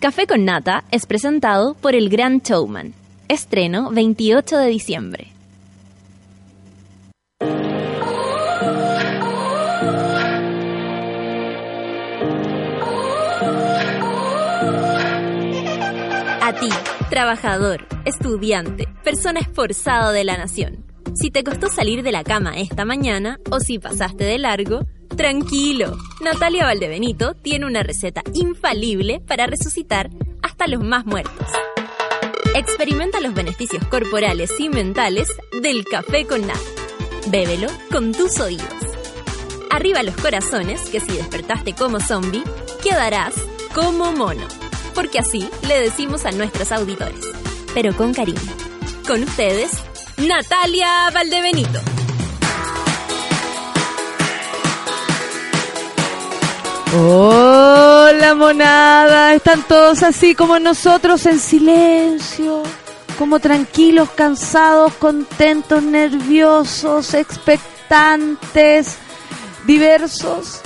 Café con Nata es presentado por El Gran Showman. Estreno 28 de diciembre. A ti, trabajador, estudiante, persona esforzado de la nación. Si te costó salir de la cama esta mañana o si pasaste de largo, tranquilo. Natalia Valdebenito tiene una receta infalible para resucitar hasta los más muertos. Experimenta los beneficios corporales y mentales del café con nata. Bébelo con tus oídos. Arriba los corazones, que si despertaste como zombie, quedarás como mono. Porque así le decimos a nuestros auditores. Pero con cariño. Con ustedes, Natalia Valdebenito. Hola monada, están todos así como nosotros en silencio, como tranquilos, cansados, contentos, nerviosos, expectantes, diversos.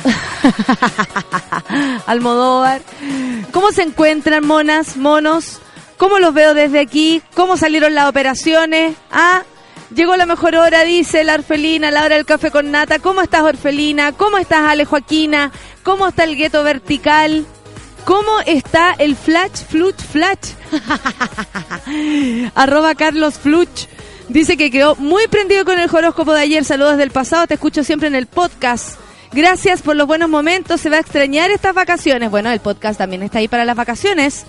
Almodóvar. ¿Cómo se encuentran monas, monos? ¿Cómo los veo desde aquí? ¿Cómo salieron las operaciones? Ah, Llegó la mejor hora, dice la Orfelina, la hora del café con nata. ¿Cómo estás, Orfelina? ¿Cómo estás, Ale Joaquina? ¿Cómo está el gueto vertical? ¿Cómo está el flash, fluch, flash? Arroba Carlos Fluch. Dice que quedó muy prendido con el horóscopo de ayer. Saludos del pasado, te escucho siempre en el podcast. Gracias por los buenos momentos. Se va a extrañar estas vacaciones. Bueno, el podcast también está ahí para las vacaciones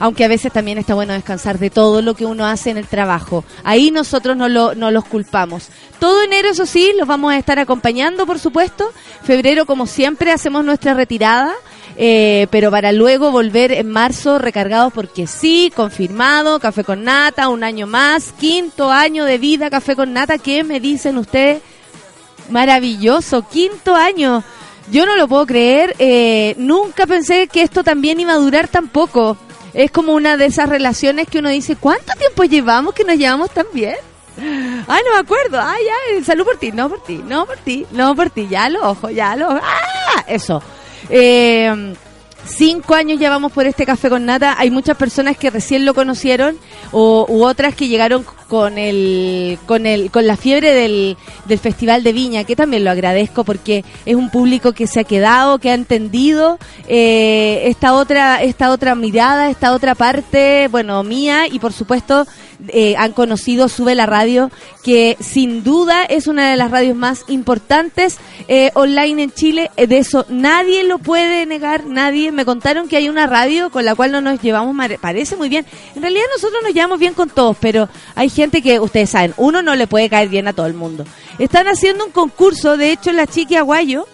aunque a veces también está bueno descansar de todo lo que uno hace en el trabajo. Ahí nosotros no, lo, los culpamos. Todo enero, eso sí, los vamos a estar acompañando, por supuesto. Febrero, como siempre, hacemos nuestra retirada. Eh, pero para luego volver en marzo recargados porque sí, confirmado, café con nata, un año más, quinto año de vida, café con nata, ¿qué me dicen ustedes? Maravilloso, quinto año. Yo no lo puedo creer, eh, nunca pensé que esto también iba a durar tan poco es como una de esas relaciones que uno dice, ¿cuánto tiempo llevamos que nos llevamos tan bien? Ay, no me acuerdo. Ay, ya, salud por ti, no por ti, no por ti, no por ti. Ya lo ojo, ya lo ¡Ah! Eso. Eh, cinco años llevamos por este café con nata. Hay muchas personas que recién lo conocieron o, u otras que llegaron con el, con el, con la fiebre del, del Festival de Viña, que también lo agradezco porque es un público que se ha quedado, que ha entendido eh, esta otra, esta otra mirada, esta otra parte, bueno, mía y por supuesto eh, han conocido Sube la Radio, que sin duda es una de las radios más importantes eh, online en Chile. Eh, de eso nadie lo puede negar, nadie. Me contaron que hay una radio con la cual no nos llevamos, parece muy bien. En realidad nosotros nos llevamos bien con todos, pero hay gente que, ustedes saben, uno no le puede caer bien a todo el mundo. Están haciendo un concurso, de hecho la chiqui Aguayo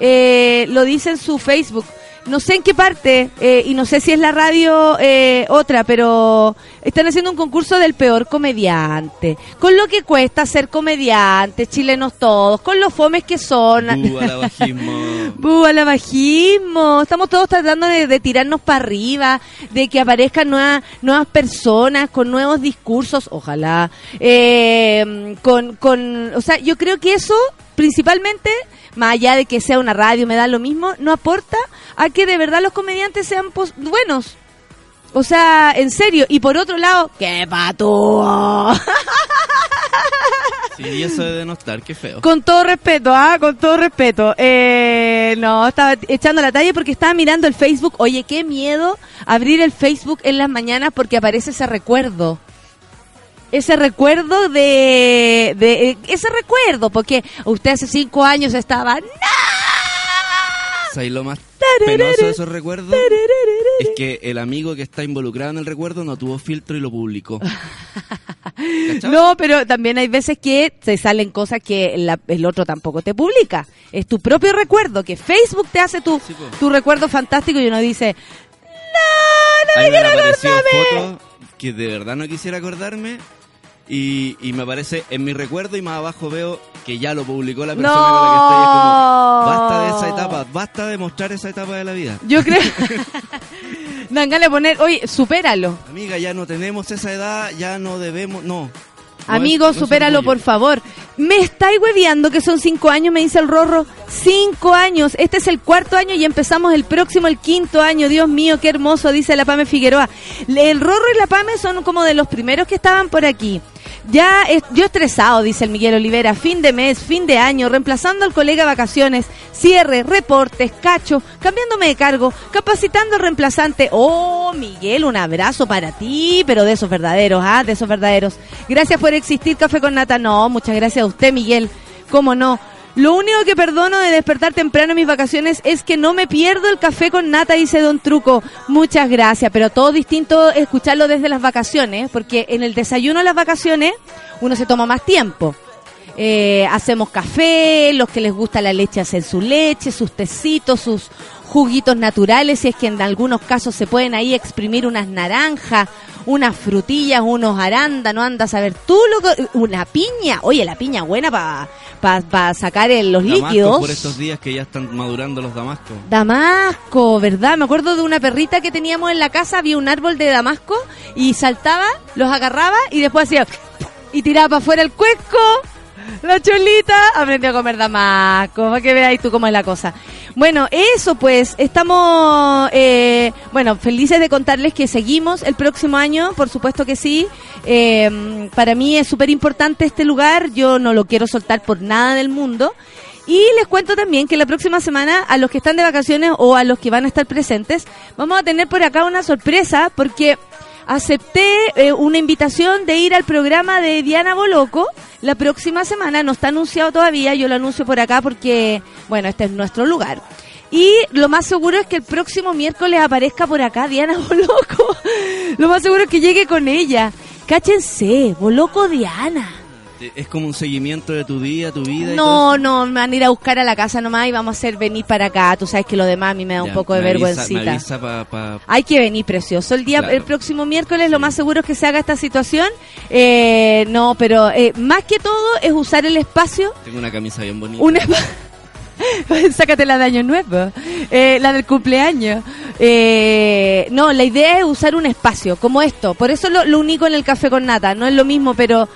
lo dice en su Facebook no sé en qué parte, eh, y no sé si es la radio eh, otra, pero están haciendo un concurso del peor comediante. Con lo que cuesta ser comediante, chilenos todos, con los fomes que son. Bú al bajismo. Bú al bajismo. Estamos todos tratando de, tirarnos para arriba, de que aparezcan nuevas, nuevas personas con nuevos discursos, ojalá. Eh, con, con, o sea, yo creo que eso principalmente más allá de que sea una radio, me da lo mismo, no aporta a que de verdad los comediantes sean buenos. O sea, en serio. Y por otro lado, ¡qué pato! Sí, eso de denostar, qué feo. Con todo respeto, ¿ah? Con todo respeto. Eh, no, estaba echando la talla porque estaba mirando el Facebook. Oye, qué miedo abrir el Facebook en las mañanas porque aparece ese recuerdo ese recuerdo de, de, eh, ese recuerdo, porque usted hace cinco años estaba ¡No! ¿Sabes lo más penoso de esos recuerdos? Es que el amigo que está involucrado en el recuerdo no tuvo filtro y lo publicó. no, pero también hay veces que se salen cosas que el otro tampoco te publica. Es tu propio recuerdo, que Facebook te hace tu, tu recuerdo fantástico y uno dice, no, no me quiero acordarme. que de verdad no quisiera acordarme y, y, me aparece en mi recuerdo y más abajo veo que ya lo publicó la persona con la que estoy. Es como, basta de esa etapa, basta de mostrar esa etapa de la vida. Yo creo. Dan ganas de poner, oye, supéralo. Amiga, ya no tenemos esa edad, ya no debemos, no. Amigo, es- no supéralo por favor. Me estáis hueveando que son cinco años, me dice el Rorro. Cinco años. Este es el cuarto año y empezamos el próximo, el quinto año. Dios mío, qué hermoso, dice la Pame Figueroa. El Rorro y la Pame son como de los primeros que estaban por aquí. Ya, yo estresado, dice el Miguel Olivera. Fin de mes, fin de año, reemplazando al colega vacaciones, cierre, reportes, cacho, cambiándome de cargo, capacitando reemplazante. Oh, Miguel, un abrazo para ti, pero de esos verdaderos, ¿ah? De esos verdaderos. Gracias por existir, Café con Nata. No, muchas gracias a usted, Miguel. ¿Cómo no? Lo único que perdono de despertar temprano en mis vacaciones es que no me pierdo el café con nata, dice Don Truco. Muchas gracias, pero todo distinto escucharlo desde las vacaciones, porque en el desayuno de las vacaciones uno se toma más tiempo. Eh, hacemos café, los que les gusta la leche hacen su leche, sus tecitos, sus juguitos naturales, si es que en algunos casos se pueden ahí exprimir unas naranjas, unas frutillas, unos arándanos, andas a ver tú, loco, una piña, oye, la piña buena para sacar el- los Damasco líquidos. por estos días que ya están madurando los damascos. Damasco, ¿verdad? Me acuerdo de una perrita que teníamos en la casa, había un árbol de damasco y saltaba, los agarraba y después hacía y tiraba para afuera el cuesco. La cholita aprendió a comer damasco, para que veáis tú cómo es la cosa. Bueno, eso pues, estamos, eh, bueno, felices de contarles que seguimos el próximo año, por supuesto que sí. Eh, para mí es súper importante este lugar, yo no lo quiero soltar por nada del mundo. Y les cuento también que la próxima semana, a los que están de vacaciones o a los que van a estar presentes, vamos a tener por acá una sorpresa porque acepté eh, una invitación de ir al programa de Diana Boloco la próxima semana. No está anunciado todavía, yo lo anuncio por acá porque, bueno, este es nuestro lugar. Y lo más seguro es que el próximo miércoles aparezca por acá Diana Boloco. Lo más seguro es que llegue con ella. Cáchense, Boloco Diana. Es como un seguimiento de tu día, tu vida. y No, todo no, me van a ir a buscar a la casa nomás y vamos a hacer venir para acá. Tú sabes que lo demás a mí me da un poco de avisa- vergüencita. pa- pa- Hay que venir, precioso. El día, Claro. el próximo miércoles, lo más seguro es que se haga esta situación. Eh, no, pero eh, más que todo es usar el espacio. Tengo una camisa bien bonita. Un espa- Sácate la de año nuevo, eh, la del cumpleaños. Eh, no, la idea es usar un espacio como esto. Por eso lo, lo único en el café con nata. No es lo mismo, pero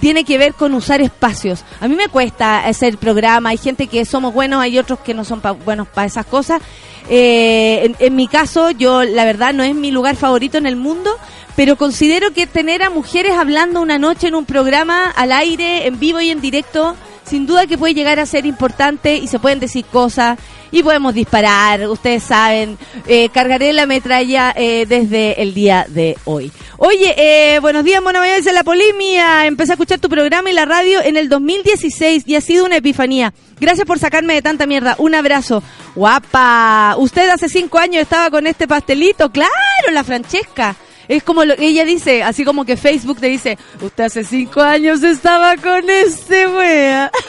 tiene que ver con usar espacios. A mí me cuesta hacer programa. Hay gente que somos buenos, hay otros que no son pa- buenos para esas cosas. Eh, en, en mi caso, yo la verdad no es mi lugar favorito en el mundo, pero considero que tener a mujeres hablando una noche en un programa al aire, en vivo y en directo, sin duda que puede llegar a ser importante y se pueden decir cosas y podemos disparar, ustedes saben, eh, cargaré la metralla eh, desde el día de hoy. Oye, eh, buenos días, Mona Mayor, dice la polimia, empecé a escuchar tu programa y la radio en el 2016 y ha sido una epifanía. Gracias por sacarme de tanta mierda, un abrazo. Guapa, usted hace cinco años estaba con este pastelito, claro, la Francesca. Es como lo ella dice, así como que Facebook te dice, usted hace cinco años estaba con este wea.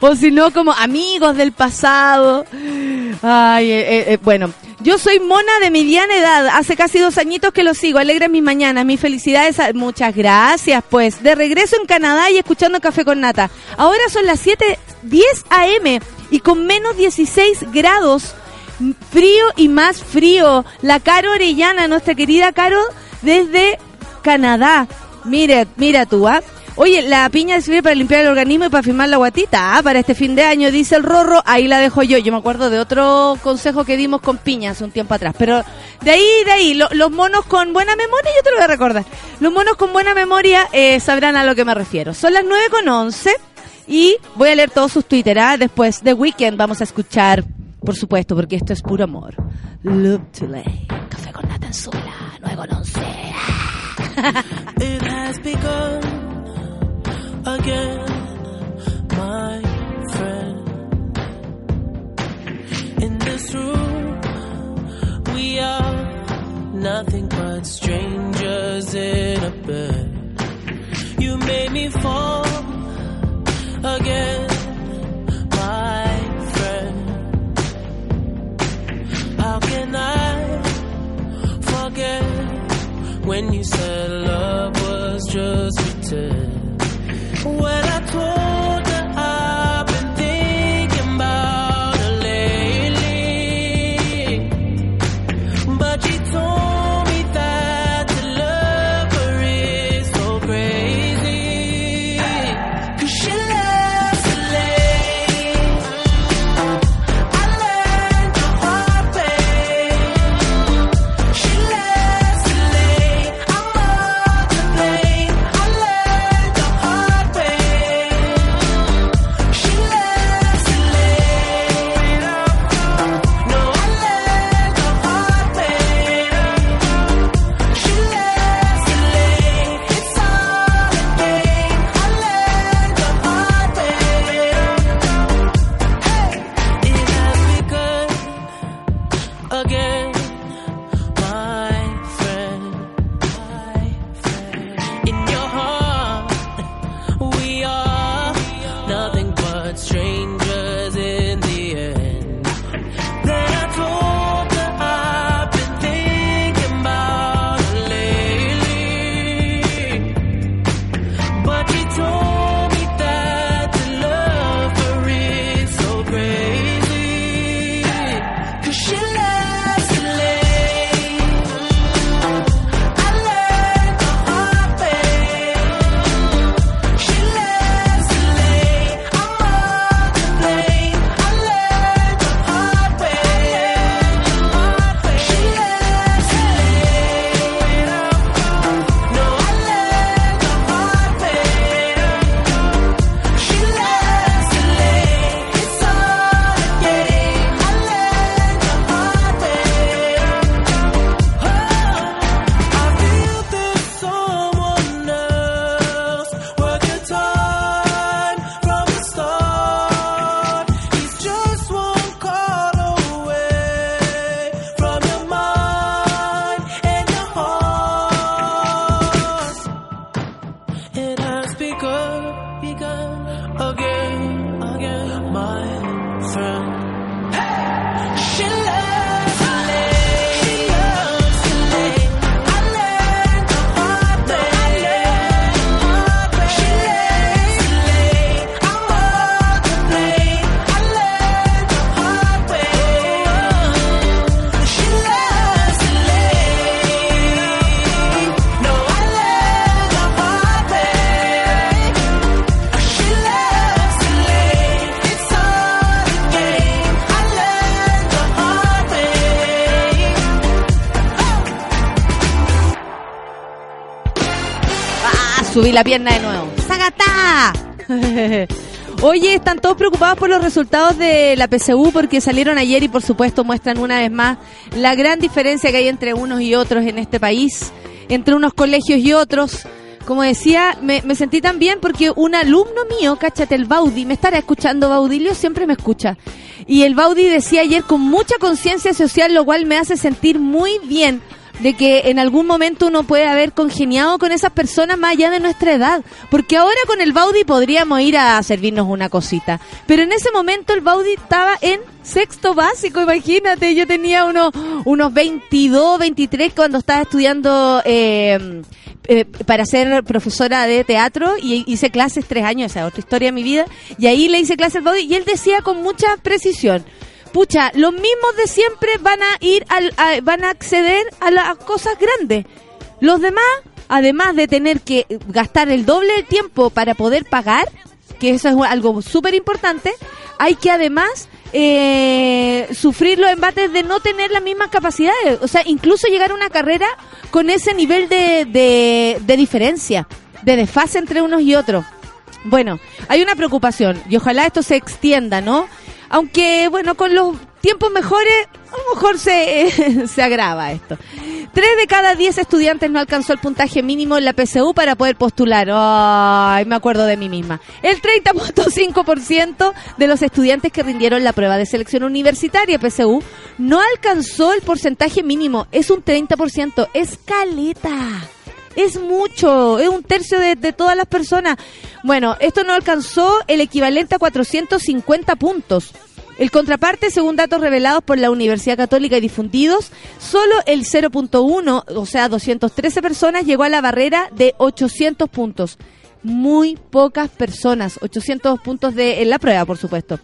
o si no, como amigos del pasado. Ay, eh, eh, eh, bueno, yo soy mona de mediana edad, hace casi dos añitos que lo sigo, alegra mis mañanas, mis felicidades, a- muchas gracias, pues, de regreso en Canadá y escuchando Café con Nata. Ahora son las 7.10 am y con menos 16 grados frío y más frío. La Caro Orellana, nuestra querida Caro, desde Canadá. Mire, mira tú, ¿ah? Oye, la piña sirve para limpiar el organismo y para firmar la guatita, ¿ah? Para este fin de año, dice el Rorro, ahí la dejo yo. Yo me acuerdo de otro consejo que dimos con piña hace un tiempo atrás. Pero de ahí, de ahí, lo- los monos con buena memoria, yo te lo voy a recordar. Los monos con buena memoria eh, sabrán a lo que me refiero. Son las 9 con 11 y voy a leer todos sus Twitter, ¿ah? Después de Weekend vamos a escuchar, por supuesto, porque esto es puro amor. Love to lay. Café con nata en sola, 9 con 11. It has begun again, my friend. In this room, we are nothing but strangers in a bed. You made me fall again, when you said love was just pretend. When I told Subí la pierna de nuevo. ¡Sagata! Oye, están todos preocupados por los resultados de la PSU porque salieron ayer y por supuesto muestran una vez más la gran diferencia que hay entre unos y otros en este país, entre unos colegios y otros. Como decía, me, me sentí tan bien porque un alumno mío, cáchate, el Baudi, me estará escuchando, Baudilio siempre me escucha. Y el Baudi decía ayer con mucha conciencia social, lo cual me hace sentir muy bien de que en algún momento uno puede haber congeniado con esas personas más allá de nuestra edad. Porque ahora con el Baudi podríamos ir a servirnos una cosita. Pero en ese momento el Baudi estaba en sexto básico, imagínate. Yo tenía unos, unos 22, 23 cuando estaba estudiando eh, eh, para ser profesora de teatro y hice clases tres años, esa es otra historia de mi vida. Y ahí le hice clases al Baudi y él decía con mucha precisión pucha, los mismos de siempre van a ir al, a- van a acceder a las cosas grandes. Los demás, además de tener que gastar el doble de tiempo para poder pagar, que eso es algo súper importante, hay que además eh, sufrir los embates de no tener las mismas capacidades. O sea, incluso llegar a una carrera con ese nivel de, de, de diferencia, de desfase entre unos y otros. Bueno, hay una preocupación y ojalá esto se extienda, ¿no? Aunque, bueno, con los tiempos mejores, a lo mejor se, se agrava esto. Tres de cada diez estudiantes no alcanzó el puntaje mínimo en la PSU para poder postular. Ay, me acuerdo de mí misma. El 30.5% de los estudiantes que rindieron la prueba de selección universitaria PSU no alcanzó el porcentaje mínimo. Es un 30%. Es caleta. Es mucho, es un tercio de, todas las personas. Bueno, esto no alcanzó el equivalente a 450 puntos. El contraparte, según datos revelados por la Universidad Católica y difundidos, solo el 0.1, o sea, 213 personas, llegó a la barrera de 800 puntos. Muy pocas personas, 800 puntos de, en la prueba, por supuesto.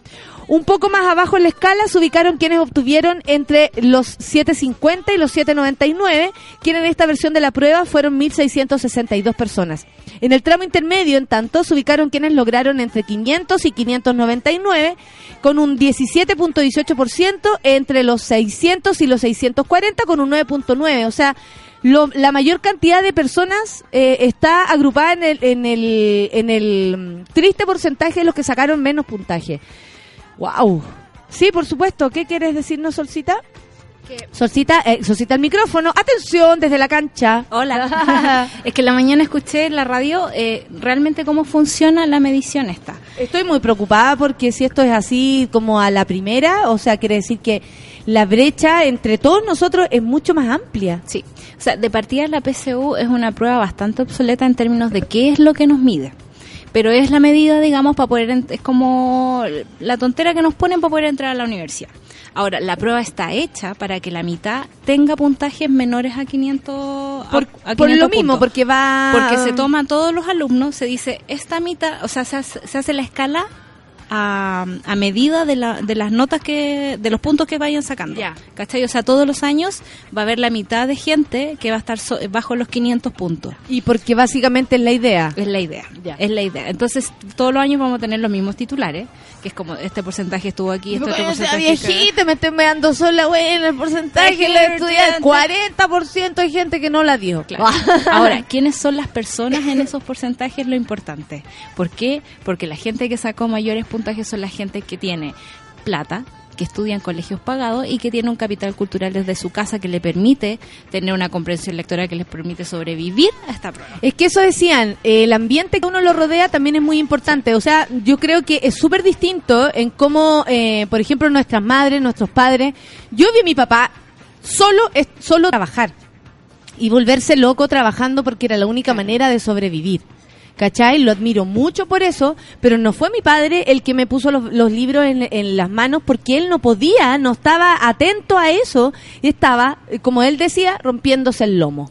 Un poco más abajo en la escala se ubicaron quienes obtuvieron entre los 750 y los 799, quienes en esta versión de la prueba fueron 1.662 personas. En el tramo intermedio, en tanto, se ubicaron quienes lograron entre 500 y 599, con un 17.18% entre los 600 y los 640, con un 9.9%. O sea, lo- la mayor cantidad de personas eh, está agrupada en el, en, el, en el mm, triste porcentaje de los que sacaron menos puntaje. ¡Wow! Sí, por supuesto. ¿Qué quieres decirnos, Solcita? Solcita, eh, Solcita el micrófono. Atención, desde la cancha. Hola. es que en la mañana escuché en la radio eh, realmente cómo funciona la medición esta. Estoy muy preocupada porque si esto es así como a la primera, o sea, quiere decir que la brecha entre todos nosotros es mucho más amplia. Sí, o sea, de partida la PSU es una prueba bastante obsoleta en términos de qué es lo que nos mide. Pero es la medida, digamos, para poder, es como la tontera que nos ponen para poder entrar a la universidad. Ahora, la prueba está hecha para que la mitad tenga puntajes menores a 500 Por, a, a por 500 lo mismo, porque va... Porque se toma a todos los alumnos, se dice, esta mitad, o sea, se hace, se hace la escala a, a medida de, la, de las notas que, de los puntos que vayan sacando. Ya. ¿Cachai? O sea, todos los años va a haber la mitad de gente que va a estar so- bajo los 500 puntos. Y porque básicamente es la idea. Es la idea. Ya. Es la idea. Entonces, todos los años vamos a tener los mismos titulares, que es como este porcentaje estuvo aquí, este otro porcentaje. viejita, me estoy meando sola, güey, en el porcentaje la estudiante. estudiante. 40% hay gente que no la dio. Claro. Ahora, ¿quiénes son las personas en esos porcentajes? Es lo importante. ¿Por qué? Porque la gente que sacó mayores puntajes son la gente que tiene plata, que estudia en colegios pagados y que tiene un capital cultural desde su casa que le permite tener una comprensión lectora que les permite sobrevivir a esta prueba. Es que eso decían, eh, el ambiente que uno lo rodea también es muy importante. O sea, yo creo que es súper distinto en cómo, eh, por ejemplo, nuestras madres, nuestros padres. Yo vi a mi papá solo, es, solo trabajar y volverse loco trabajando porque era la única manera de sobrevivir. ¿Cachai? Lo admiro mucho por eso, pero no fue mi padre el que me puso los, los libros en, en las manos porque él no podía, no estaba atento a eso, y estaba, eh, como él decía, rompiéndose el lomo.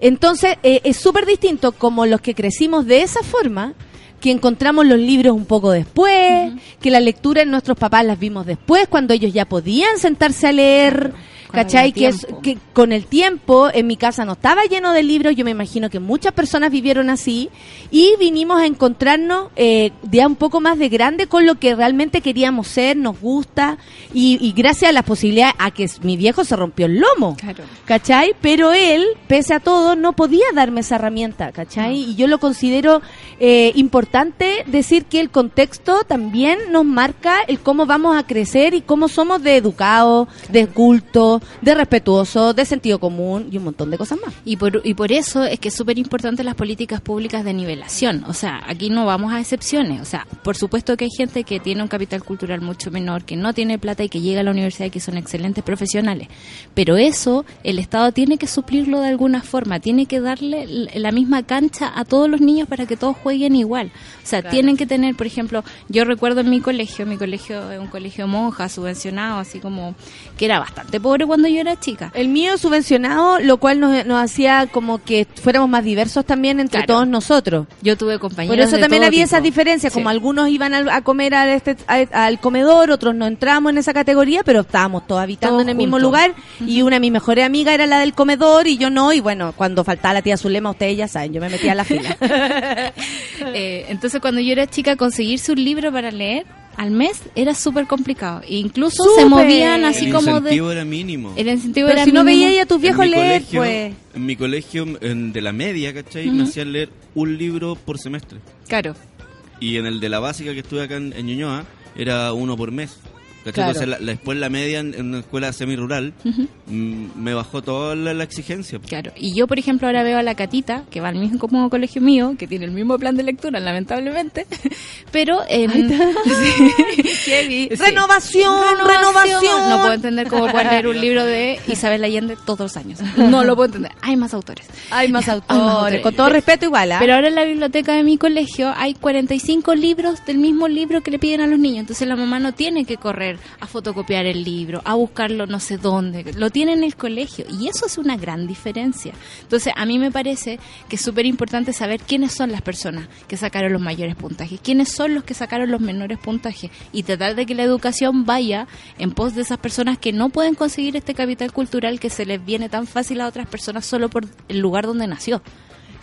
Entonces, eh, es súper distinto como los que crecimos de esa forma, que encontramos los libros un poco después, que la lectura en nuestros papás las vimos después, cuando ellos ya podían sentarse a leer. ¿Cachai? Que, es, que con el tiempo en mi casa no estaba lleno de libros, yo me imagino que muchas personas vivieron así y vinimos a encontrarnos eh, ya un poco más de grande con lo que realmente queríamos ser, nos gusta y, y gracias a las posibilidades a que mi viejo se rompió el lomo. Claro. ¿Cachai? Pero él, pese a todo, no podía darme esa herramienta, ¿cachai? Y yo lo considero eh, importante decir que el contexto también nos marca el cómo vamos a crecer y cómo somos de educados, de cultos, de respetuosos, de sentido común y un montón de cosas más. Y por, y por eso es que es súper importante las políticas públicas de nivelación. O sea, aquí no vamos a excepciones. O sea, por supuesto que hay gente que tiene un capital cultural mucho menor, que no tiene plata y que llega a la universidad y que son excelentes profesionales. Pero eso el Estado tiene que suplirlo de alguna forma. Tiene que darle la misma cancha a todos los niños para que todos jueguen igual. O sea, tienen que tener, por ejemplo, yo recuerdo en mi colegio, mi colegio es un colegio monja, subvencionado, así como que era bastante pobre cuando yo era chica. El mío subvencionado, lo cual nos, nos hacía como que fuéramos más diversos también entre Claro. todos nosotros. Yo tuve compañeros Por eso de también todo había tipo. esas diferencias, Sí. como algunos iban al- a, comer al, este, a- al comedor, otros no entramos en esa categoría, pero estábamos todos habitando Todos en el mismo lugar y una de mis mejores amigas era la del comedor y yo no, y bueno, cuando faltaba la tía Zulema, ustedes ya saben, yo me metía a la fila. Eh, entonces cuando yo era chica conseguirse un libro para leer al mes era súper complicado. E incluso se movían así el como de... incentivo era mínimo. El incentivo pero era si no veía a tus viejos leer, colegio, pues... En mi colegio en- de la media, ¿cachai? Me hacían leer un libro por semestre. Claro. Y en el de la básica que estuve acá en, en Ñuñoa, era uno por mes. Claro. Entonces, la- la- después la media en, en una escuela semi-rural mm, me bajó toda la, la exigencia. Claro, y yo por ejemplo ahora veo a la Catita, que va al mismo como colegio mío, que tiene el mismo plan de lectura, lamentablemente, pero en... Sí. Renovación, renovación. No puedo entender cómo pueden leer un libro de Isabel Allende todos los años. No lo puedo entender. Hay más autores. Hay más Hay más autores, autores. con todo respeto igual, ¿ah? Pero ahora en la biblioteca de mi colegio hay 45 libros del mismo libro que le piden a los niños. Entonces la mamá no tiene que correr a fotocopiar el libro, a buscarlo no sé dónde. Lo tiene en el colegio. Y eso es una gran diferencia. Entonces a mí me parece que es súper importante saber quiénes son las personas que sacaron los mayores puntajes, quiénes son los que sacaron los menores puntajes. Y tratar de que la educación vaya en pos de esas personas que no pueden conseguir este capital cultural que se les viene tan fácil a otras personas solo por el lugar donde nació.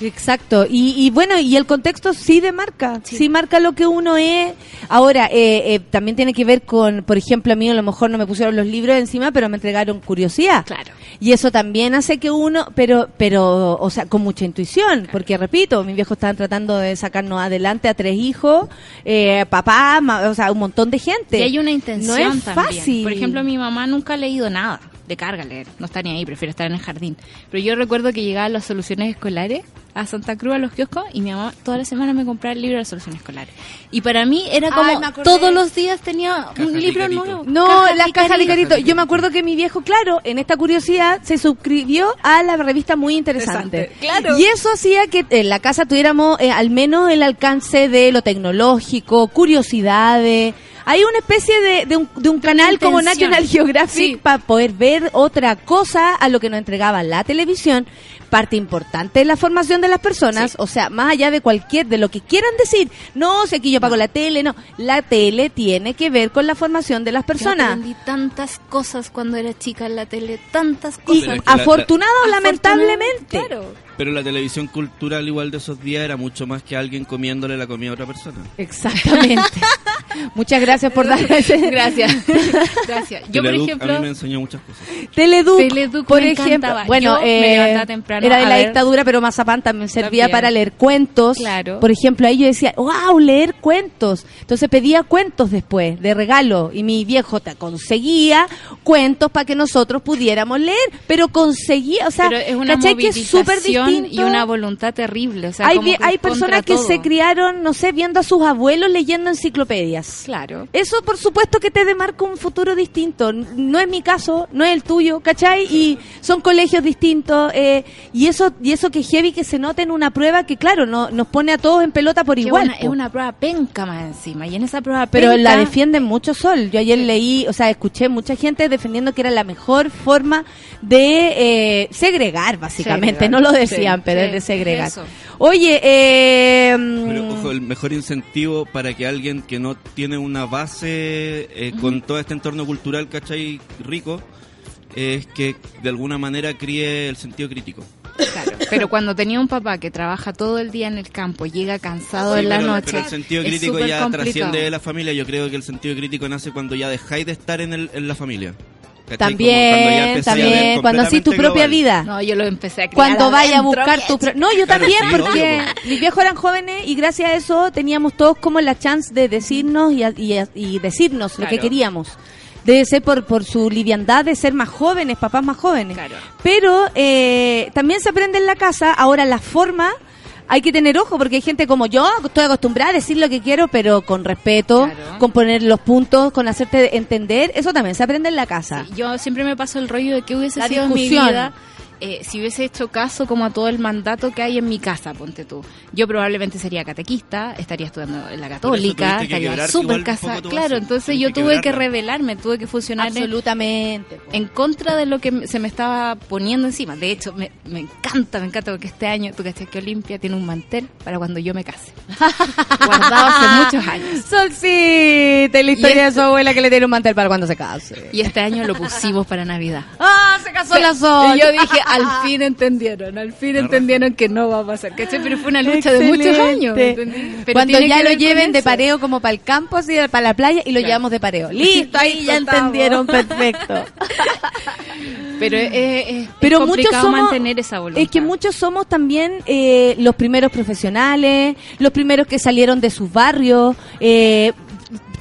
Exacto, y, y bueno, y el contexto sí demarca, sí. Sí. marca lo que uno es. Ahora, eh, eh, también tiene que ver con, por ejemplo, a mí a lo mejor no me pusieron los libros encima, pero me entregaron curiosidad. Claro. Y eso también hace que uno, pero, pero, o sea, con mucha intuición, porque repito, mis viejos estaban tratando de sacarnos adelante a tres hijos, eh, papá, ma- o sea, un montón de gente. Y hay una intención No es también. fácil. Por ejemplo, mi mamá nunca ha leído nada. Le carga leer, no está ni ahí, prefiere estar en el jardín. Pero yo recuerdo que llegaban las soluciones escolares a Santa Cruz, a los kioscos, y mi mamá toda la semana me compraba el libro de las soluciones escolares. Y para mí era como, Ay, todos los días tenía Caja un libro Licarito. nuevo. No, Caja las cajas de Licarito. carito. Yo me acuerdo que mi viejo, claro, en esta curiosidad se suscribió a la revista Muy Interesante. Interesante, claro. Y eso hacía que en la casa tuviéramos eh, al menos el alcance de lo tecnológico, curiosidades. Hay una especie de, de un, de un canal como. National Geographic Sí. para poder ver otra cosa a lo que nos entregaba la televisión. Parte importante de la formación de las personas, Sí. o sea, más allá de cualquier, de lo que quieran decir, no, si aquí yo pago la tele, no, la tele tiene que ver con la formación de las Yo personas. aprendí tantas cosas cuando era chica en la tele, tantas Y cosas. Pero es que la- afortunado o lamentablemente. Claro. Pero la televisión cultural igual de esos días era mucho más que alguien comiéndole la comida a otra persona. Exactamente. Muchas gracias por dar ese. Gracias. Gracias. Yo, por ejemplo, a mí me enseñó muchas cosas. Teleduc, Teleduc por me ejemplo. encantaba. Bueno, Yo me eh, levantaba temprano era de la ver- dictadura, pero Mazapán también servía También. para leer cuentos. Claro. Por ejemplo, ahí yo decía, wow, leer cuentos. Entonces pedía cuentos después, de regalo. Y mi viejo te conseguía cuentos para que nosotros pudiéramos leer. Pero conseguía, o sea, pero es una ¿cachai? que es súper distinto. y una voluntad terrible. O sea, hay, como hay personas que todo. se criaron, no sé, viendo a sus abuelos leyendo enciclopedias. Claro. Eso, por supuesto, que te demarca un futuro distinto. No es mi caso, no es el tuyo, ¿cachai? Y son colegios distintos. eh, y eso y eso que heavy que se nota en una prueba que, claro, no, nos pone a todos en pelota por Que igual. una- es una prueba penca más encima. Y en esa prueba Pero penca, la defienden mucho Sol. Yo ayer leí, o sea, escuché mucha gente defendiendo que era la mejor forma de eh, segregar, básicamente. Segregar, No lo decían, sí, pero sí, es de segregar. eso. Oye, eh, Pero ojo, el mejor incentivo para que alguien que no tiene una base eh, con todo este entorno cultural, ¿cachai? Rico, es que de alguna manera críe el sentido crítico. Claro. Pero cuando tenía un papá que trabaja todo el día en el campo, llega cansado Sí, en la pero, noche. pero el sentido crítico ya complicado. trasciende de la familia. Yo creo que el sentido crítico nace cuando ya dejáis de estar en, el, en la familia. También, también, cuando así tu propia global. vida. No, yo lo empecé a criar cuando vaya a buscar tu pro- no yo Claro, también sí, porque obvio, mis viejos eran jóvenes y gracias a eso teníamos todos como la chance de decirnos y, a- y a- y decirnos lo que queríamos debe ser por, por su liviandad de ser más jóvenes papás más jóvenes Claro. pero eh, también se aprende en la casa ahora la forma hay que tener ojo porque hay gente como yo, estoy acostumbrada a decir lo que quiero, pero con respeto, Claro. con poner los puntos, con hacerte entender. Eso también se aprende en la casa. Sí, yo siempre me paso el rollo de que hubiese La sido en mi discusión. vida eh, si hubiese hecho caso como a todo el mandato que hay en mi casa, ponte tú. Yo probablemente sería catequista, estaría estudiando en la católica, estaría igual un casa. Claro, entonces yo que tuve que rebelarme, tuve que funcionar en, Absolutamente. en contra de lo que me- se me estaba poniendo encima. De hecho, me, me encanta, me encanta porque este año, tú cachai que Olimpia tiene un mantel para cuando yo me case. Guardado hace muchos años. Solcita, y la historia de su abuela que le tiene un mantel para cuando se case. Y este año lo pusimos para Navidad. ¡Ah, se casó la Sol! Y yo dije, al fin entendieron, al fin entendieron que no va a pasar. ¿cachai? Pero fue una lucha de muchos años. Pero Cuando ya lo lleven de pareo como para el campo, así para la playa, y lo Claro. llevamos de pareo. Listo, ahí ya entendieron, perfecto. Pero es, es- Pero es muchos somos, mantener esa voluntad. es que muchos somos también eh, los primeros profesionales, los primeros que salieron de sus barrios, eh,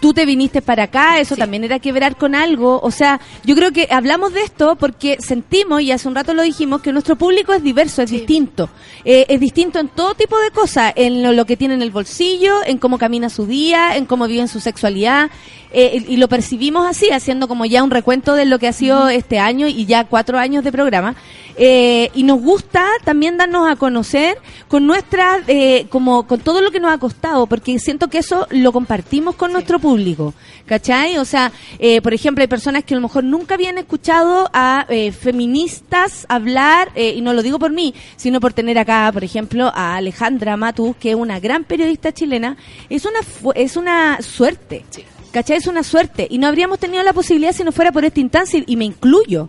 tú te viniste para acá, eso Sí. también era quebrar con algo. O sea, yo creo que hablamos de esto porque sentimos, y hace un rato lo dijimos, que nuestro público es diverso, es distinto. Eh, es distinto en todo tipo de cosas, en lo, lo que tiene en el bolsillo, en cómo camina su día, en cómo vive en su sexualidad. eh, y lo percibimos así, haciendo como ya un recuento de lo que ha sido este año y ya cuatro años de programa. Eh, y nos gusta también darnos a conocer con nuestra, eh, como con todo lo que nos ha costado, porque siento que eso lo compartimos con nuestro público, ¿cachai? O sea, eh, por ejemplo, hay personas que a lo mejor nunca habían escuchado a eh, feministas hablar, eh, y no lo digo por mí, sino por tener acá, por ejemplo, a Alejandra Matus, que es una gran periodista chilena, es una, es una suerte. ¿Cachai? Es una suerte. Y no habríamos tenido la posibilidad si no fuera por esta instancia, y me incluyo.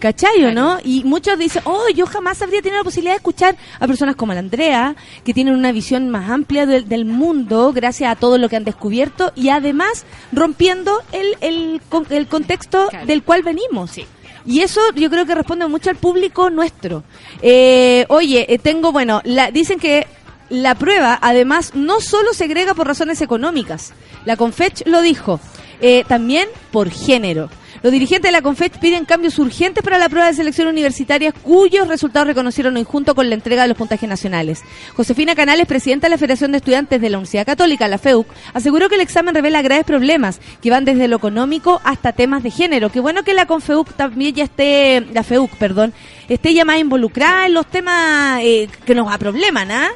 ¿Cachai o no? Y muchos dicen, oh, yo jamás habría tenido la posibilidad de escuchar a personas como la Andrea, que tienen una visión más amplia del, del mundo, gracias a todo lo que han descubierto, y además rompiendo el, el, el contexto Claro. del cual venimos. Sí. Y eso yo creo que responde mucho al público nuestro. Eh, oye, eh, tengo, bueno, la, dicen que la prueba además no solo segrega por razones económicas, la Confech lo dijo, eh, también por género. Los dirigentes de la CONFET piden cambios urgentes para la prueba de selección universitaria cuyos resultados reconocieron hoy junto con la entrega de los puntajes nacionales. Josefina Canales, presidenta de la Federación de Estudiantes de la Universidad Católica, la FEUC, aseguró que el examen revela graves problemas que van desde lo económico hasta temas de género. Qué bueno que la CONFEUC también ya esté, la FEUC, perdón, esté ya más involucrada en los temas eh, que nos probleman, ¿ah?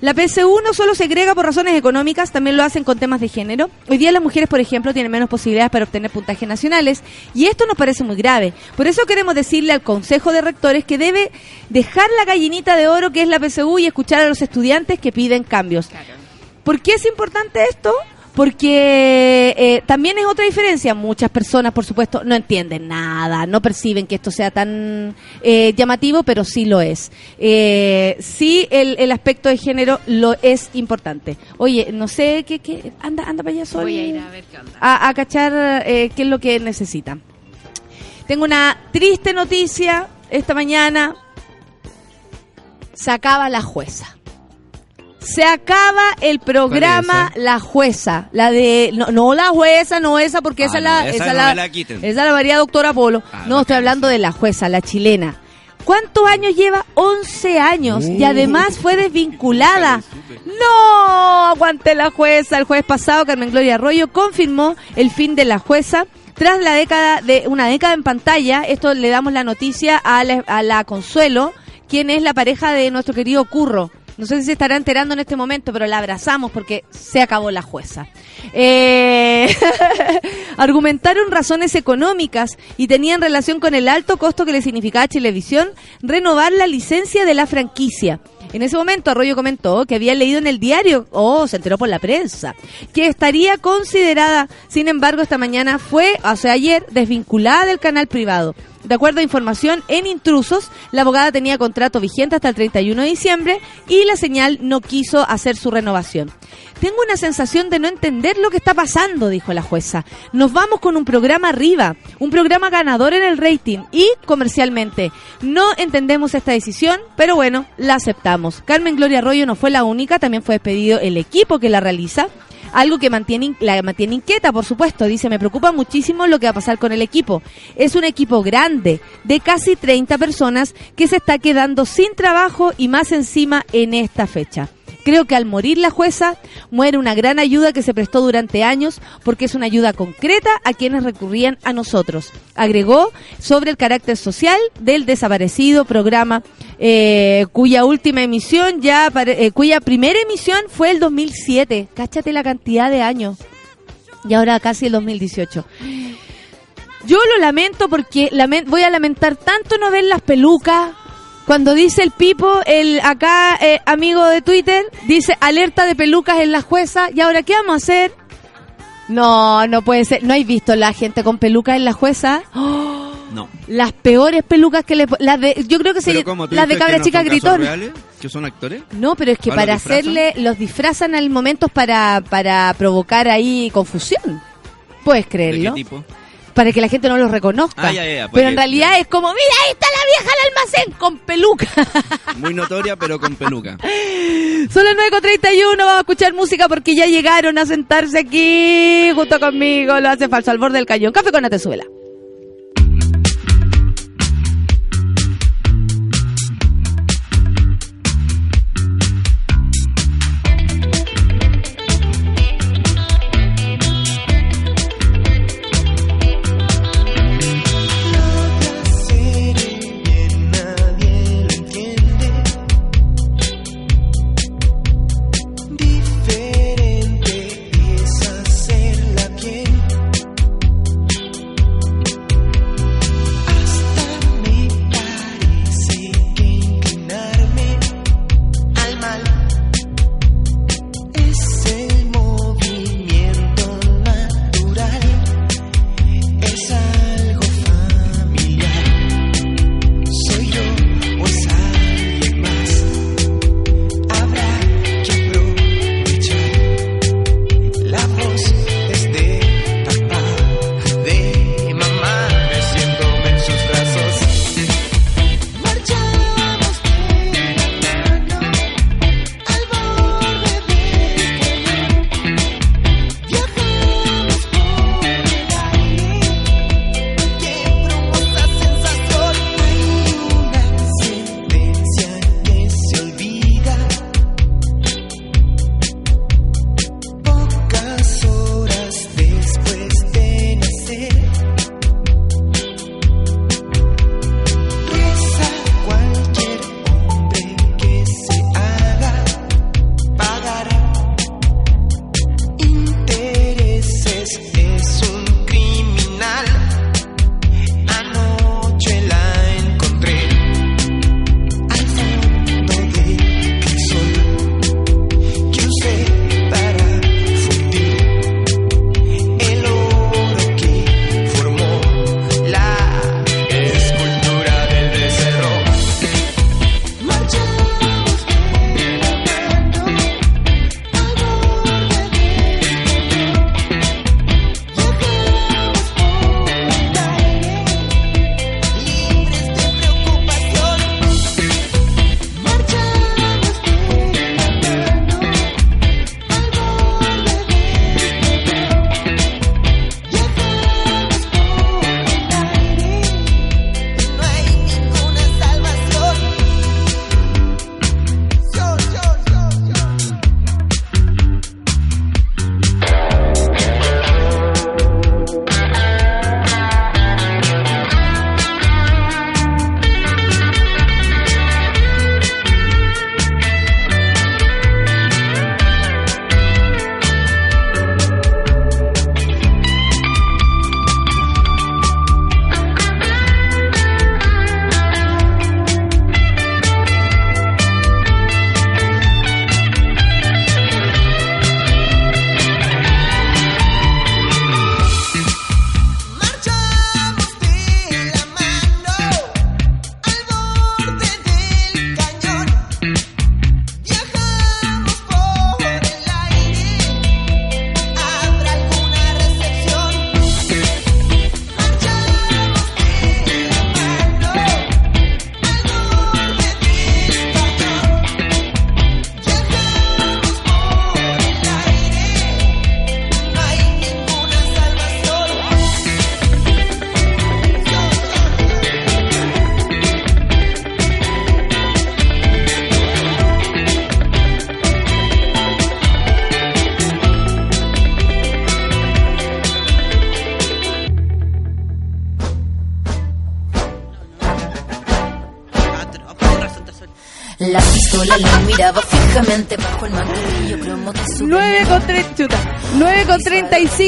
La PSU no solo segrega por razones económicas, también lo hacen con temas de género. Hoy día las mujeres, por ejemplo, tienen menos posibilidades para obtener puntajes nacionales y esto nos parece muy grave. Por eso queremos decirle al Consejo de Rectores que debe dejar la gallinita de oro que es la PSU y escuchar a los estudiantes que piden cambios. ¿Por qué es importante esto? Porque eh, también es otra diferencia. Muchas personas, por supuesto, no entienden nada, no perciben que esto sea tan eh, llamativo, pero sí lo es. Eh, sí, el, el, aspecto de género lo es importante. Oye, no sé qué, qué anda, anda para allá solo. Voy a ir a ver qué onda. A, a cachar qué es lo que necesita. Tengo una triste noticia esta mañana. Se acaba la jueza. Se acaba el programa ¿Cuál La Jueza, la de no, no la jueza, no esa porque Ah, esa es no, la esa esa no la me la quiten. esa la María Doctora Polo. Ah, no, estoy hablando de la jueza, la chilena. ¿Cuántos años lleva? 11 años y Uh. además fue desvinculada. No, aguante la jueza. El jueves pasado, Carmen Gloria Arroyo confirmó el fin de la jueza. Tras la década de una década en pantalla, esto le damos la noticia a la, a la Consuelo, quien es la pareja de nuestro querido Curro. No sé si se estará enterando en este momento, pero la abrazamos porque se acabó la jueza. Eh, argumentaron razones económicas y tenían relación con el alto costo que le significaba a Chilevisión renovar la licencia de la franquicia. En ese momento Arroyo comentó que había leído en el diario, o se enteró por la prensa, que estaría considerada, sin embargo, esta mañana fue, o sea, ayer, desvinculada del canal privado. De acuerdo a información en Intrusos, la abogada tenía contrato vigente hasta el 31 de diciembre y la señal no quiso hacer su renovación. Tengo una sensación de no entender lo que está pasando, dijo la jueza. Nos vamos con un programa arriba, un programa ganador en el rating y comercialmente. No entendemos esta decisión, pero bueno, la aceptamos. Carmen Gloria Arroyo no fue la única, también fue despedido el equipo que la realiza. Algo que mantiene, la mantiene inquieta, por supuesto. Dice, me preocupa muchísimo lo que va a pasar con el equipo. Es un equipo grande, de casi 30 personas, que se está quedando sin trabajo y más encima en esta fecha. Creo que al morir la jueza, muere una gran ayuda que se prestó durante años porque es una ayuda concreta a quienes recurrían a nosotros. Agregó sobre el carácter social del desaparecido programa eh, cuya última emisión ya, eh, cuya primera emisión fue el 2007. Cáchate la cantidad de años. Y ahora casi el 2018. Yo lo lamento porque voy a lamentar tanto no ver las pelucas. Cuando dice el Pipo, el acá eh, amigo de Twitter, dice alerta de pelucas en la jueza. ¿Y ahora qué vamos a hacer? No, no puede ser. ¿No hay visto la gente con pelucas en la jueza? ¡Oh! No. Las peores pelucas que le... Las de, yo creo que. ¿Tú las de cabra no chica casos gritón. reales? ¿Que son actores? No, pero es que ¿Ah, los para hacerle, los disfrazan al momento para, para provocar ahí confusión. Puedes ¿De creerlo. qué tipo? Para que la gente no los reconozca. Ah, ya, ya, ya, pero en realidad es como, mira, ahí está la vieja al almacén con peluca. Muy notoria, pero con peluca. Son las 9.31, vamos a escuchar música porque ya llegaron a sentarse aquí junto conmigo. Lo hace falso al borde del cañón. Café con Atezuela.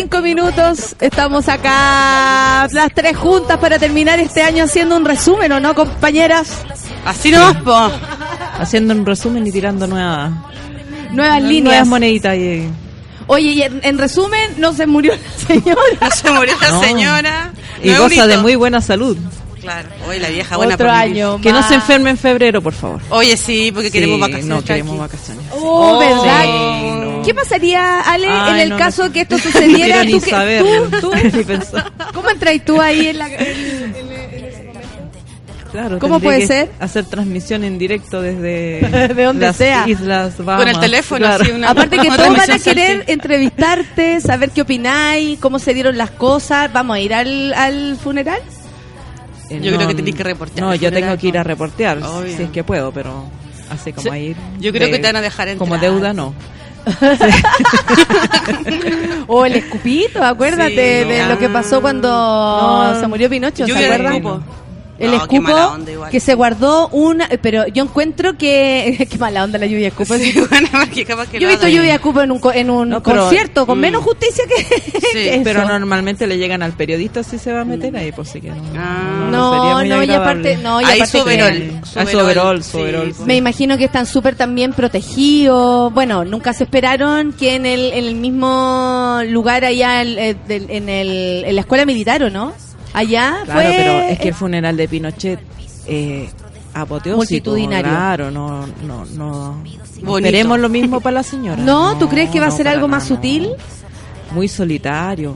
35 minutos. Estamos acá las tres juntas para terminar este año haciendo un resumen, ¿o no, compañeras? Así po. Haciendo un resumen y tirando nuevas, Nuevas nuevas líneas. moneditas. Y, Oye, y en, en resumen, no se murió la señora. No se murió la No. señora. y No goza de muy buena salud. Claro. Hoy la vieja buena Otro por año Que no se enferme en febrero, por favor. Oye, sí, porque queremos Sí, vacaciones. No queremos tranqui. vacaciones. Oh, Oh, ¿verdad? sí, no. ¿Qué pasaría, Ale, Ay, en el no, caso no. que esto No sucediera? quiero ni ¿Tú qué- saber, tú- tú-. ¿Cómo entras tú ahí en la... en- Claro, ¿Cómo puede ser? Hacer transmisión en directo desde De donde las sea. Islas Bahamas. Con el teléfono, Claro. sí, una- Aparte que todos van a querer entrevistarte, saber qué opináis, cómo se dieron las cosas. ¿Vamos a ir al, al funeral? Eh, Yo creo que tenés que reportear No, yo tengo que ir a ¿no? reportear, Obvio. si es que puedo, pero así como Sí, ir. yo creo de- que te van a dejar entrar. Como deuda, no. O el escupito, acuérdate Sí, de no. lo que pasó cuando No. se murió Pinocho, ¿se acuerdan? El No, qué mala escupo onda igual. que se guardó una... Pero yo encuentro que... qué mala onda la lluvia escupo. Sí, bueno, porque capaz que Yo he visto lluvia escupo en un, en un No, pero- concierto con Mm. menos justicia que, que eso. Pero normalmente le llegan al periodista si se va a meter ahí, pues sí que no. Ah. No, no, y aparte... No, y Ahí aparte sí, overol, pues. Me imagino que están súper también protegidos. Bueno, nunca se esperaron que en el, en el mismo lugar allá el- eh, en, el, en la escuela militar, ¿o no? Allá Claro, fue... pero es que el funeral de Pinochet eh, apoteósico. Multitudinario. Claro, no, no, no. Esperemos lo mismo para la señora. No, ¿tú crees que va a no, ser algo más nada, no. sutil? Muy solitario.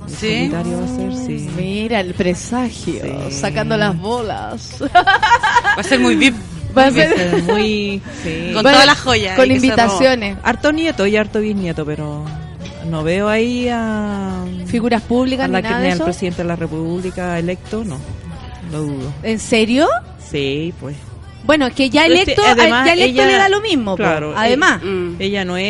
Muy ¿Sí? solitario va a ser, sí. Mira, el presagio, Sí. sacando las bolas. Va a ser muy VIP. Va a ser... muy. sí. Con Bueno, todas las joyas. Con invitaciones. Harto nieto y harto bisnieto, pero no veo ahí a. Figuras públicas a ni la nada que de ni al eso. presidente de la República electo, no. Lo dudo. ¿En serio? Sí, pues. Bueno, es que ya electo, este, además, ya electo ella- le da lo mismo. claro, Además. robó. Mm. Ella no es,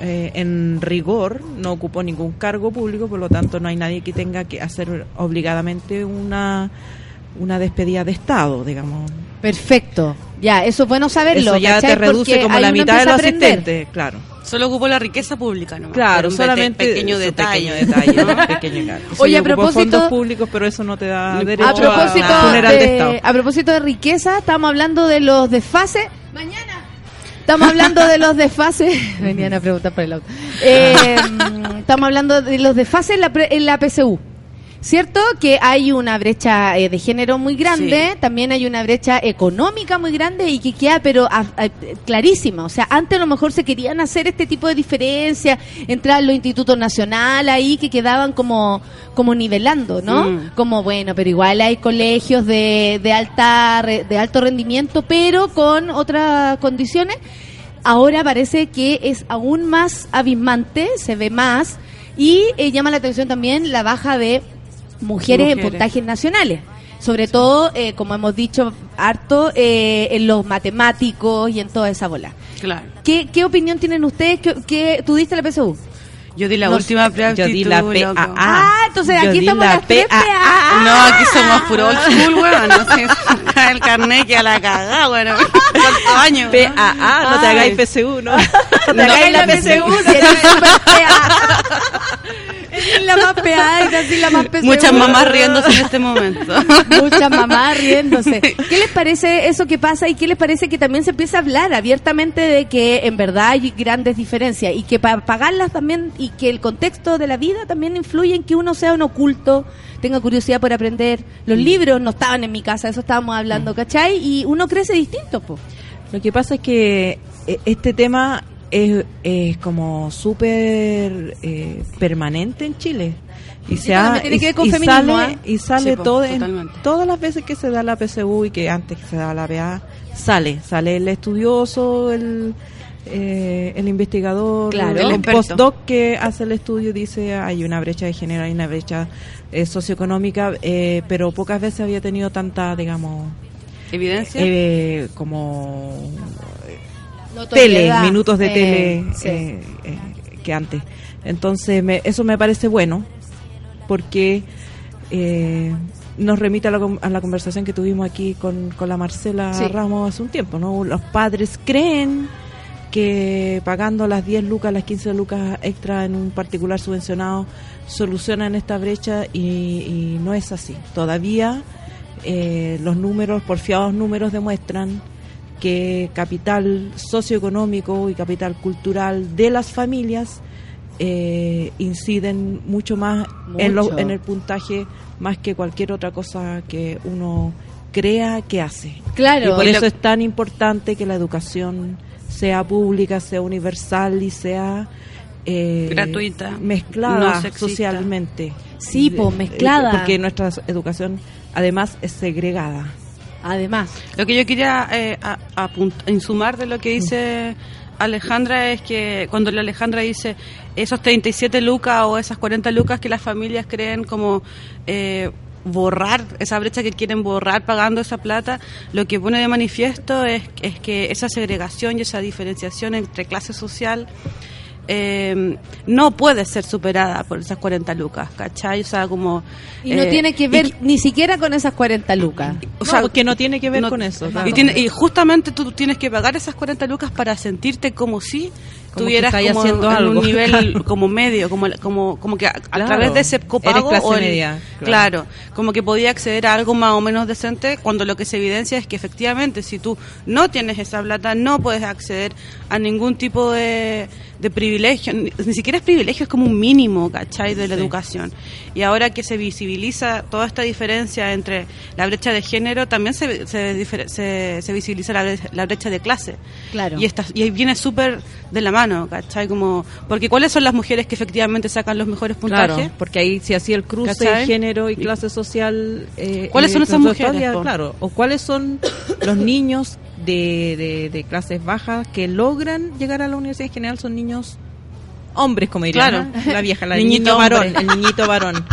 eh, en rigor, no ocupó ningún cargo público, por lo tanto no hay nadie que tenga que hacer obligadamente una, una despedida de Estado, digamos. Perfecto. Ya, eso es bueno saberlo. Eso ya ¿cachai? te reduce Porque como la mitad de los asistentes, claro. Solo ocupó la riqueza pública, ¿no? Claro, un solamente pequeño detalle. pequeño detalle, ¿no? Pequeño Oye, a ocupó propósito- fondos públicos, pero eso no te da derecho A propósito, a funeral de, de, Estado. a propósito de riqueza, estamos hablando de los desfases. Mañana. Estamos hablando de los desfases. Venían a preguntar por el auto. Eh, estamos hablando de los desfases en la, pre- en la PSU. ¿Cierto? Que hay una brecha eh, de género muy grande, Sí. también hay una brecha económica muy grande y que queda pero a- a- clarísima. O sea, antes a lo mejor se querían hacer este tipo de diferencias, entrar los institutos nacionales ahí que quedaban como, como nivelando, ¿no? Como bueno, pero igual hay colegios de, de alta de alto rendimiento, pero con otras condiciones. Ahora parece que es aún más abismante, se ve más y eh, llama la atención también la baja de mujeres, en puntajes nacionales. Sobre todo, eh, como hemos dicho harto, eh, en los matemáticos y en toda esa bola. Claro. ¿Qué, qué opinión tienen ustedes? ¿Qué, qué- tú diste la PSU? Yo di la No, última prueba yo di la PAA. Ah, entonces yo aquí estamos la las tres PAA. PA. No, aquí somos puro old school, weón. No sé, el carnet que a la cagada, bueno. ¿Cuántos años? PAA, no te hagáis PSU, ¿no? No te hagáis la PSU, si la más y la más. Muchas mamás riéndose en este momento. Muchas mamás riéndose. ¿Qué les parece eso que pasa y qué les parece que también se empieza a hablar abiertamente de que en verdad hay grandes diferencias y que para pagarlas también y que el contexto de la vida también influye en que uno sea un oculto, tenga curiosidad por aprender? Los libros no estaban en mi casa, eso estábamos hablando, ¿cachai? Y uno crece distinto, po. Lo que pasa es que eh, este tema es, es como súper eh, permanente en Chile. Y se ha- y- sale, ¿ah? y sale Sí, todo en- todas las veces que se da la PSU y que antes que se da la PA sale sale el estudioso el eh, el investigador Claro. el, postdoc que hace el estudio dice hay una brecha de género hay una brecha eh, socioeconómica eh, pero pocas veces había tenido tanta digamos ¿Evidencia? eh, como tele, minutos de Eh, tele sí. eh, eh, que antes. Entonces, me- eso me parece bueno, porque eh, nos remite a la, a la conversación que tuvimos aquí con, con la Marcela Sí. Ramos hace un tiempo, ¿no? Los padres creen que pagando las 10 lucas, las 15 lucas extra en un particular subvencionado solucionan esta brecha y, y no es así. Todavía eh, los números, porfiados números demuestran que capital socioeconómico y capital cultural de las familias eh, inciden mucho más en, lo- en el puntaje más que cualquier otra cosa que uno crea que hace. Claro. Y por Y eso lo- es tan importante que la educación sea pública, sea universal y sea eh, Gratuita, mezclada no socialmente. Sí, po, Eh, mezclada. Porque nuestra educación además es segregada. Además. Lo que yo quería eh, de lo que dice Alejandra es que cuando la Alejandra dice esos 37 lucas o esas 40 lucas que las familias creen como eh, borrar esa brecha que quieren borrar pagando esa plata, lo que pone de manifiesto es, es que esa segregación y esa diferenciación entre clase social eh, no puede ser superada por esas 40 lucas, ¿cachai? O sea, como... Y no eh, tiene que y ver ni siquiera con esas 40 lucas. o sea, que no tiene que ver no- con eso. y, tiene- y justamente tú tienes que pagar esas 40 lucas para sentirte como si Como tuvieras que estáis como haciendo en algo. un nivel como medio, como, como, como que a, través de ese copago Eres o el- media, claro. claro. como que podía acceder a algo más o menos decente cuando lo que se evidencia es que efectivamente si tú no tienes esa plata no puedes acceder a ningún tipo de, de privilegio, ni, ni siquiera es privilegio, es como un mínimo, ¿cachai? De la Sí. educación. Y ahora que se visibiliza toda esta diferencia entre la brecha de género, también se, se, se, se visibiliza la brecha, la brecha de clase. Claro. Y, esta, y ahí viene súper de la mano, ¿cachai? Como, porque ¿cuáles son las mujeres que efectivamente sacan los mejores puntajes? Claro, porque ahí se hacía el cruce de género y clase social. eh, ¿Cuáles eh, son esas mujeres? Claro, o cuáles son los niños de, de, de clases bajas que logran llegar a la universidad en general son niños hombres, como diría Claro. la vieja, la Niñito varón, el niñito varón.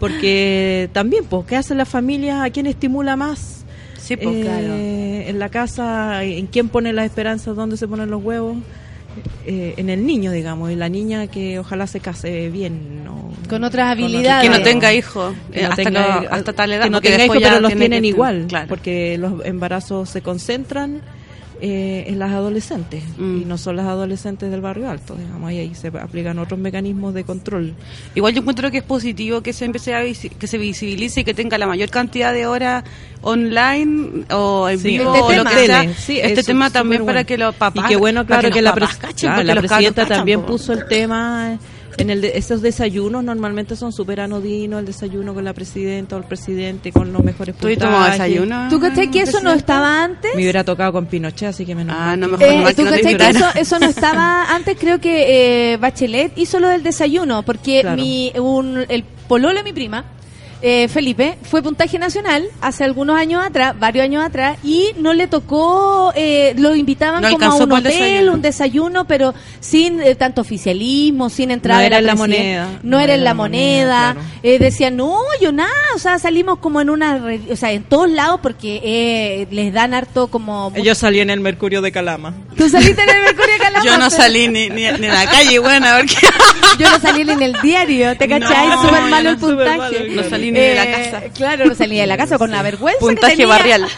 Porque también, pues, ¿qué hacen las familias? ¿A quién estimula más? Sí, pues, Eh, claro. En la casa, ¿en quién pone las esperanzas? ¿Dónde se ponen los huevos? Eh, en el niño, digamos, y la niña que ojalá se case bien. ¿no? Con otras habilidades. que no tenga hijos que eh, no hasta, hasta tal edad. que no tenga hijos, pero los tiene tienen igual, Claro. porque los embarazos se concentran eh, en las adolescentes Mm. y no son las adolescentes del barrio alto, digamos, y ahí se aplican otros mecanismos de control. Igual yo encuentro que es positivo que se empiece a que se visibilice y que tenga la mayor cantidad de horas online o en Sí, vivo este o lo que sea. Sí, este tema también para bueno. que los papás y qué bueno claro que, la, papás pres- cachen, claro, porque la presidenta también puso el tema en el de, esos desayunos normalmente son súper anodinos el desayuno con la presidenta o el presidente con los mejores ¿Tú y tomó puntajes. desayuno? ¿Tú cachai que eso no estaba antes? me hubiera tocado con Pinochet así que menos Ah, no, mejor Eh, ¿Tú no te cachai que eso, eso no estaba antes? Creo que eh, Bachelet hizo lo del desayuno, porque Claro. mi, un, el pololo de mi prima, eh, Felipe, fue puntaje nacional hace algunos años atrás, varios años atrás, y no le tocó, eh, lo invitaban No como a un hotel, desayuno. un desayuno, pero sin eh, tanto oficialismo, sin entrada No era en la presiden- moneda. No, era en la moneda. claro. Eh, decían, no, yo nada, o sea, salimos como en una, o sea, en todos lados, porque eh, les dan harto como... yo salí en el Mercurio de Calama Tú saliste en el Mercurio de Calama, Yo no salí ni, ni, ni en la calle, bueno, porque Yo no salí ni en el diario, ¿te cachai? Súper malo el puntaje. malo, salí ni de la Eh, casa. Claro, no salí de la casa con la vergüenza que Puntaje tenía. barrial.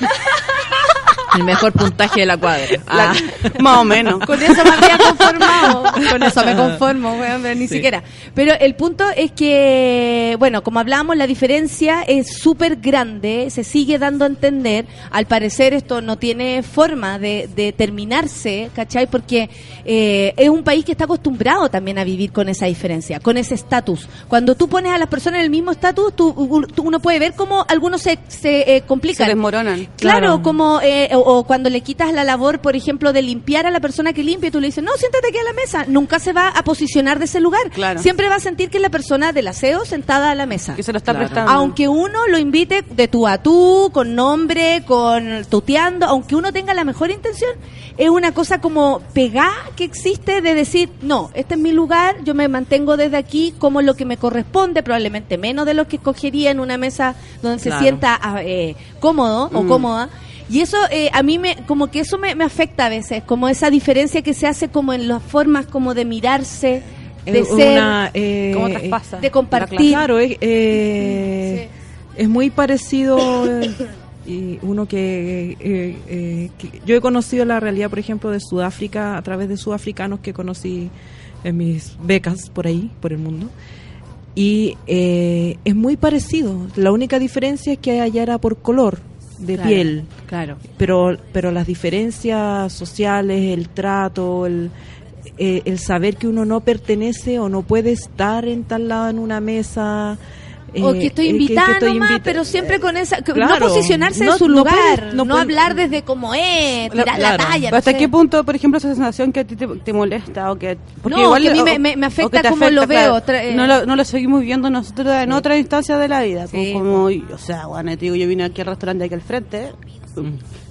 el mejor puntaje de la cuadra La- Ah. más o menos. Con eso me había conformado. Con eso me conformo, weón, pero ni Sí. siquiera. Pero el punto es que, bueno, como hablábamos, la diferencia es súper grande, se sigue dando a entender. Al parecer esto no tiene forma de, de terminarse, ¿cachai? Porque eh, es un país que está acostumbrado también a vivir con esa diferencia, con ese estatus. Cuando tú pones a las personas en el mismo estatus, tú, tú- uno puede ver cómo algunos se, se eh, complican. Se desmoronan. Claro, Claro. como eh, o, o cuando le quitas la labor, por ejemplo, de limpiar a la persona que limpia y tú le dices, no, siéntate aquí a la mesa, nunca se va a posicionar de ese lugar. Claro. Siempre va a sentir que es la persona del aseo sentada a la mesa. Que se lo está Claro. prestando. Aunque uno lo invite de tú a tú, con nombre, con tuteando, aunque uno tenga la mejor intención, es una cosa como pegada que existe de decir, no, este es mi lugar, yo me mantengo desde aquí como lo que me corresponde, probablemente menos de lo que escogería en una mesa donde se sienta ah, eh, cómodo o Mm. cómoda. Y eso eh, a mí me, como que eso me, me afecta a veces, como esa diferencia que se hace como en las formas como de mirarse, de ser, una, eh, ¿Cómo traspasa? de compartir. Claro, es, eh, es muy parecido eh, y uno que, eh, eh, que- yo he conocido la realidad por ejemplo de Sudáfrica a través de sudafricanos que conocí en mis becas por ahí por el mundo y eh, es muy parecido la única diferencia es que allá era por color de Claro, piel Claro. pero pero las diferencias sociales el trato el eh, el saber que uno no pertenece o no puede estar en tal lado en una mesa O eh, que estoy eh, invitada nomás, invita- pero siempre con esa... que claro. No posicionarse No- en su no lugar, puedes- no, no puedes- hablar desde cómo es, La- tirar la claro. talla. no ¿Hasta sé. qué punto, por ejemplo, esa sensación que a ti te, te molesta o que... No, que a mí o- me- me- me o afecta como lo veo, eh. no, lo, no lo seguimos viendo nosotros en otra instancia de la vida. pues, Sí. como, o sea, bueno, te digo, yo vine aquí al restaurante aquí al frente,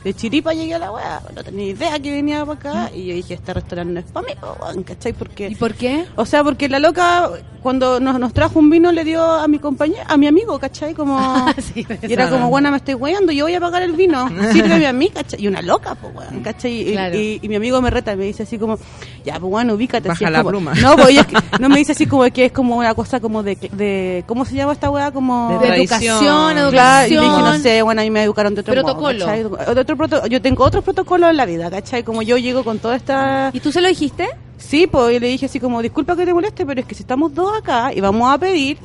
de chiripa llegué a la weá, no tenía idea que venía para acá, y yo dije, este restaurante no es para mí, weón, ¿cachai? Porque... ¿Y por qué? O sea, porque la loca cuando nos, nos trajo un vino le dio a mi compañero, a mi amigo, ¿cachai? Como Sí, y era como, bueno, me estoy weando, yo voy a pagar el vino, sírveme a mí, ¿cachai? Y una loca, pues, weón, ¿cachai? Y, Claro. y- y mi amigo me reta y me dice así como, ya, pues, bueno, ubícate. Baja la como- pluma. No, pues, y es que- no me dice así como que es como una cosa como de, de ¿cómo se llama esta weá? Como... De De tradición. educación, Claro, y dije, no educación. sé, bueno, a mí me educaron de otro Protocolo. modo, ¿cachai? De otro proto- yo tengo otros protocolos en la vida, ¿cachai? Como yo llego con toda esta... ¿Y tú se lo dijiste? Sí, pues y le dije así como, disculpa que te moleste, pero es que si estamos dos acá y vamos a pedir,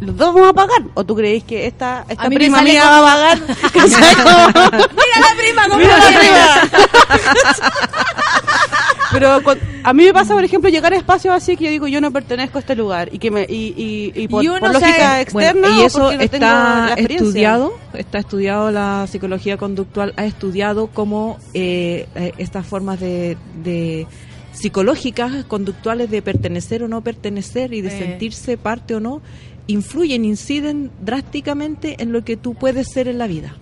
los dos vamos a pagar. ¿O tú creéis que esta, esta A prima mía va a pagar? Como- ¡Mira la prima! cómo Mira la prima. Pero cu- a mí me pasa, por ejemplo, llegar a espacios así que yo digo, yo no pertenezco a este lugar. Y que me y, y, y por, por sabe- lógica externa Bueno, y eso no está estudiado, está estudiado la psicología conductual, ha estudiado cómo eh, eh, estas formas de, de psicológicas, conductuales de pertenecer o no pertenecer y de Eh. sentirse parte o no, influyen, inciden drásticamente en lo que tú puedes ser en la vida.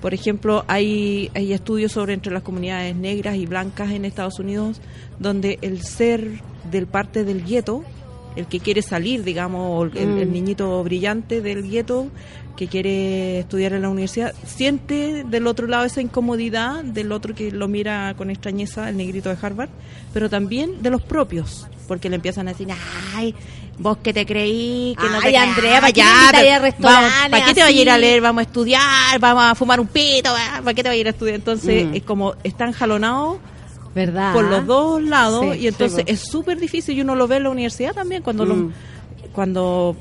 Por ejemplo, hay, hay estudios sobre entre las comunidades negras y blancas en Estados Unidos, donde el ser del parte del gueto, el que quiere salir, digamos, el, el Mm. niñito brillante del gueto que quiere estudiar en la universidad, siente del otro lado esa incomodidad del otro que lo mira con extrañeza, el negrito de Harvard, pero también de los propios, porque le empiezan a decir, ay, vos que te creí, que no te Andrea, ¿para qué a restaurantes ¿Para qué te vas a ir a leer? Vamos a estudiar, vamos a fumar un pito, ¿para qué te vas a ir a estudiar? Entonces, Mm. es como, están jalonados ¿Verdad? por los dos lados Sí, y entonces sí, es súper difícil y uno lo ve en la universidad también cuando los- Mm. cuando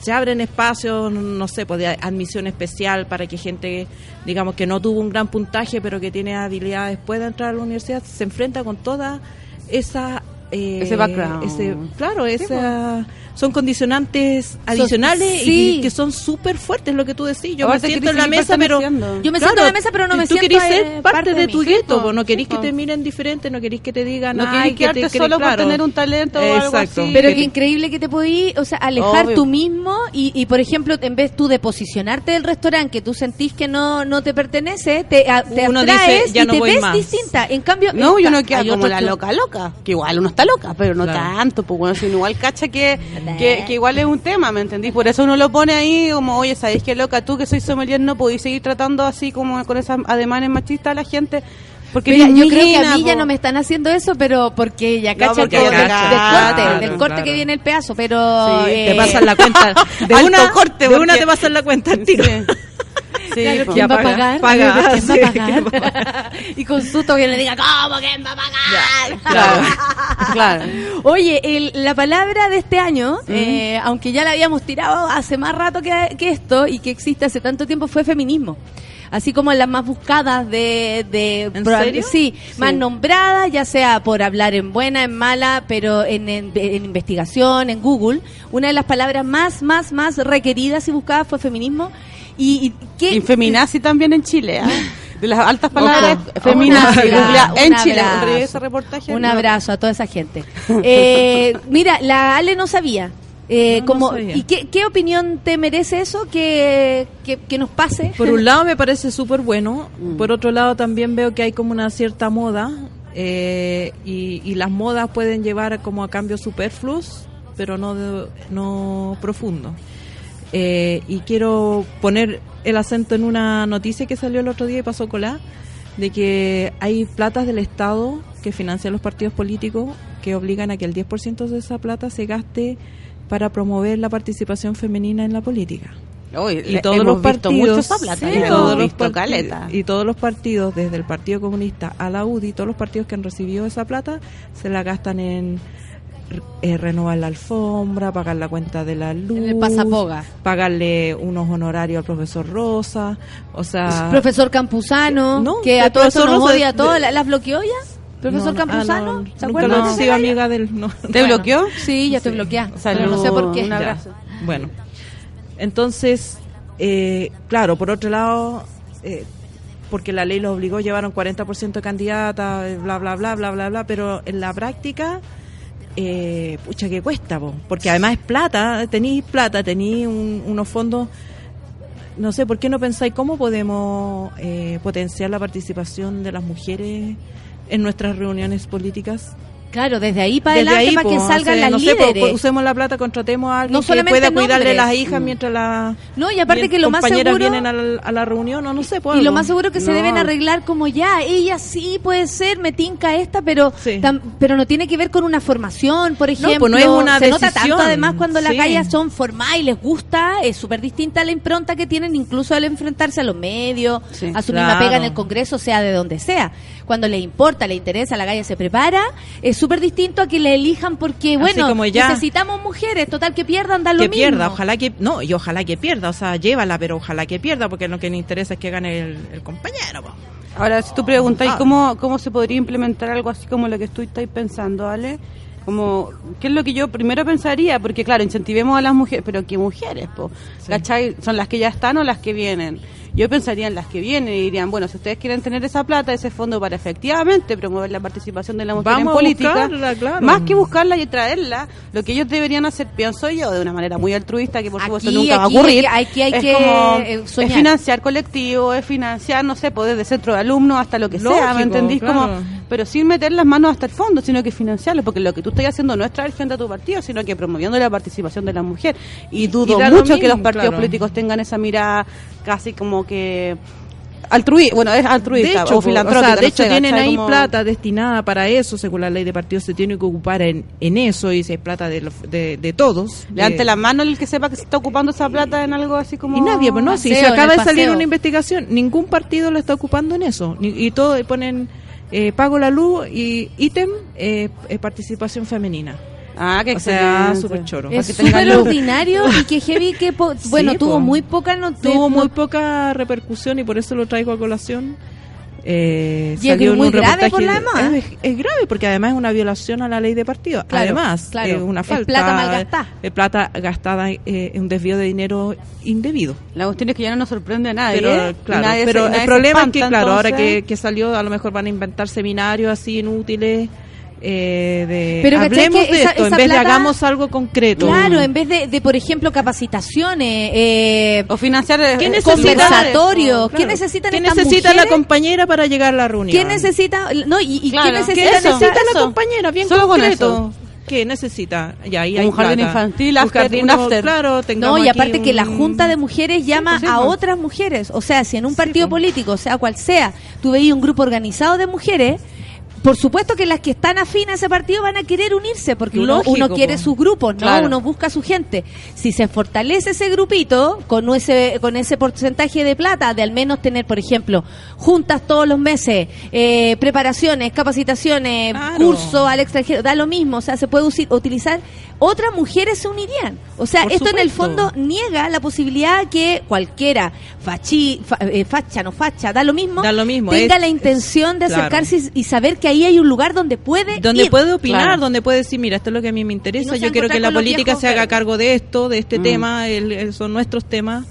se abren espacios no sé pues de admisión especial para que gente digamos que no tuvo un gran puntaje pero que tiene habilidades pueda entrar a la universidad se enfrenta con toda esa eh, Ese background. ese- claro esa son condicionantes adicionales sí. y que son súper fuertes lo que tú decís yo me siento en la mesa pero. Yo me Claro, siento en la mesa, pero no me tú siento querís eh, ser parte, de, mí. tu gueto, no querís sí, que te miren diferente, no querís que te digan, No ay, querés que te solo por claro. tener un talento o algo Exacto. así. Pero te- increíble que te podí, o sea, alejar Obvio. tú mismo y, y, por ejemplo, en vez tú de posicionarte del restaurante que tú sentís que no, no te pertenece, te, a- te Uno atraes dice, ya y no te ves más. distinta. En cambio, No, yo no queda como la loca loca. Que igual uno está loca, pero no tanto. Pues bueno, si uno igual cacha que, que, que igual es un tema, ¿me entendís? Por eso uno lo pone ahí como, oye, ¿sabéis qué loca? Tú que soy sommelier no podéis seguir tratando así como con esos ademanes machistas a la gente. Porque yo creo que a mí ya no me están haciendo eso, pero porque ya No, cacha ya del, corte, claro, del corte claro. que viene el pedazo, pero Sí, eh, te pasan la cuenta de una corte, de una te pasan la cuenta. Sí. Sí, Claro, po. ¿quién va a paga, pagar? paga, ¿Quién va a pagar? y con susto que le diga, ¿cómo quién va a pagar? Claro, claro. Oye, el- la palabra de este año, eh, aunque ya la habíamos tirado hace más rato que, que esto y que existe hace tanto tiempo, fue feminismo. Así como las más buscadas de... de. Sí, más nombradas, ya sea por hablar en buena, en mala, pero en, en- en investigación, en Google. Una de las palabras más, más, más requeridas y buscadas fue feminismo. Y, y ¿qué? Y feminazi también en Chile, ¿ah? De las altas palabras, googlea en Chile. abrazo. Encontré ese reportaje. Un no. abrazo a toda esa gente. Eh, mira, la Ale no sabía. Eh, No, no como, sabía. ¿Y qué, qué opinión te merece eso que, que, que nos pase? Por un lado me parece súper bueno, Mm. por otro lado también veo que hay como una cierta moda eh, y, y las modas pueden llevar como a cambios superfluos, pero no, de- no profundos. Eh, y quiero poner el acento en una noticia que salió el otro día y pasó colá, de que hay platas del Estado que financian los partidos políticos que obligan a que el 10% de esa plata se gaste para promover la participación femenina en la política. Uy, y todos los partidos plata, y hemos todos los visto parti- caleta. y todos los partidos desde el Partido Comunista a la UDI todos los partidos que han recibido esa plata se la gastan en eh, renovar la alfombra pagar la cuenta de la luz el pasapoga. pagarle unos honorarios al profesor Rosa o sea Profesor Campuzano, No, que a todos nos Rosa odia a todos. de- ¿La- ¿Las bloqueó ya? ¿Profesor no, no, Campuzano? ah, no, ¿Se acuerdan esa sido amiga del no, ¿Te Bueno. bloqueó? Sí, ya te bloquea. Salud, Pero no sé por qué. un abrazo. Bueno, entonces, eh, claro, por otro lado, eh, porque la ley los obligó, llevaron 40% de candidata, eh, bla, bla, bla, bla, bla, bla, pero en la práctica, eh, pucha que cuesta, po, porque además es plata, tenéis plata, tenéis un- unos fondos, no sé, ¿por qué no pensáis cómo podemos eh, potenciar la participación de las mujeres en nuestras reuniones políticas? Claro, desde ahí para Desde adelante ahí, para que po, salgan o sea, las no sé, po, líderes. po, usemos la plata, contratemos a alguien No que pueda cuidarle las hijas mientras la No, y aparte que lo más seguro- vienen a la, a la reunión o no sé, pues, Y lo más seguro que se No. deben arreglar como ya, ella sí puede ser, me tinca esta, pero Sí. tam- pero no tiene que ver con una formación, por ejemplo. pues no es una se nota decisión. tanto además cuando las Sí. gallas son formales y les gusta, es súper distinta a la impronta que tienen incluso al enfrentarse a los medios, Sí, a su claro. misma pega en el Congreso, sea de donde sea. Cuando le importa, le interesa, la galla se prepara, es súper distinto a que le elijan porque, bueno, como ya- necesitamos mujeres, total que pierdan, da lo que mismo. pierda, ojalá que no, y ojalá que pierda, o sea, llévala, pero ojalá que pierda porque lo que le interesa es que gane el, el compañero. po. Ahora, si tú preguntas, Ah. ¿cómo, ¿cómo se podría implementar algo así como lo que tú estás pensando, Ale? Como, ¿qué es lo que yo primero pensaría? Porque, claro, incentivemos a las mujeres, pero ¿qué mujeres? Po? ¿Cachai? ¿Son las que ya están o las que vienen? Yo pensaría en las que vienen y dirían, bueno, si ustedes quieren tener esa plata, ese fondo para efectivamente promover la participación de la mujer Vamos en política, buscarla, claro. más que buscarla y traerla, lo que ellos deberían hacer, pienso yo, de una manera muy altruista, que por Aquí- supuesto nunca va a ocurrir, aquí hay es que, como, eh, es financiar colectivos, es financiar, no sé, pues desde centro de alumnos hasta lo que sea, ¿me entendís? claro. Como, pero sin meter las manos hasta el fondo, sino que financiarlo, porque lo que tú estás haciendo no es traer gente a tu partido, sino que promoviendo la participación de la mujer. Y dudo mucho que los partidos claro. políticos tengan esa mirada casi como que altruista, bueno, es altruista de hecho, o filantrópica. o sea, de no hecho sé, tienen ahí Como- plata destinada para eso, según la ley de partidos se tiene que ocupar en, en eso y si es plata de, los- de, de todos. Levante de- la mano el que sepa que se está ocupando esa plata en algo así como... Y nadie, pues no, si Paseo, se en acaba de salir una investigación, ningún partido lo está ocupando en eso. Ni- y todo ponen eh, pago la luz y ítem eh, eh, participación femenina. Ah, que O sea, súper choro. Es súper ordinario y que heavy que, po- bueno, Sí, tuvo po. muy poca no Tuvo muy poca repercusión y por eso lo traigo a colación. Eh, Y es muy grave por la. Es, es grave porque además es una violación a la ley de partidos. Claro, además, claro. es una Es falta. plata mal gastada. Es plata gastada eh, en un desvío de dinero indebido. La cuestión es que ya no nos sorprende a nadie. Pero, y claro, nadie se- pero nadie el se problema es que, espanta, claro, ahora entonces- que, que salió, a lo mejor van a inventar seminarios así inútiles. Eh, de Pero, hablemos que de esa- esto, en esa vez de plata- hagamos algo concreto. Claro, en vez de, de, por ejemplo, capacitaciones, eh, O financiar... eh, ¿Qué necesita? conversatorios, Claro. ¿qué necesitan ¿Qué necesita la mujeres? compañera para llegar a la reunión? ¿Qué necesita? No, y, y Claro. ¿qué ¿Qué eso? estas- necesita la Eso. compañera? Bien Solo con concreto. ¿Qué necesita? Ya, ahí hay Un jardín plata. infantil, Un after, jardín, un after. Claro, No, y aparte que la un- junta de mujeres llama sí, a pues. otras mujeres. O sea, si en un Sí, partido pues. político, sea cual sea, tú veías un grupo organizado de mujeres, por supuesto que las que están afines a ese partido van a querer unirse, porque uno, Lógico, uno quiere sus grupos, ¿no? Claro. Uno busca su gente. Si se fortalece ese grupito con ese, con ese porcentaje de plata, de al menos tener, por ejemplo, juntas todos los meses, eh, preparaciones, capacitaciones, Claro. cursos al extranjero, da lo mismo, o sea, se puede utilizar, otras mujeres se unirían. O sea, Por esto en el fondo niega la posibilidad que cualquiera, fachi, fa- eh, facha, no facha, da lo mismo, Da lo mismo, tenga es- la intención de claro. acercarse y saber que ahí hay un lugar donde puede donde ir. puede opinar, Claro. donde puede decir, mira, esto es lo que a mí me interesa, no yo quiero que la política viejos se haga cargo de esto, de este Mm. tema, el- el- son nuestros temas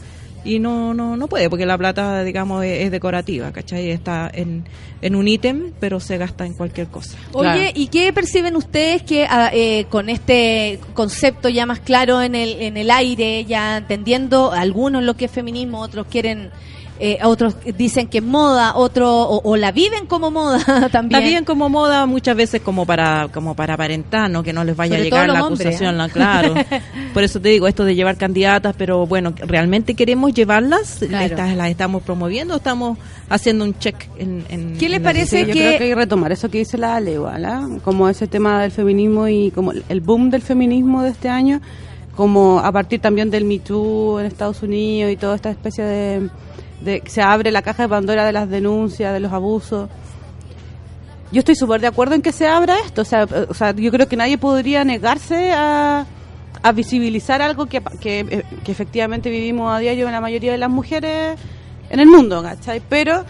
y no no no puede porque la plata, digamos, es, es decorativa, ¿cachai? Está en, en un ítem, pero se gasta en cualquier cosa. Oye, Claro. ¿y qué perciben ustedes que ah, eh, con este concepto ya más claro en el, en el aire, ya entendiendo algunos lo que es feminismo, otros quieren, eh, otros dicen que es moda, otros o, o la viven como moda también? Está bien como moda muchas veces como para como para aparentar, ¿no? que no les vaya Sobre a llegar la hombres, acusación, ¿eh? la- claro. Por eso te digo esto de llevar candidatas, pero bueno, ¿realmente queremos llevarlas? Claro. Estas las estamos promoviendo, o estamos haciendo un check en, en- ¿Qué en la parece sociedad? yo que- creo que hay que retomar eso que dice la Ale igual, ¿ah? como ese tema del feminismo y como el boom del feminismo de este año, como a partir también del Me Too en Estados Unidos y toda esta especie de, de se abre la caja de Pandora de las denuncias, de los abusos. Yo estoy súper de acuerdo en que se abra esto, o sea, o yo creo que nadie podría negarse a, a visibilizar algo que, que, eh, que efectivamente vivimos a diario en la mayoría de las mujeres en el mundo, ¿cachai? Pero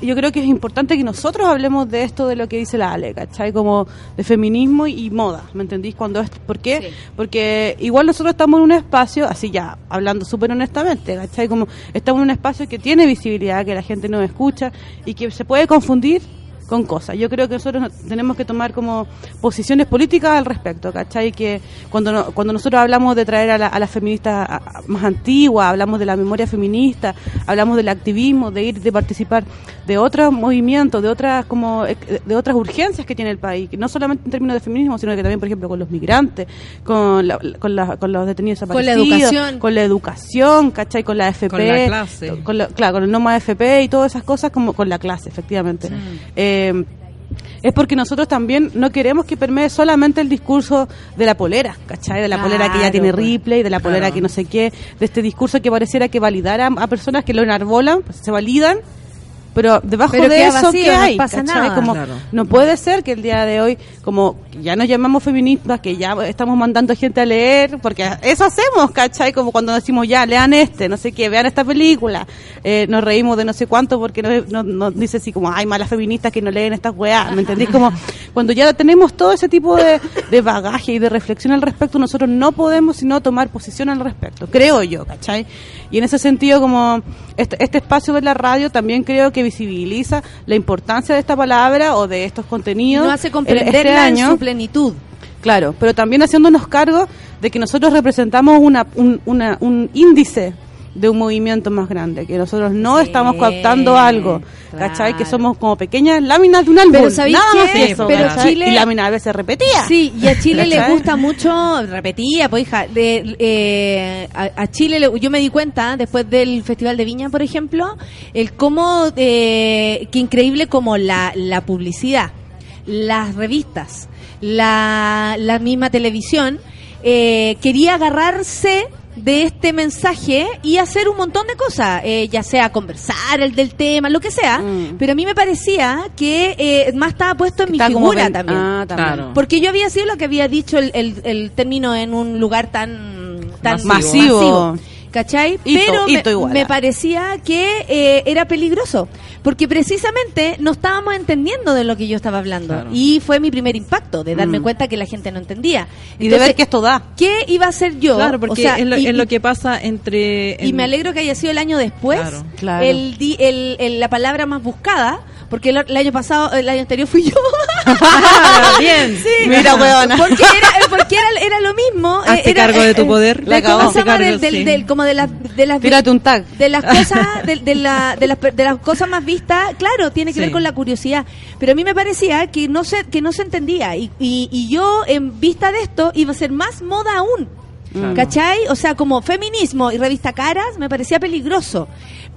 yo creo que es importante que nosotros hablemos de esto de lo que dice la Ale, ¿cachai? Como de feminismo y moda, ¿me entendís? Cuando es, ¿Por qué? Porque igual nosotros estamos en un espacio, así ya, hablando súper honestamente, ¿cachai? Como estamos en un espacio que tiene visibilidad, que la gente nos escucha y que se puede confundir con cosas. Yo creo que nosotros no- tenemos que tomar como posiciones políticas al respecto, ¿cachai? Que cuando, no- cuando nosotros hablamos de traer a, la- a las feministas más antiguas, hablamos de la memoria feminista, hablamos del activismo, de ir, de participar de otros movimientos, de otras como de otras urgencias que tiene el país, que no solamente en términos de feminismo, sino que también, por ejemplo, con los migrantes, con, la- con, la- con los detenidos Con la desaparecidos, educación. con la educación, ¿cachai? Con la FP, Con la clase. con la- claro, con el NOMA FP y todas esas cosas como con la clase, efectivamente. Eh, es porque nosotros también no queremos que permee solamente el discurso de la polera, ¿cachai? De la polera que ya tiene pues. Ripley, de la polera Claro. que no sé qué, de este discurso que pareciera que validara a personas que lo enarbolan, pues, se validan, pero debajo Pero de queda eso, vacío, ¿qué no hay? pasa ¿cachai? nada. Como, Claro. no puede ser que el día de hoy, como ya nos llamamos feministas, que ya estamos mandando gente a leer, porque eso hacemos, ¿cachai? Como cuando decimos, ya, lean este, no sé qué, vean esta película, eh, nos reímos de no sé cuánto porque nos, nos, nos dice así como, ay, malas feministas que no leen estas weas, ¿me entendís? Como cuando ya tenemos todo ese tipo de, de bagaje y de reflexión al respecto, nosotros no podemos sino tomar posición al respecto, creo yo, ¿cachai? Y en ese sentido, como este, este espacio de la radio también creo que visibiliza la importancia de esta palabra o de estos Y contenidos. no hace el- comprenderla este en año. su plenitud. Claro, pero también haciéndonos cargo de que nosotros representamos una, un, una- un índice de un movimiento más grande, que nosotros no Sí, estamos captando algo, ¿cachai? claro. Que somos como pequeñas láminas de un álbum, Pero ¿sabéis nada más eso, Pero ¿cachai? Chile- y láminas a veces repetía. Sí, y a Chile le ¿Cachai? gusta mucho, repetía, pues hija, de, eh, a, a Chile le- yo me di cuenta después del Festival de Viña, por ejemplo, el cómo, eh, que increíble como la, la publicidad, las revistas, la, la misma televisión, eh, quería agarrarse de este mensaje y hacer un montón de cosas, eh, ya sea conversar el del tema, lo que sea, Mm. pero a mí me parecía que eh, más estaba puesto en mi Está figura ven- también. Ah, también. Claro. Porque yo había sido lo que había dicho el, el, el término en un lugar tan, tan Masivo. ¿Cachai? Hito, Pero me- hito me, parecía que eh, era peligroso. Porque precisamente no estábamos entendiendo de lo que yo estaba hablando. Claro. Y fue mi primer impacto, de darme Mm. cuenta que la gente no entendía. Y de ver que esto da. ¿Qué iba a hacer yo? Claro, porque O sea, es, lo, y- es lo y- que pasa entre... y me alegro que haya sido el año después Claro, claro. El, di- el- el- la palabra más buscada, porque el, el año pasado, el año anterior fui yo. Ah, bien. Sí, Mira, huevona. Porque era, porque era, era lo mismo. Hazte era, cargo de tu poder. de La cargo, del- sí. del- como de las de las Tírate un tag. de las cosas de, de la- de las de las cosas más vistas claro tiene que Sí. ver con la curiosidad pero a mí me parecía que no se que no se entendía y, y, y yo en vista de esto iba a ser más moda aún Claro. ¿Cachai? O sea, como feminismo y revista caras me parecía peligroso.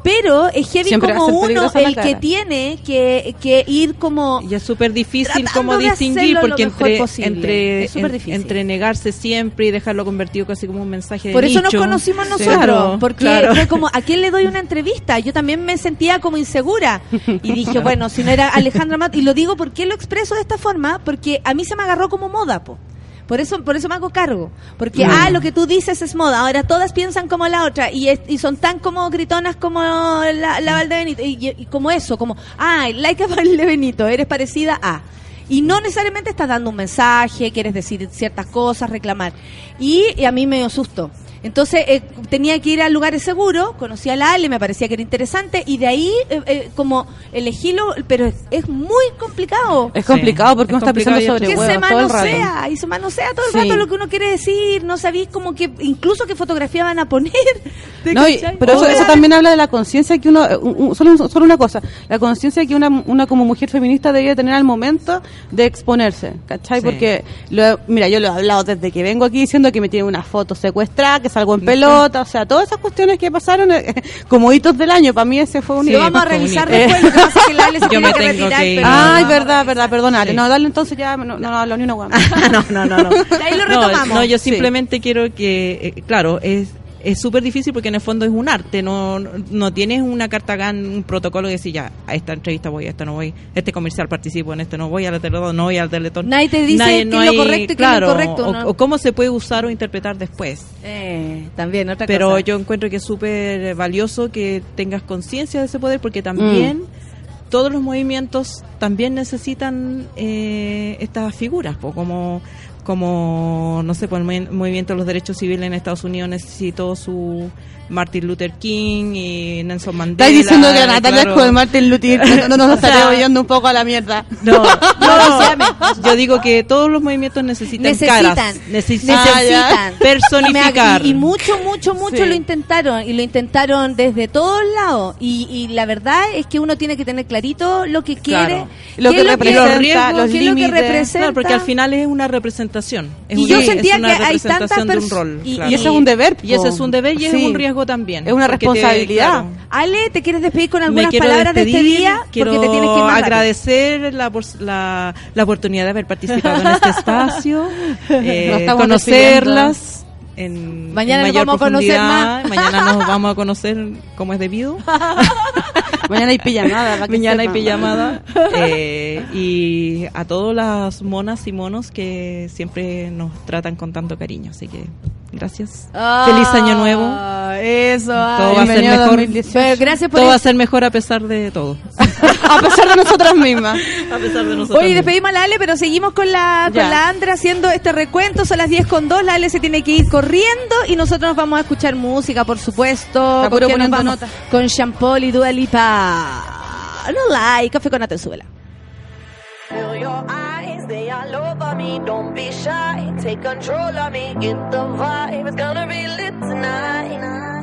Pero es heavy Siempre como uno el que tiene que, que ir como... Y es súper difícil como distinguir porque entre entre Es en- entre negarse siempre y dejarlo convertido casi como un mensaje de Por eso nos conocimos nosotros, Claro, porque claro. fue como, ¿a quién le doy una entrevista? Yo también me sentía como insegura. Y dije, bueno, si no era Alejandra Mat, y lo digo, ¿por qué lo expreso de esta forma? Porque a mí se me agarró como moda, po. Por eso, por eso me hago cargo. Porque, ah, lo que tú dices es moda. Ahora todas piensan como la otra. Y, es- y son tan como gritonas como la, la Valdebenito. Y, y- y como eso, como, ah, like a Valdebenito, eres parecida a. Y no necesariamente estás dando un mensaje, quieres decir ciertas cosas, reclamar. Y, y a mí me dio susto. Entonces eh, tenía que ir a lugares seguros, conocí a la Ale, me parecía que era interesante y de ahí eh, eh, como elegílo, pero es, es muy complicado. Es complicado porque es uno está y sobre que huevos se todo el rato. manosea y se manosea todo el Sí. rato lo que uno quiere decir, no sabéis como que incluso qué fotografía van a poner. ¿te No, y- cachai? pero eso, eso también habla de la conciencia que uno, un- un- solo, solo una cosa, la conciencia que una, una como mujer feminista debería tener al momento de exponerse, ¿cachai? Sí. Porque, lo- mira, yo lo he hablado desde que vengo aquí diciendo que me tiene una foto secuestrada, que salgo en pelota, o sea, todas esas cuestiones que pasaron eh, como hitos del año, para mí ese fue un Sí, hito. vamos a revisar después. Lo que pasa es que la Ale se Yo tiene que retirar. que pero- Ay, verdad, verdad, perdónale. Sí. No, dale entonces ya, no, no, no hablo ni una guama. no, no, no, no. De ahí lo No, retomamos. No, yo Sí. simplemente quiero que, eh, claro, es es súper difícil porque en el fondo es un arte, no no tienes una carta GAN, un protocolo que decir ya, a esta entrevista voy, a esta no voy, este comercial participo, en este no voy, a la Teletón no voy, al Teletón. Nadie te dice qué es lo correcto y es claro, incorrecto, o- ¿no? o, cómo se puede usar o interpretar después. Eh, también, otra Pero cosa. yo encuentro que es súper valioso que tengas conciencia de ese poder porque también todos los movimientos también necesitan eh, estas figuras, po, como como no sé, pues el movi- movimiento de los derechos civiles en Estados Unidos necesitó su Martin Luther King y Nelson Mandela. Estás diciendo que Natalia claro. es con Martin Luther King. No, no nos estaría oyendo un poco a la mierda. No, no, no. Yo digo que todos los movimientos necesitan, necesitan, caras, necesitan, necesitan. personificar. Y, y mucho, mucho, mucho Sí. lo intentaron y lo intentaron desde todos lados. Y, y la verdad es que uno tiene que tener clarito lo que quiere, Claro. Lo que es representa, los riesgos, los qué es lo que representa. Claro, porque al final es una representación. Es Y una, yo es sentía una que hay tantas de un rol. y- claro. Y eso es un deber. Y eso es un deber y es Sí. un riesgo también. Es una porque te- responsabilidad. claro, Ale, ¿te quieres despedir con algunas palabras de este despedir, día? Quiero porque te tienes que ir más agradecer la, la, la oportunidad de haber participado en este espacio, eh, Nos conocerlas. En, Mañana en nos mayor vamos a conocer más. Mañana nos vamos a conocer como es debido. Mañana hay pijamada. Mañana hay pijamada. Eh, y a todas las monas y monos que siempre nos tratan con tanto cariño. Así que gracias. Ah, Feliz año nuevo. Eso. Todo va a ser mejor. 2018. Pero gracias por Todo va a eso. ser mejor a pesar de todo. A pesar de nosotras mismas. A pesar de nosotros. Oye, despedimos a la Ale, pero seguimos con la, con Ya. la Andra haciendo este recuento. Son las 10 con 2. La Ale se tiene que ir corriendo y nosotros nos vamos a escuchar música, por supuesto. Está ¿Con puro qué nos vamos? nota. Con Paul y Dua Lipa. No like, café con Atenzuela. Feel your eyes, they all over me. Don't be shy, take control of me. Get the vibe, it's gonna be lit tonight.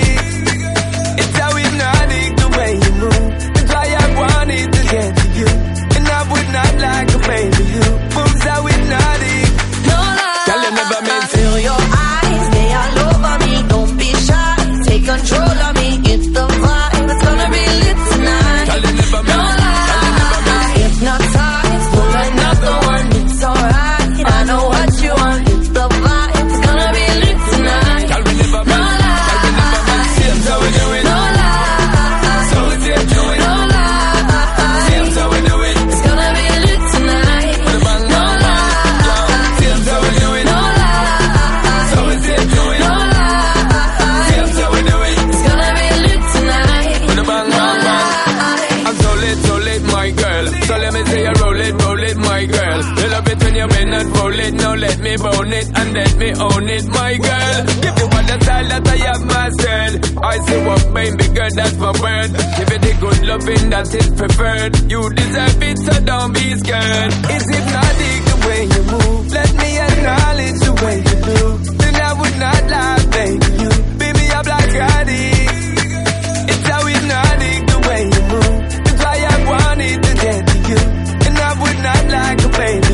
not like a baby you. Moves how hypnotic. No me own it, my girl. Give you all the style that I have myself. I say what, baby girl, that's my word. Give it the good loving that is preferred. You deserve it, so don't be scared. It's hypnotic the way you move. Let me acknowledge the way you do. Then I would not lie, baby. You beat me up like addict. It's how hypnotic the way you move. That's why I wanted to get to you. And I would not like a baby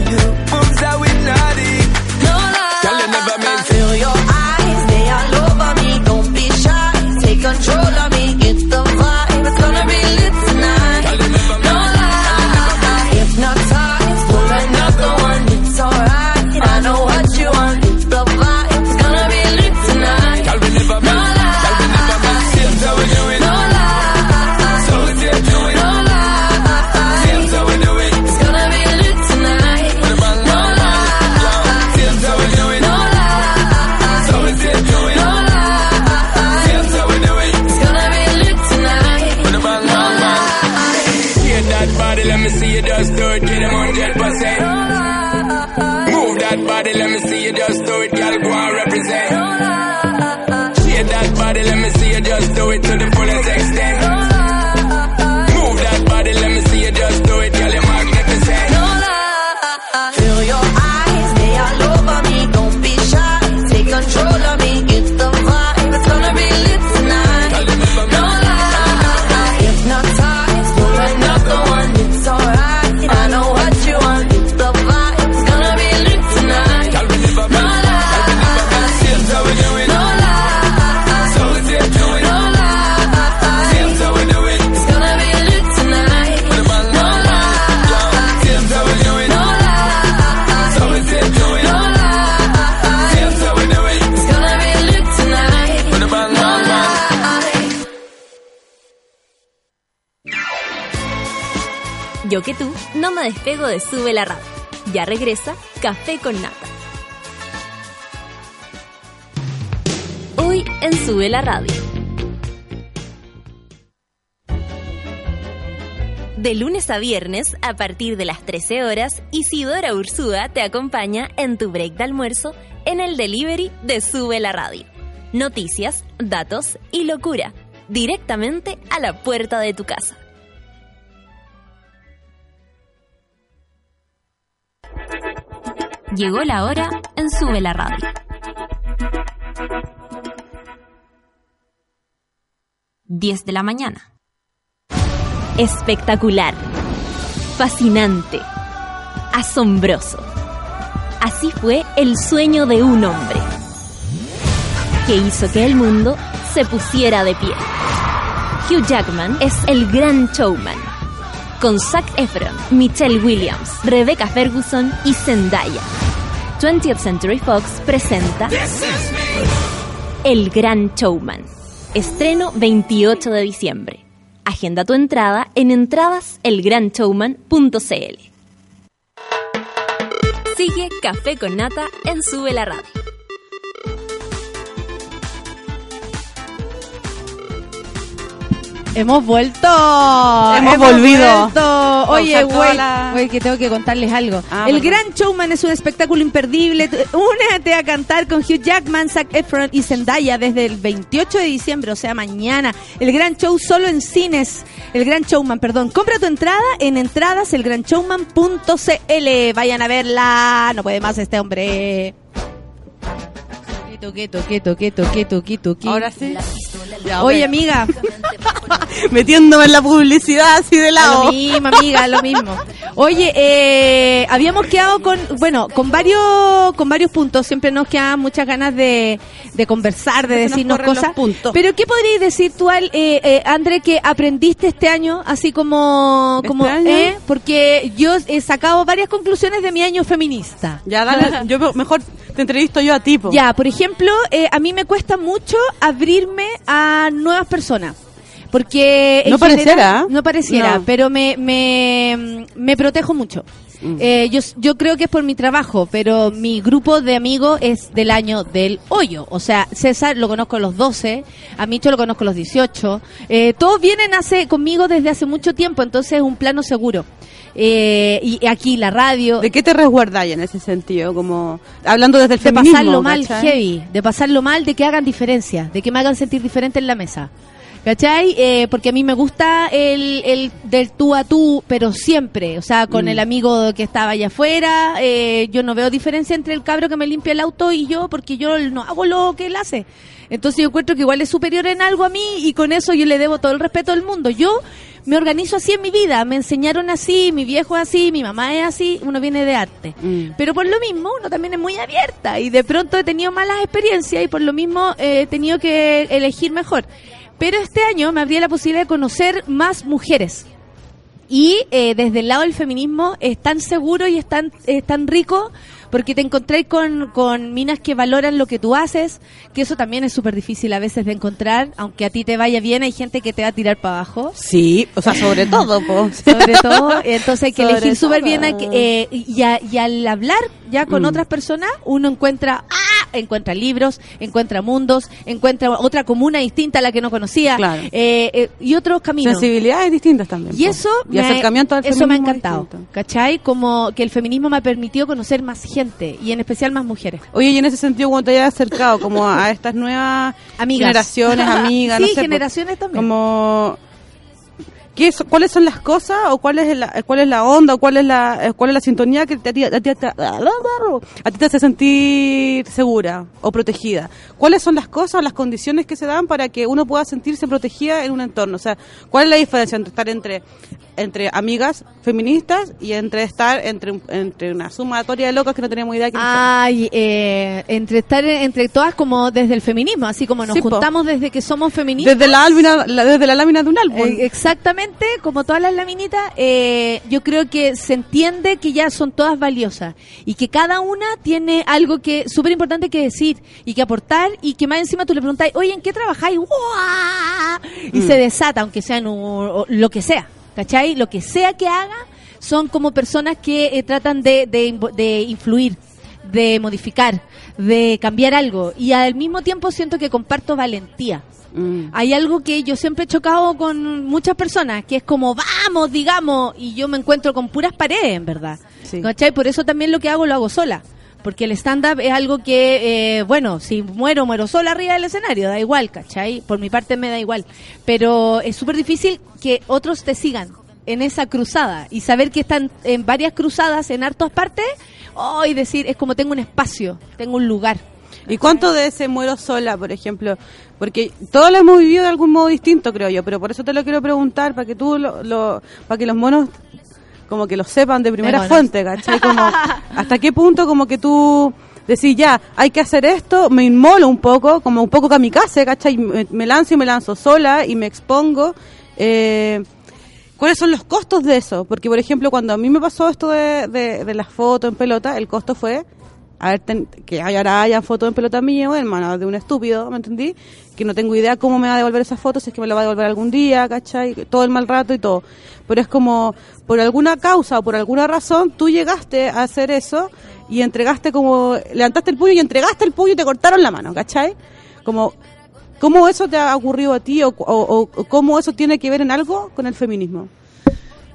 Que tú no me despego de Sube la Radio. Ya regresa Café con Nata. Hoy en Sube la Radio. De lunes a viernes, a partir de las 13 horas, Isidora Ursúa te acompaña en tu break de almuerzo en el delivery de Sube la Radio. Noticias, datos y locura, directamente a la puerta de tu casa. Llegó la hora en Sube la Radio. Diez de la mañana. Espectacular. Fascinante. Asombroso. Así fue el sueño de un hombre que hizo que el mundo se pusiera de pie. Hugh Jackman es el gran showman. Con Zac Efron, Michelle Williams, Rebecca Ferguson y Zendaya. 20th Century Fox presenta El Gran Showman. Estreno 28 de diciembre. Agenda tu entrada en entradaselgranshowman.cl. Sigue Café con Nata en Sube la Radio. Hemos vuelto. Hemos volvido. vuelto. Oye, güey, la- güey, que tengo que contarles algo. Ah, el. Gran Showman es un espectáculo imperdible. Únete a cantar con Hugh Jackman, Zac Efron y Zendaya desde el 28 de diciembre, o sea, mañana. El Gran Show solo en cines. El Gran Showman, perdón. Compra tu entrada en entradaselgranshowman.cl. Vayan a verla. No puede más este hombre. Quieto, quieto, quieto, quieto, quieto, quieto, quieto. Ahora sí. Oye, amiga. Metiéndome en la publicidad así de Lo lado. mismo, amiga, lo mismo. Oye, eh, habíamos quedado con, bueno, con varios, con varios puntos. Siempre nos quedaban muchas ganas de, de conversar, de Se decirnos cosas. Pero ¿qué podrías decir tú, Al, eh, eh, André, que aprendiste este año, así como, como, ¿Este año? eh? Porque yo he sacado varias conclusiones de mi año feminista. Ya, dale. Yo mejor te entrevisto yo a ti. po. Ya, por ejemplo, eh, a mí me cuesta mucho abrirme a nuevas personas. Porque en No pareciera, general- ¿eh? no pareciera, No. pero me, me, me protejo mucho. Mm. Eh, yo, yo creo que es por mi trabajo, pero mi grupo de amigos es del año del hoyo. O sea, César lo conozco a los 12, a Micho lo conozco a los 18. Eh, todos vienen hace, conmigo desde hace mucho tiempo, entonces es un plano seguro. Eh, y aquí la radio. ¿De qué te resguardáis en ese sentido? Como hablando desde el de feminismo. pasarlo mal ¿cachai? heavy, de pasarlo mal, de que hagan diferencia, de que me hagan sentir diferente en la mesa. ¿Cachai? Eh, porque a mí me gusta el, el del tú a tú, pero siempre, o sea, con Mm. el amigo que estaba allá afuera, eh, yo no veo diferencia entre el cabro que me limpia el auto y yo, porque yo no hago lo que él hace. Entonces yo encuentro que igual es superior en algo a mí y con eso yo le debo todo el respeto del mundo. Yo me organizo así en mi vida, me enseñaron así, mi viejo es así, mi mamá es así, uno viene de arte. Mm. Pero por lo mismo, uno también es muy abierta y de pronto he tenido malas experiencias y por lo mismo eh, he tenido que elegir mejor. Pero este año me abría la posibilidad de conocer más mujeres. Y eh, desde el lado del feminismo es tan seguro y es tan, es tan rico porque te encontré con, con minas que valoran lo que tú haces, que eso también es súper difícil a veces de encontrar, aunque a ti te vaya bien, hay gente que te va a tirar para abajo. Sí, o sea, sobre todo, po. Sobre todo, entonces hay que Sobre elegir súper bien. que, eh, y, a- y al hablar ya con Mm. otras personas, uno encuentra, ¡ah! Encuentra libros, encuentra mundos, encuentra otra comuna distinta a la que no conocía, Claro. eh, eh, y otros caminos. Sensibilidades distintas también. Y eso, y me, acercamiento al eso me ha encantado, distinto. ¿cachai? Como que el feminismo me ha permitido conocer más gente y en especial más mujeres. Oye, y en ese sentido, cuando te hayas acercado como a estas nuevas Amigas. generaciones, amigas, sí, no sé, po, generaciones también. como ¿qué es- ¿cuáles son las cosas o cuál es la, cuál es la onda o cuál es la eh, cuál es la sintonía que te- a ti, a ti- te hace sentir segura o protegida? ¿Cuáles son las cosas o las condiciones que se dan para que uno pueda sentirse protegida en un entorno? O sea, ¿cuál es la diferencia entre estar entre entre amigas feministas y entre estar entre entre una sumatoria de locas que no tenemos idea? Ay, eh, entre estar entre todas como desde el feminismo, así como nos Sí, po. juntamos desde que somos feministas. Desde la, lámina, la- desde la lámina de un álbum. Eh, exactamente, como todas las laminitas, eh, yo creo que se entiende que ya son todas valiosas y que cada una tiene algo que súper importante que decir y que aportar y que más encima tú le preguntas, oye, ¿en qué trabajáis? Y Mm. se desata, aunque sea en un- o lo que sea, ¿cachai? Lo que sea que haga, son como personas que eh, tratan de, de, de influir, de modificar, de cambiar algo. Y al mismo tiempo siento que comparto valentía. Mm. Hay algo que yo siempre he chocado con muchas personas, que es como, vamos, digamos, y yo me encuentro con puras paredes, en verdad. Sí. ¿Cachai? Por eso también lo que hago lo hago sola. Porque el stand-up es algo que, eh, bueno, si muero, muero sola arriba del escenario, da igual, ¿cachai? Por mi parte me da igual. Pero es súper difícil que otros te sigan en esa cruzada y saber que están en varias cruzadas en hartas partes, oh, y decir, es como tengo un espacio, tengo un lugar. ¿Y cuánto de ese muero sola, por ejemplo? Porque todos lo hemos vivido de algún modo distinto, creo yo, pero por eso te lo quiero preguntar, para que tú, lo, lo- para que los monos como que lo sepan de primera fuente, ¿cachai? Como, ¿Hasta qué punto como que tú decís, ya, hay que hacer esto, me inmolo un poco, como un poco kamikaze, ¿cachai? Me, me lanzo y me lanzo sola y me expongo. Eh, ¿Cuáles son los costos de eso? Porque, por ejemplo, cuando a mí me pasó esto de, de, de las fotos en pelota, el costo fue a ver, ten- que ahora haya fotos en pelota mío, hermano, de un estúpido, ¿me entendí? Que no tengo idea cómo me va a devolver esas fotos, si es que me la va a devolver algún día, ¿cachai? Todo el mal rato y todo. Pero es como, por alguna causa o por alguna razón, tú llegaste a hacer eso y entregaste como, levantaste el puño y entregaste el puño y te cortaron la mano, ¿cachai? Como, ¿cómo eso te ha ocurrido a ti o, o- o cómo eso tiene que ver en algo con el feminismo?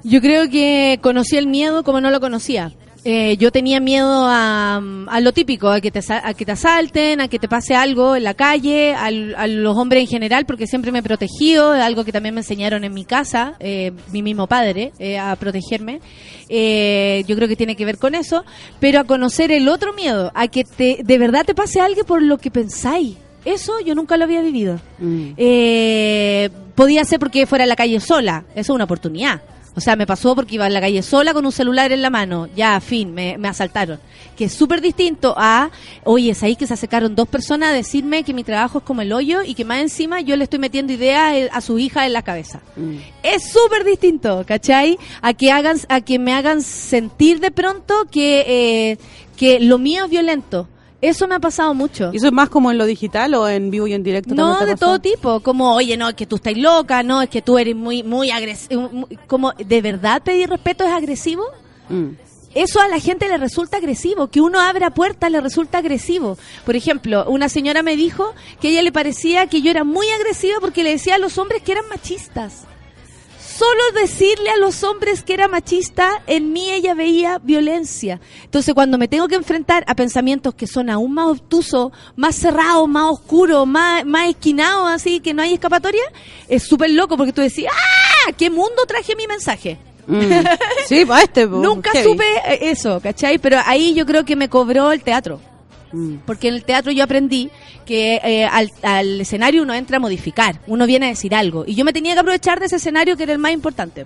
Yo creo que conocí el miedo como no lo conocía. Eh, yo tenía miedo a, a lo típico, a que, te, a que te asalten, a que te pase algo en la calle, al- a los hombres en general, porque siempre me he protegido, algo que también me enseñaron en mi casa, eh, mi mismo padre, eh, a protegerme. Eh, yo creo que tiene que ver con eso, pero a conocer el otro miedo, a que te, de verdad te pase algo por lo que pensáis. Eso yo nunca lo había vivido. Eh, podía ser porque fuera a la calle sola, eso es una oportunidad. O sea, me pasó porque iba en la calle sola con un celular en la mano. Ya, fin, me, me asaltaron. Que es súper distinto a, oye, es ahí que se acercaron dos personas a decirme que mi trabajo es como el hoyo y que más encima yo le estoy metiendo ideas eh, a su hija en la cabeza. Es súper distinto, ¿cachai? A que hagan, a que me hagan sentir de pronto que, eh, que lo mío es violento. Eso me ha pasado mucho. ¿Y eso es más como en lo digital o en vivo y en directo? No, de todo tipo, como, oye, no, es que tú estás loca, no, es que tú eres muy, muy agresivo, como, ¿de verdad pedir respeto es agresivo? Mm. Eso a la gente le resulta agresivo, que uno abra puertas le resulta agresivo. Por ejemplo, una señora me dijo que a ella le parecía que yo era muy agresiva porque le decía a los hombres que eran machistas. Solo decirle a los hombres que era machista, en mí ella veía violencia. Entonces, cuando me tengo que enfrentar a pensamientos que son aún más obtusos, más cerrados, más oscuros, más, más esquinados, así que no hay escapatoria, es súper loco porque tú decís, ¡ah! ¿Qué mundo traje mi mensaje? Mm. Sí, para este. po, Nunca heavy. supe eh, eso, ¿cachai? Pero ahí yo creo que me cobró el teatro. Mm. Porque en el teatro yo aprendí que eh, al, al escenario uno entra a modificar, uno viene a decir algo. Y yo me tenía que aprovechar de ese escenario que era el más importante.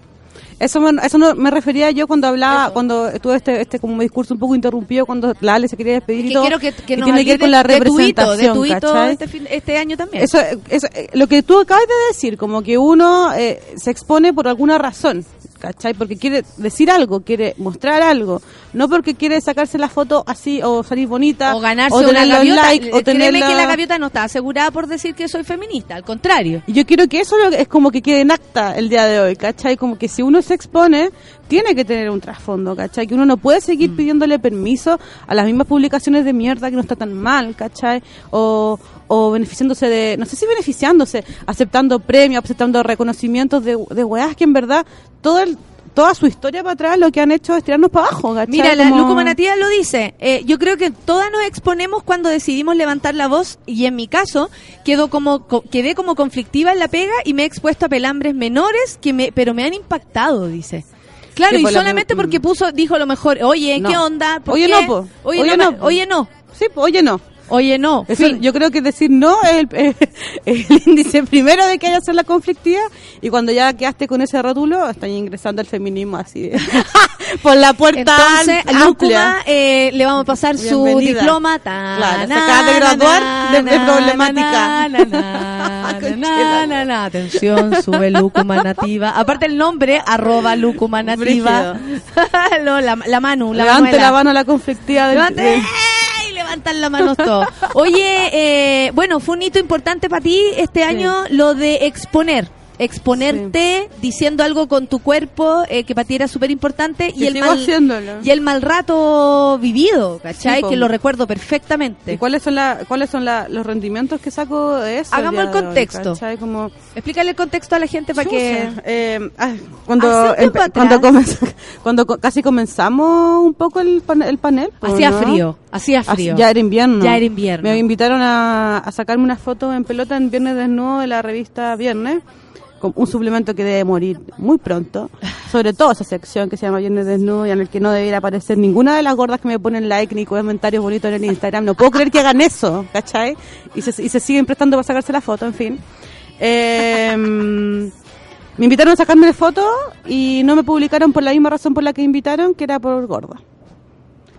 Eso, me, eso no, me refería yo cuando hablaba, cuando tuve este, este como discurso un poco interrumpido, cuando la Ale se quería despedir y Que todo, quiero que, que nos tiene que ver con la de, de representación, de tu hito ¿cachai? este, este año también. Eso, eso, eh, lo que tú acabas de decir, como que uno eh, se expone por alguna razón, ¿cachai? Porque quiere decir algo, quiere mostrar algo, no porque quiere sacarse la foto así o salir bonita, o ganarse o una gaviota. likes, o tener Créeme que la- gaviota no está asegurada por decir que soy feminista, al contrario. Y yo quiero que eso es como que quede en acta el día de hoy, ¿cachai? Como que si uno se expone, tiene que tener un trasfondo, ¿cachai? Que uno no puede seguir pidiéndole permiso a las mismas publicaciones de mierda que no está tan mal, ¿cachai? O, o beneficiándose de, no sé si beneficiándose, aceptando premios, aceptando reconocimientos de, de weas que en verdad todo el, toda su historia para atrás lo que han hecho es tirarnos para abajo, ¿cachai? Mira, la Como- Luco Manatía lo dice. eh, yo creo que todas nos exponemos cuando decidimos levantar la voz y en mi caso quedo como co- quedé como conflictiva en la pega y me he expuesto a pelambres menores que me pero me han impactado, dice. Claro, y la- solamente porque puso dijo lo mejor, "Oye, No. ¿qué onda? ¿Por Oye, qué? no, po. Oye, Oye, no, no, ma- po. oye, no." Sí, pues, oye, no. Oye, no. Eso, fin. yo creo que decir no es el, el índice primero de que haya ser la conflictiva y cuando ya quedaste con ese rótulo están ingresando al feminismo así de- por la puerta Entonces, amplia. Eh, le vamos a pasar su diploma. Ta, Claro, se acaba de graduar na, de- problemática. na, na. Atención, sube Lúcuma Nativa. Aparte el nombre, arroba Lúcuma Nativa. La, la Manu, la Levante Manuela. la mano a la conflictiva del, Levante. Levantan las manos todos. Oye, eh, bueno, fue un hito importante para ti este año lo de exponer. Exponerte diciendo algo con tu cuerpo eh, que para ti era súper importante y el mal y el mal rato vivido, ¿cachai? Sí, que lo recuerdo perfectamente. ¿Y cuáles son, la, cuáles son la- los rendimientos que saco de eso? Hagamos el hoy, contexto. ¿cachai? Como, Explícale el contexto a la gente para que eh, ah, cuando, cuando, cuando casi comenzamos un poco el, pan- el panel. hacía ¿no? frío, hacía frío. Ya era invierno. Ya era invierno. Me invitaron a, a sacarme una foto en pelota en Viernes Desnudo de la revista Viernes, un suplemento que debe morir muy pronto. Sobre todo esa sección que se llama Viernes Desnudo y en el que no debiera aparecer ninguna de las gordas que me ponen like ni comentarios bonitos en el Instagram. No puedo creer que hagan eso, ¿cachai? Y se, y se siguen prestando para sacarse la foto, en fin. Eh, me invitaron a sacarme la foto y no me publicaron por la misma razón por la que invitaron, que era por gorda.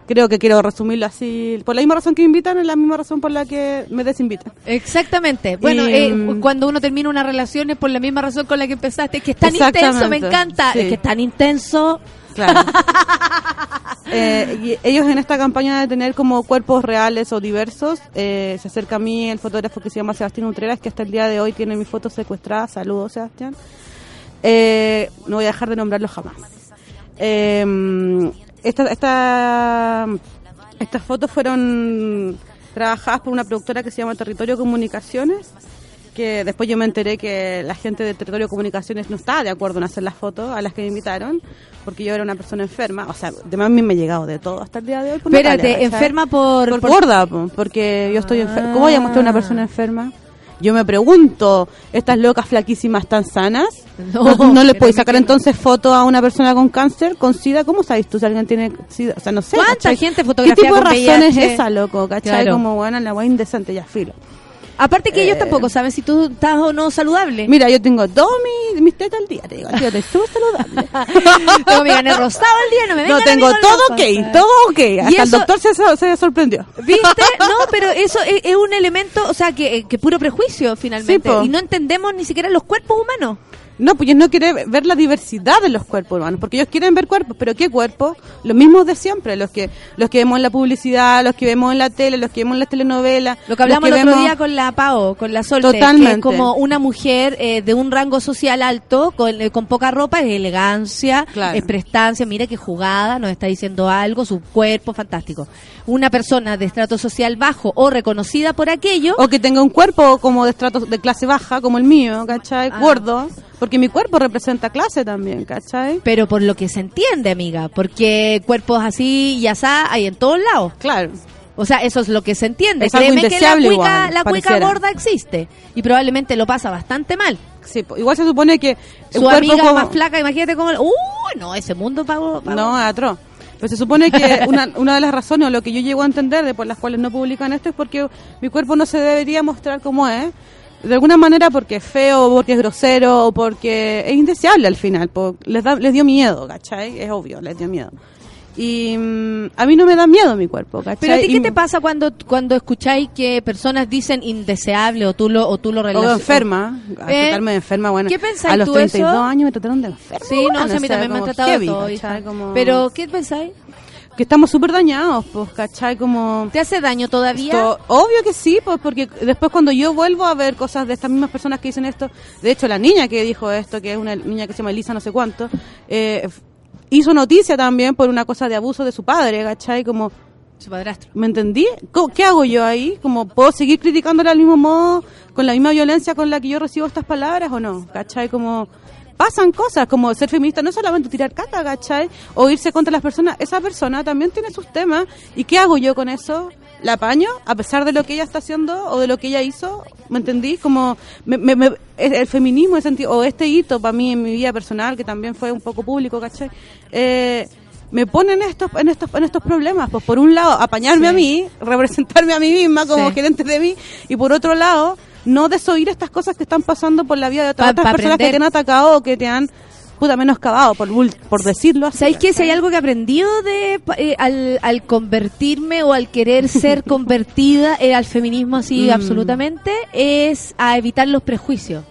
Creo que quiero resumirlo así. Por la misma razón que me invitan, es la misma razón por la que me desinvitan. Exactamente. Bueno, Y, eh, mm, cuando uno termina una relación es por la misma razón con la que empezaste, que es tan intenso, me encanta, Sí. es que es tan intenso. Claro. Eh, y ellos en esta campaña de tener como cuerpos reales o diversos, eh, se acerca a mí el fotógrafo que se llama Sebastián Utreras, que hasta el día de hoy tiene mi foto secuestrada. Saludos, Sebastián. Eh, no voy a dejar de nombrarlo jamás. Eh, esta, esta, estas fotos fueron trabajadas por una productora que se llama Territorio Comunicaciones, que después yo me enteré que la gente de Territorio Comunicaciones no estaba de acuerdo en hacer las fotos a las que me invitaron, porque yo era una persona enferma, o sea, de más a mí me ha llegado de todo hasta el día de hoy. por Espérate, Natalia, enferma por... por, por- gorda, po, porque yo estoy enferma. ¿Cómo voy a mostrar a una persona enferma? Yo me pregunto, ¿estas locas flaquísimas tan sanas? No, ¿No, no le pero podéis me sacar entonces foto a una persona con cáncer, con SIDA? ¿Cómo sabes tú si alguien tiene SIDA? O sea, no sé. ¿Cuánta ¿cachai? gente ¿Qué fotografía tipo de razón es esa, loco? ¿Cachai? Claro. Como, bueno, la weá indecente, ya filo. Aparte que ellos Eh, tampoco saben si tú estás o no saludable. Mira, yo tengo dos mi- mis tetas al día, te digo, tío, te súper saludable. Tengo mi gané rosado al día, no me No, tengo todo ok, todo ok. Hasta el doctor se, se sorprendió. ¿Viste? No, pero eso es, es un elemento, o sea, que, que puro prejuicio finalmente. Sí, y no entendemos ni siquiera los cuerpos humanos. No, pues ellos no quieren ver la diversidad de los cuerpos humanos, porque ellos quieren ver cuerpos, pero ¿qué cuerpos? Los mismos de siempre, los que los que vemos en la publicidad, los que vemos en la tele, los que vemos en las telenovelas. Lo que hablamos los el otro vemos- día con la Pao, con la Solte, que es Totalmente. como una mujer eh, de un rango social alto, con, eh, con poca ropa, es elegancia, Claro. es prestancia, mira qué jugada, nos está diciendo algo, su cuerpo fantástico. Una persona de estrato social bajo o reconocida por aquello, O que tenga un cuerpo como de estrato de clase baja, como el mío, ¿cachai? Ah. Gordo, porque mi cuerpo representa clase también, ¿cachai? pero por lo que se entiende, amiga, porque cuerpos así y asá hay en todos lados. Claro. O sea, eso es lo que se entiende. Es algo Créeme que la cuica, igual, la cuica gorda existe y probablemente lo pasa bastante mal. Sí, igual se supone que Su un amiga como- más flaca, imagínate cómo... ¡Uy! no, ese mundo pago... No, atroz. Pues se supone que una, una de las razones o lo que yo llego a entender de por las cuales no publican esto es porque mi cuerpo no se debería mostrar como es. De alguna manera porque es feo, o porque es grosero, o porque es indeseable al final. les, da, les dio miedo, ¿cachai? Es obvio, les dio miedo. Y mm, a mí no me da miedo mi cuerpo, ¿cachai? Pero a ti, Y- ¿qué te pasa cuando cuando escucháis que personas dicen indeseable o tú lo o tú lo O relacionas? enferma, a Eh, tratarme de enferma, bueno. ¿qué pensáis A los tú 32 eso? años me trataron de enferma. Sí, no, bueno, sí, a mí o sea, también me han tratado heavy, todo. Como- Pero, ¿qué pensáis? Que estamos súper dañados, pues, ¿cachai? Como... ¿Te hace daño todavía? Esto- obvio que sí, pues porque después cuando yo vuelvo a ver cosas de estas mismas personas que dicen esto, de hecho la niña que dijo esto, que es una niña que se llama Elisa no sé cuánto, eh, hizo noticia también por una cosa de abuso de su padre, ¿cachai? Como, Su padrastro. ¿me entendí? ¿Qué hago yo ahí? Como, ¿puedo seguir criticándole al mismo modo, con la misma violencia con la que yo recibo estas palabras o no? ¿Cachai? Como... Pasan cosas como ser feminista, no solamente tirar caca, ¿cachai? O irse contra las personas. Esa persona también tiene sus temas. ¿Y qué hago yo con eso? ¿La apaño? A pesar de lo que ella está haciendo o de lo que ella hizo. ¿Me entendí? Como me- me- me- el feminismo, el sentido, o este hito para mí en mi vida personal, que también fue un poco público, ¿cachai? Eh, me ponen estos, en estos en estos problemas. Pues por un lado, apañarme a mí, representarme a mí misma como Sí. gerente de mí, y por otro lado, no desoír estas cosas que están pasando por la vida de otras, Pa- personas que te han atacado o que te han puta menoscabado, por, por decirlo así. ¿Sabéis que si hay algo que he aprendido de, eh, al, al convertirme o al querer ser convertida eh, al feminismo así Mm. absolutamente? Es a evitar los prejuicios.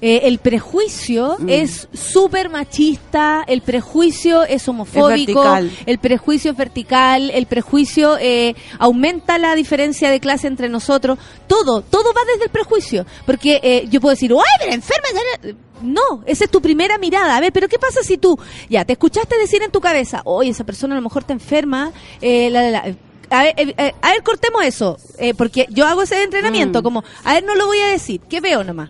Eh, el prejuicio Mm. es súper machista, el prejuicio es homofóbico, el prejuicio es vertical, el prejuicio eh, aumenta la diferencia de clase entre nosotros, todo, todo va desde el prejuicio, porque eh, yo puedo decir, ¡ay, pero enferma! No, esa es tu primera mirada. A ver, pero ¿qué pasa si tú, ya, te escuchaste decir en tu cabeza, oye, esa persona a lo mejor está enferma, eh, la, la, la. A ver, eh, eh, a ver, cortemos eso, eh, porque yo hago ese entrenamiento, Mm. como, a ver, no lo voy a decir, ¿qué veo nomás?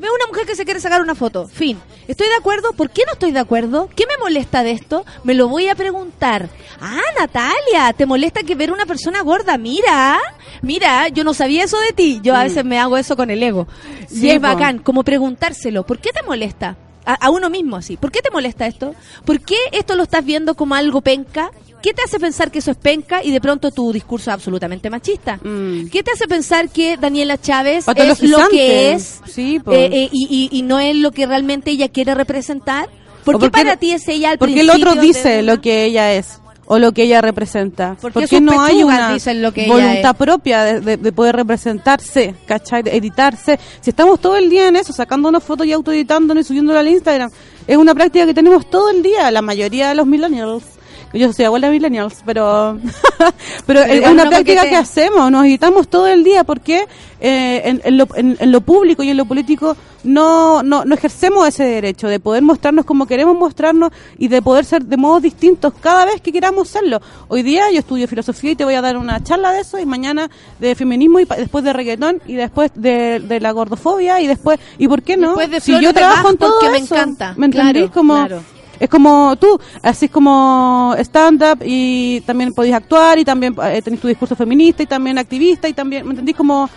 Veo una mujer que se quiere sacar una foto. Fin. ¿Estoy de acuerdo? ¿Por qué no estoy de acuerdo? ¿Qué me molesta de esto? Me lo voy a preguntar. Ah, Natalia, ¿te molesta que ver una persona gorda? Mira, mira, yo no sabía eso de ti. Yo a veces me hago eso con el ego. Sí, y es bacán, como preguntárselo. ¿Por qué te molesta? A, a uno mismo así. ¿Por qué te molesta esto? ¿Por qué esto lo estás viendo como algo penca? ¿Qué te hace pensar que eso es penca y de pronto tu discurso es absolutamente machista? Mm. ¿Qué te hace pensar que Daniela Chávez es lo que es Sí, eh, eh, y, y- y no es lo que realmente ella quiere representar? ¿Por qué porque- para ti es ella al Porque el otro dice de- lo que ella es o lo que ella representa. ¿Por qué Porque sus no hay una dicen lo que ella voluntad propia de, de- de poder representarse, ¿cachai? De editarse. Si estamos todo el día en eso, sacándonos fotos y autoeditándonos y subiéndolas al Instagram, es una práctica que tenemos todo el día, la mayoría de los millennials. Yo soy abuela de millennials, pero pero, es una no práctica que hacemos, nos editamos todo el día porque eh, en, en lo, en- en lo público y en lo político no, no, no ejercemos ese derecho de poder mostrarnos como queremos mostrarnos y de poder ser de modos distintos cada vez que queramos serlo. Hoy día yo estudio filosofía y te voy a dar una charla de eso y mañana de feminismo y después de reggaetón y después de, de la gordofobia y después, ¿y por qué no? De si yo trabajo en todo porque me encanta. ¿me entendís? Claro, como claro. Es como tú, así es como stand-up y también podéis actuar y también eh, tenéis tu discurso feminista y también activista y también, ¿me entendís? Como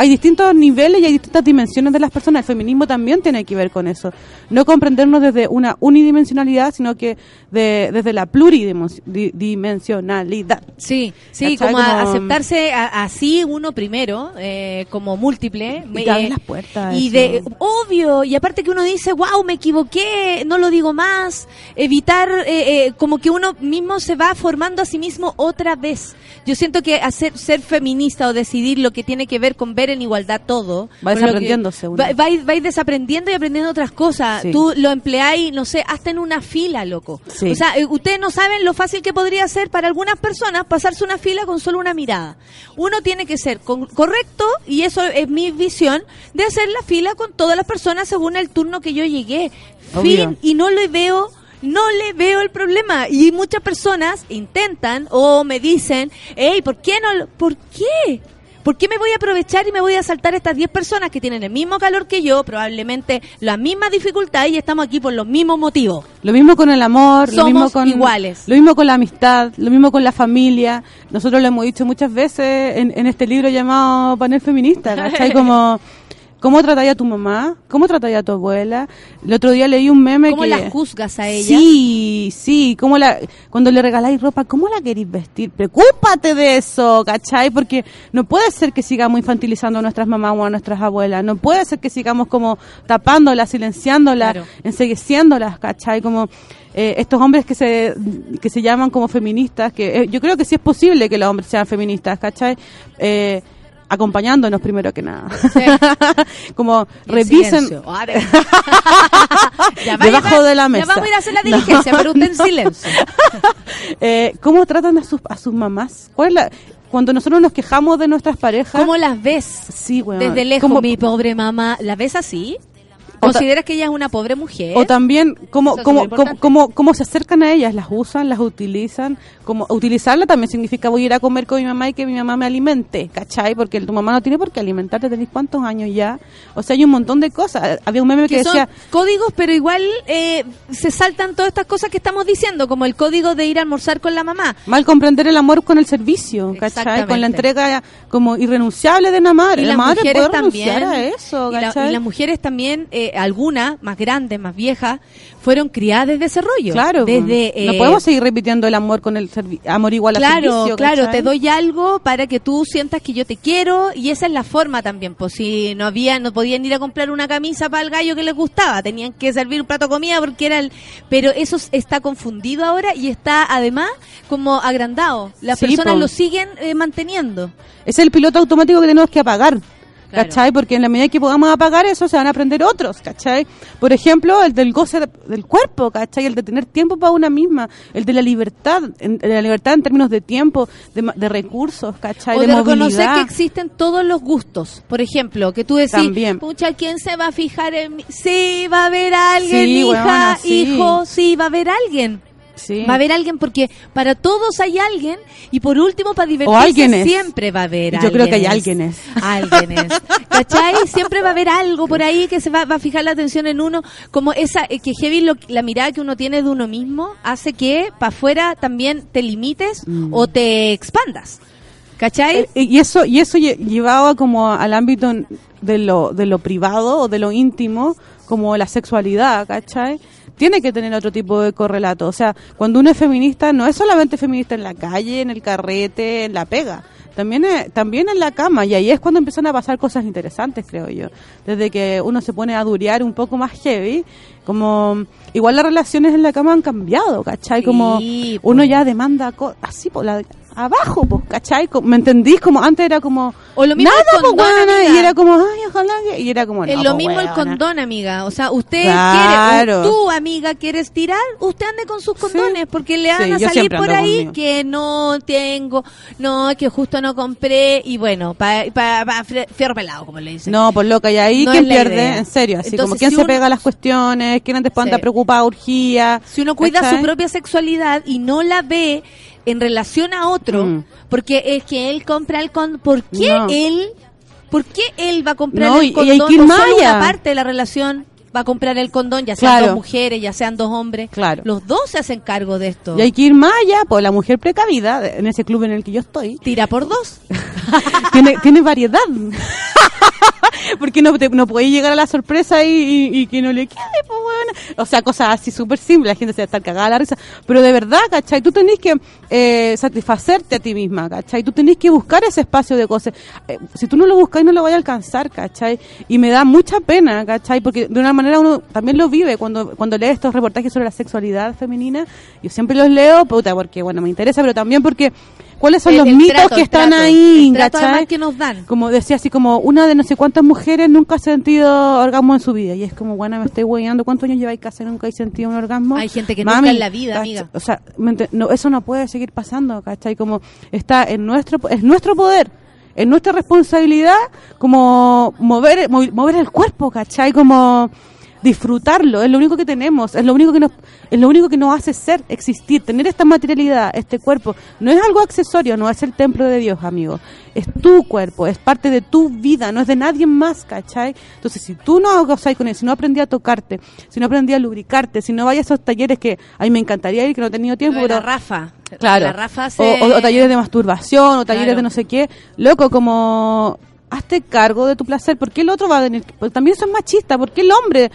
hay distintos niveles y hay distintas dimensiones de las personas. El feminismo también tiene que ver con eso. No comprendernos desde una unidimensionalidad, sino que de, desde la pluridimensionalidad. Sí, sí, como, a- Como- aceptarse a- así uno primero, eh, como múltiple. Y te eh, las puertas. Y eso. de, obvio, y aparte que uno dice, wow, me equivoqué, no lo digo más, evitar, eh, eh, como que uno mismo se va formando a sí mismo otra vez. Yo siento que hacer, ser feminista o decidir lo que tiene que ver con ver en igualdad todo. Va lo uno. Va, va, a ir- va a ir desaprendiendo y aprendiendo otras cosas. Sí. Tú lo empleáis, no sé, hasta en una fila, loco. Sí. O sea, eh, ustedes no saben lo fácil que podría ser para algunas personas pasarse una fila con solo una mirada. Uno tiene que ser con- correcto, y eso es mi visión, de hacer la fila con todas las personas según el turno que yo llegué. Obvio. Fin, y no le veo no le veo el problema y muchas personas intentan o me dicen, hey, ¿por qué no? lo- ¿Por qué? ¿Por qué me voy a aprovechar y me voy a saltar estas 10 personas que tienen el mismo calor que yo, probablemente la misma dificultad y estamos aquí por los mismos motivos? Lo mismo con el amor, lo Somos mismo con iguales. lo mismo con la amistad, lo mismo con la familia. Nosotros lo hemos dicho muchas veces en, en este libro llamado Panel Feminista, ¿cachai? Como ¿Cómo trataría a tu mamá? ¿Cómo trataría a tu abuela? El otro día leí un meme ¿Cómo que... las juzgas a ella? Sí, sí, ¿cómo la, cuando le regaláis ropa, ¿cómo la queréis vestir? Preocúpate de eso, ¿cachai? Porque no puede ser que sigamos infantilizando a nuestras mamás o a nuestras abuelas, no puede ser que sigamos como tapándolas, silenciándolas, Claro. ensegueciéndolas, ¿cachai? Como eh, estos hombres que se, que se llaman como feministas, que eh, yo creo que sí es posible que los hombres sean feministas, ¿cachai? Eh, acompañándonos primero que nada. como revisen Ya va debajo de la mesa. Ya vamos a ir a hacer la diligencia, pero usted en silencio. Eh, ¿Cómo tratan a sus, a sus mamás? ¿Cuál es la, cuando nosotros nos quejamos de nuestras parejas. ¿Cómo las ves? Sí, weón. Desde lejos, ¿Cómo- mi pobre mamá. ¿La ves así? ¿Consideras que ella es una pobre mujer? O también, ¿cómo, cómo, cómo, cómo, se acercan a ellas? ¿Las usan? ¿Las utilizan? Como, utilizarla también significa voy a ir a comer con mi mamá y que mi mamá me alimente, ¿cachai? Porque tu mamá no tiene por qué alimentarte, tenés cuántos años ya. O sea, hay un montón de cosas. Había un meme que, decía, códigos, pero igual eh, se saltan todas estas cosas que estamos diciendo, como el código de ir a almorzar con la mamá. mal comprender el amor con el servicio, ¿cachai? Con la entrega como irrenunciable de una madre. Y la las madre mujeres puede renunciar también. a eso, y, las mujeres también, algunas más grandes, más viejas, fueron criadas desde ese rollo. Claro, desde no eh, podemos seguir repitiendo el amor con el amor igual a Claro, servicio. claro, te doy algo para que tú sientas que yo te quiero y esa es la forma también, pues si no había, no podían ir a comprar una camisa para el gallo que les gustaba, tenían que servir un plato de comida porque era el, pero eso está confundido ahora y está además como agrandado, las Sí, personas po. lo siguen eh, manteniendo. Es el piloto automático que tenemos que apagar. Claro. ¿cachai? Porque en la medida que podamos apagar eso, se van a aprender otros, ¿cachai? Por ejemplo, el del goce de- del cuerpo, ¿cachai? El de tener tiempo para una misma, el de la libertad, en, la libertad en términos de tiempo, de, de recursos, ¿cachai? O de, de reconocer que existen todos los gustos. Por ejemplo, que tú decís, También. pucha, ¿quién se va a fijar en mí? Sí, va a haber alguien, Sí, hija, sí. hijo, sí, va a haber alguien. Sí. Va a haber alguien porque para todos hay alguien y por último para divertirse siempre va a haber Yo creo que hay alguienes. Alguienes. ¿Cachai? Siempre va a haber algo por ahí que se va, va a fijar la atención en uno. Como esa, eh, que heavy lo- la mirada que uno tiene de uno mismo hace que para afuera también te limites o te expandas. ¿Cachai? Eh, y eso y eso lle- llevaba como al ámbito de lo de lo privado o de lo íntimo como la sexualidad ¿cachai? Tiene que tener otro tipo de correlato o sea cuando uno es feminista no es solamente feminista en la calle en el carrete en la pega también es- también en la cama y ahí es cuando empiezan a pasar cosas interesantes creo yo desde que uno se pone a durear un poco más heavy como igual las relaciones en la cama han cambiado ¿cachai? como Sí, uno po. ya demanda co- así por la abajo, pues, ¿cachai? ¿Me entendís? Como antes era como O lo mismo nada, pues, y era como, ay, ojalá que, y era como, no, Es lo pues, mismo el condón, amiga. O sea, usted Claro. quiere, tú, amiga, quieres tirar, usted ande con sus condones, porque le van Sí, a salir por ahí conmigo. que no tengo, no, que justo no compré, y bueno, para pa, pa, fierro pelado, como le dicen. No, pues loca, y ahí No la pierde, idea. en serio, así Entonces, como quién si se uno- pega las cuestiones, quién anda Sí. preocupado, urgía. Si uno cuida ¿cachai? su propia sexualidad y no la ve en relación a otro, Mm. porque es que él compra el condón, ¿por qué No. él, por qué él va a comprar No, y- el y condón hay que ir o más solo allá. una parte de la relación? Va a comprar el condón, ya sean Claro. dos mujeres, ya sean dos hombres. Claro. Los dos se hacen cargo de esto. Y hay que ir más allá, pues la mujer precavida, en ese club en el que yo estoy, Tira por dos. tiene, tiene variedad. Porque no, te, no puede llegar a la sorpresa y, que no le quede, pues bueno. O sea, cosas así súper simples, la gente se va a estar cagada la risa. Pero de verdad, ¿cachai? Tú tenés que eh, satisfacerte a ti misma, ¿cachai? Tú tenés que buscar ese espacio de cosas. Eh, si tú no lo buscas, no lo vas a alcanzar, ¿cachai? Y me da mucha pena, ¿cachai? Porque de una manera uno también lo vive cuando, cuando lee estos reportajes sobre la sexualidad femenina. Yo siempre los leo, puta, porque, bueno, me interesa, pero también porque... ¿Cuáles son El- los el mitos trato, que están trato, ahí? ¿cachai? que nos dan. como decía así como una de no sé cuántas mujeres nunca ha sentido orgasmo en su vida y es como bueno me estoy hueando cuántos años lleváis casa nunca hay sentido un orgasmo Hay gente que Mami, nunca en la vida, ¿cach- amiga. o sea no, eso no puede seguir pasando ¿cachai? como está en nuestro es nuestro poder en nuestra responsabilidad como mover mover el cuerpo ¿cachai? como disfrutarlo es lo único que tenemos es lo único que nos es lo único que nos hace ser existir tener esta materialidad este cuerpo no es algo accesorio no es el templo de Dios amigo es tu cuerpo es parte de tu vida no es de nadie más ¿cachai? entonces si tú no gozas con eso si no aprendí a tocarte si no aprendí a lubricarte si no vayas a esos talleres que a mí me encantaría ir que no he tenido tiempo pero Rafa. Claro. La Rafa O- se- o, o talleres de masturbación, o talleres Claro. de no sé qué. Loco, como hazte cargo de tu placer. ¿Por qué el otro va a venir? Pues también eso es machista. ¿Por qué el hombre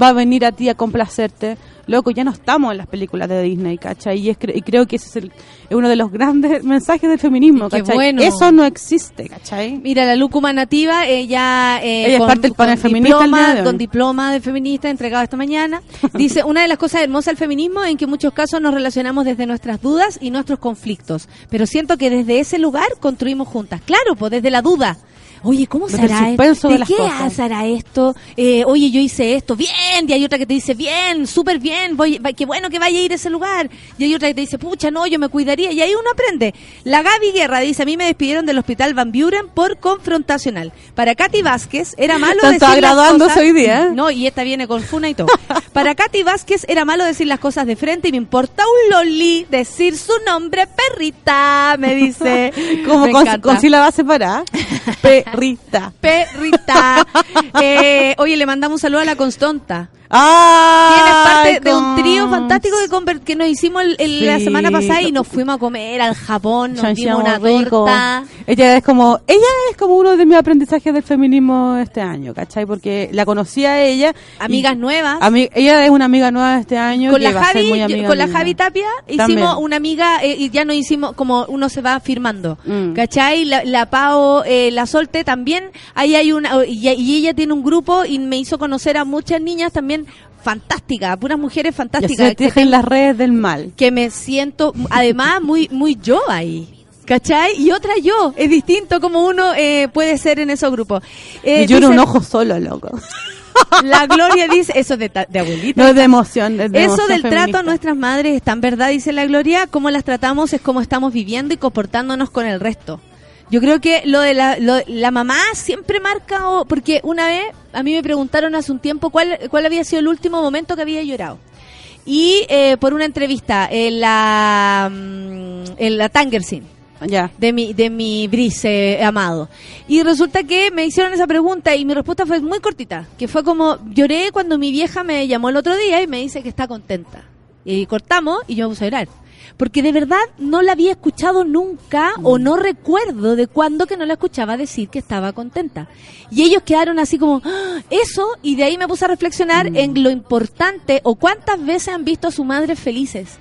va a venir a ti a complacerte? Loco, ya no estamos en las películas de Disney, ¿cachai? Y, es, cre- y creo que ese es, el, es uno de los grandes mensajes del feminismo, ¿cachai? bueno. Eso no existe, ¿cachai? Mira, la Lúcuma Nativa, ella, eh, Ella es parte del panel feminista el diploma, de con diploma de feminista entregado esta mañana, dice, una de las cosas hermosas del feminismo en que en muchos casos nos relacionamos desde nuestras dudas y nuestros conflictos, pero siento que desde ese lugar construimos juntas. Claro, pues desde la duda. Oye, ¿cómo será esto? de ¿De qué será esto? Eh, oye, yo hice esto, bien, y hay otra que te dice, bien, súper bien, voy, qué bueno que vaya a ir a ese lugar. Y hay otra que te dice, pucha, no, yo me cuidaría. Y ahí uno aprende. La Gaby Guerra dice, a mí me despidieron del hospital Van Buren por confrontacional. Para Katy Vázquez era malo decir las cosas... hoy día, ¿eh? No, y esta viene con funa y todo. Para Katy Vázquez era malo decir las cosas de frente y me importa un loli decir su nombre, perrita, me dice. Como Me con, con sílaba separada. Perrita. Perrita. Eh, oye, le mandamos un saludo a la Constonta. ¡Ah! Tienes parte de un trío fantástico que, nos hicimos el- el- la Sí. semana pasada y nos fuimos a comer al Japón, nos dimos una rico. torta. Ella es como, ella es como uno de mis aprendizajes del feminismo este año, ¿cachai? Porque la conocí a ella. Amigas y- nuevas. ami- ella es una amiga nueva este año. Con la Javi, muy amiga con la. Javi Tapia hicimos También. una amiga eh, y ya nos hicimos como uno se va firmando, Mm. ¿cachai? La, la Pao, eh, la Solte también, ahí hay una, y, y ella tiene un grupo y me hizo conocer a muchas niñas también fantásticas, puras mujeres fantásticas. se que tejen las redes del mal. que me siento además muy muy yo ahí. ¿Cachai? Y otra yo. Es distinto como uno eh, puede ser en esos grupos. Eh, y yo era un ojo solo, loco. La Gloria dice, eso de, de abuelita. No es de emoción. es de Eso emoción del trato a nuestras madres es tan verdad, dice la Gloria, cómo las tratamos es como estamos viviendo y comportándonos con el resto. Yo creo que lo de la, lo- la mamá siempre marca, o- porque una vez a mí me preguntaron hace un tiempo cuál, cuál había sido el último momento que había llorado. Y eh, por una entrevista en la, mm, en la Tangersin Ya. de mi de mi Brice eh, amado. Y resulta que me hicieron esa pregunta y mi respuesta fue muy cortita, que fue como lloré cuando mi vieja me llamó el otro día y me dice que está contenta. Y cortamos y yo me puse a llorar. Porque de verdad no la había escuchado nunca o no recuerdo de cuándo que no la escuchaba decir que estaba contenta. Y ellos quedaron así como, "Ah, eso, y de ahí me puse a reflexionar en lo importante o cuántas veces han visto a su madre felices.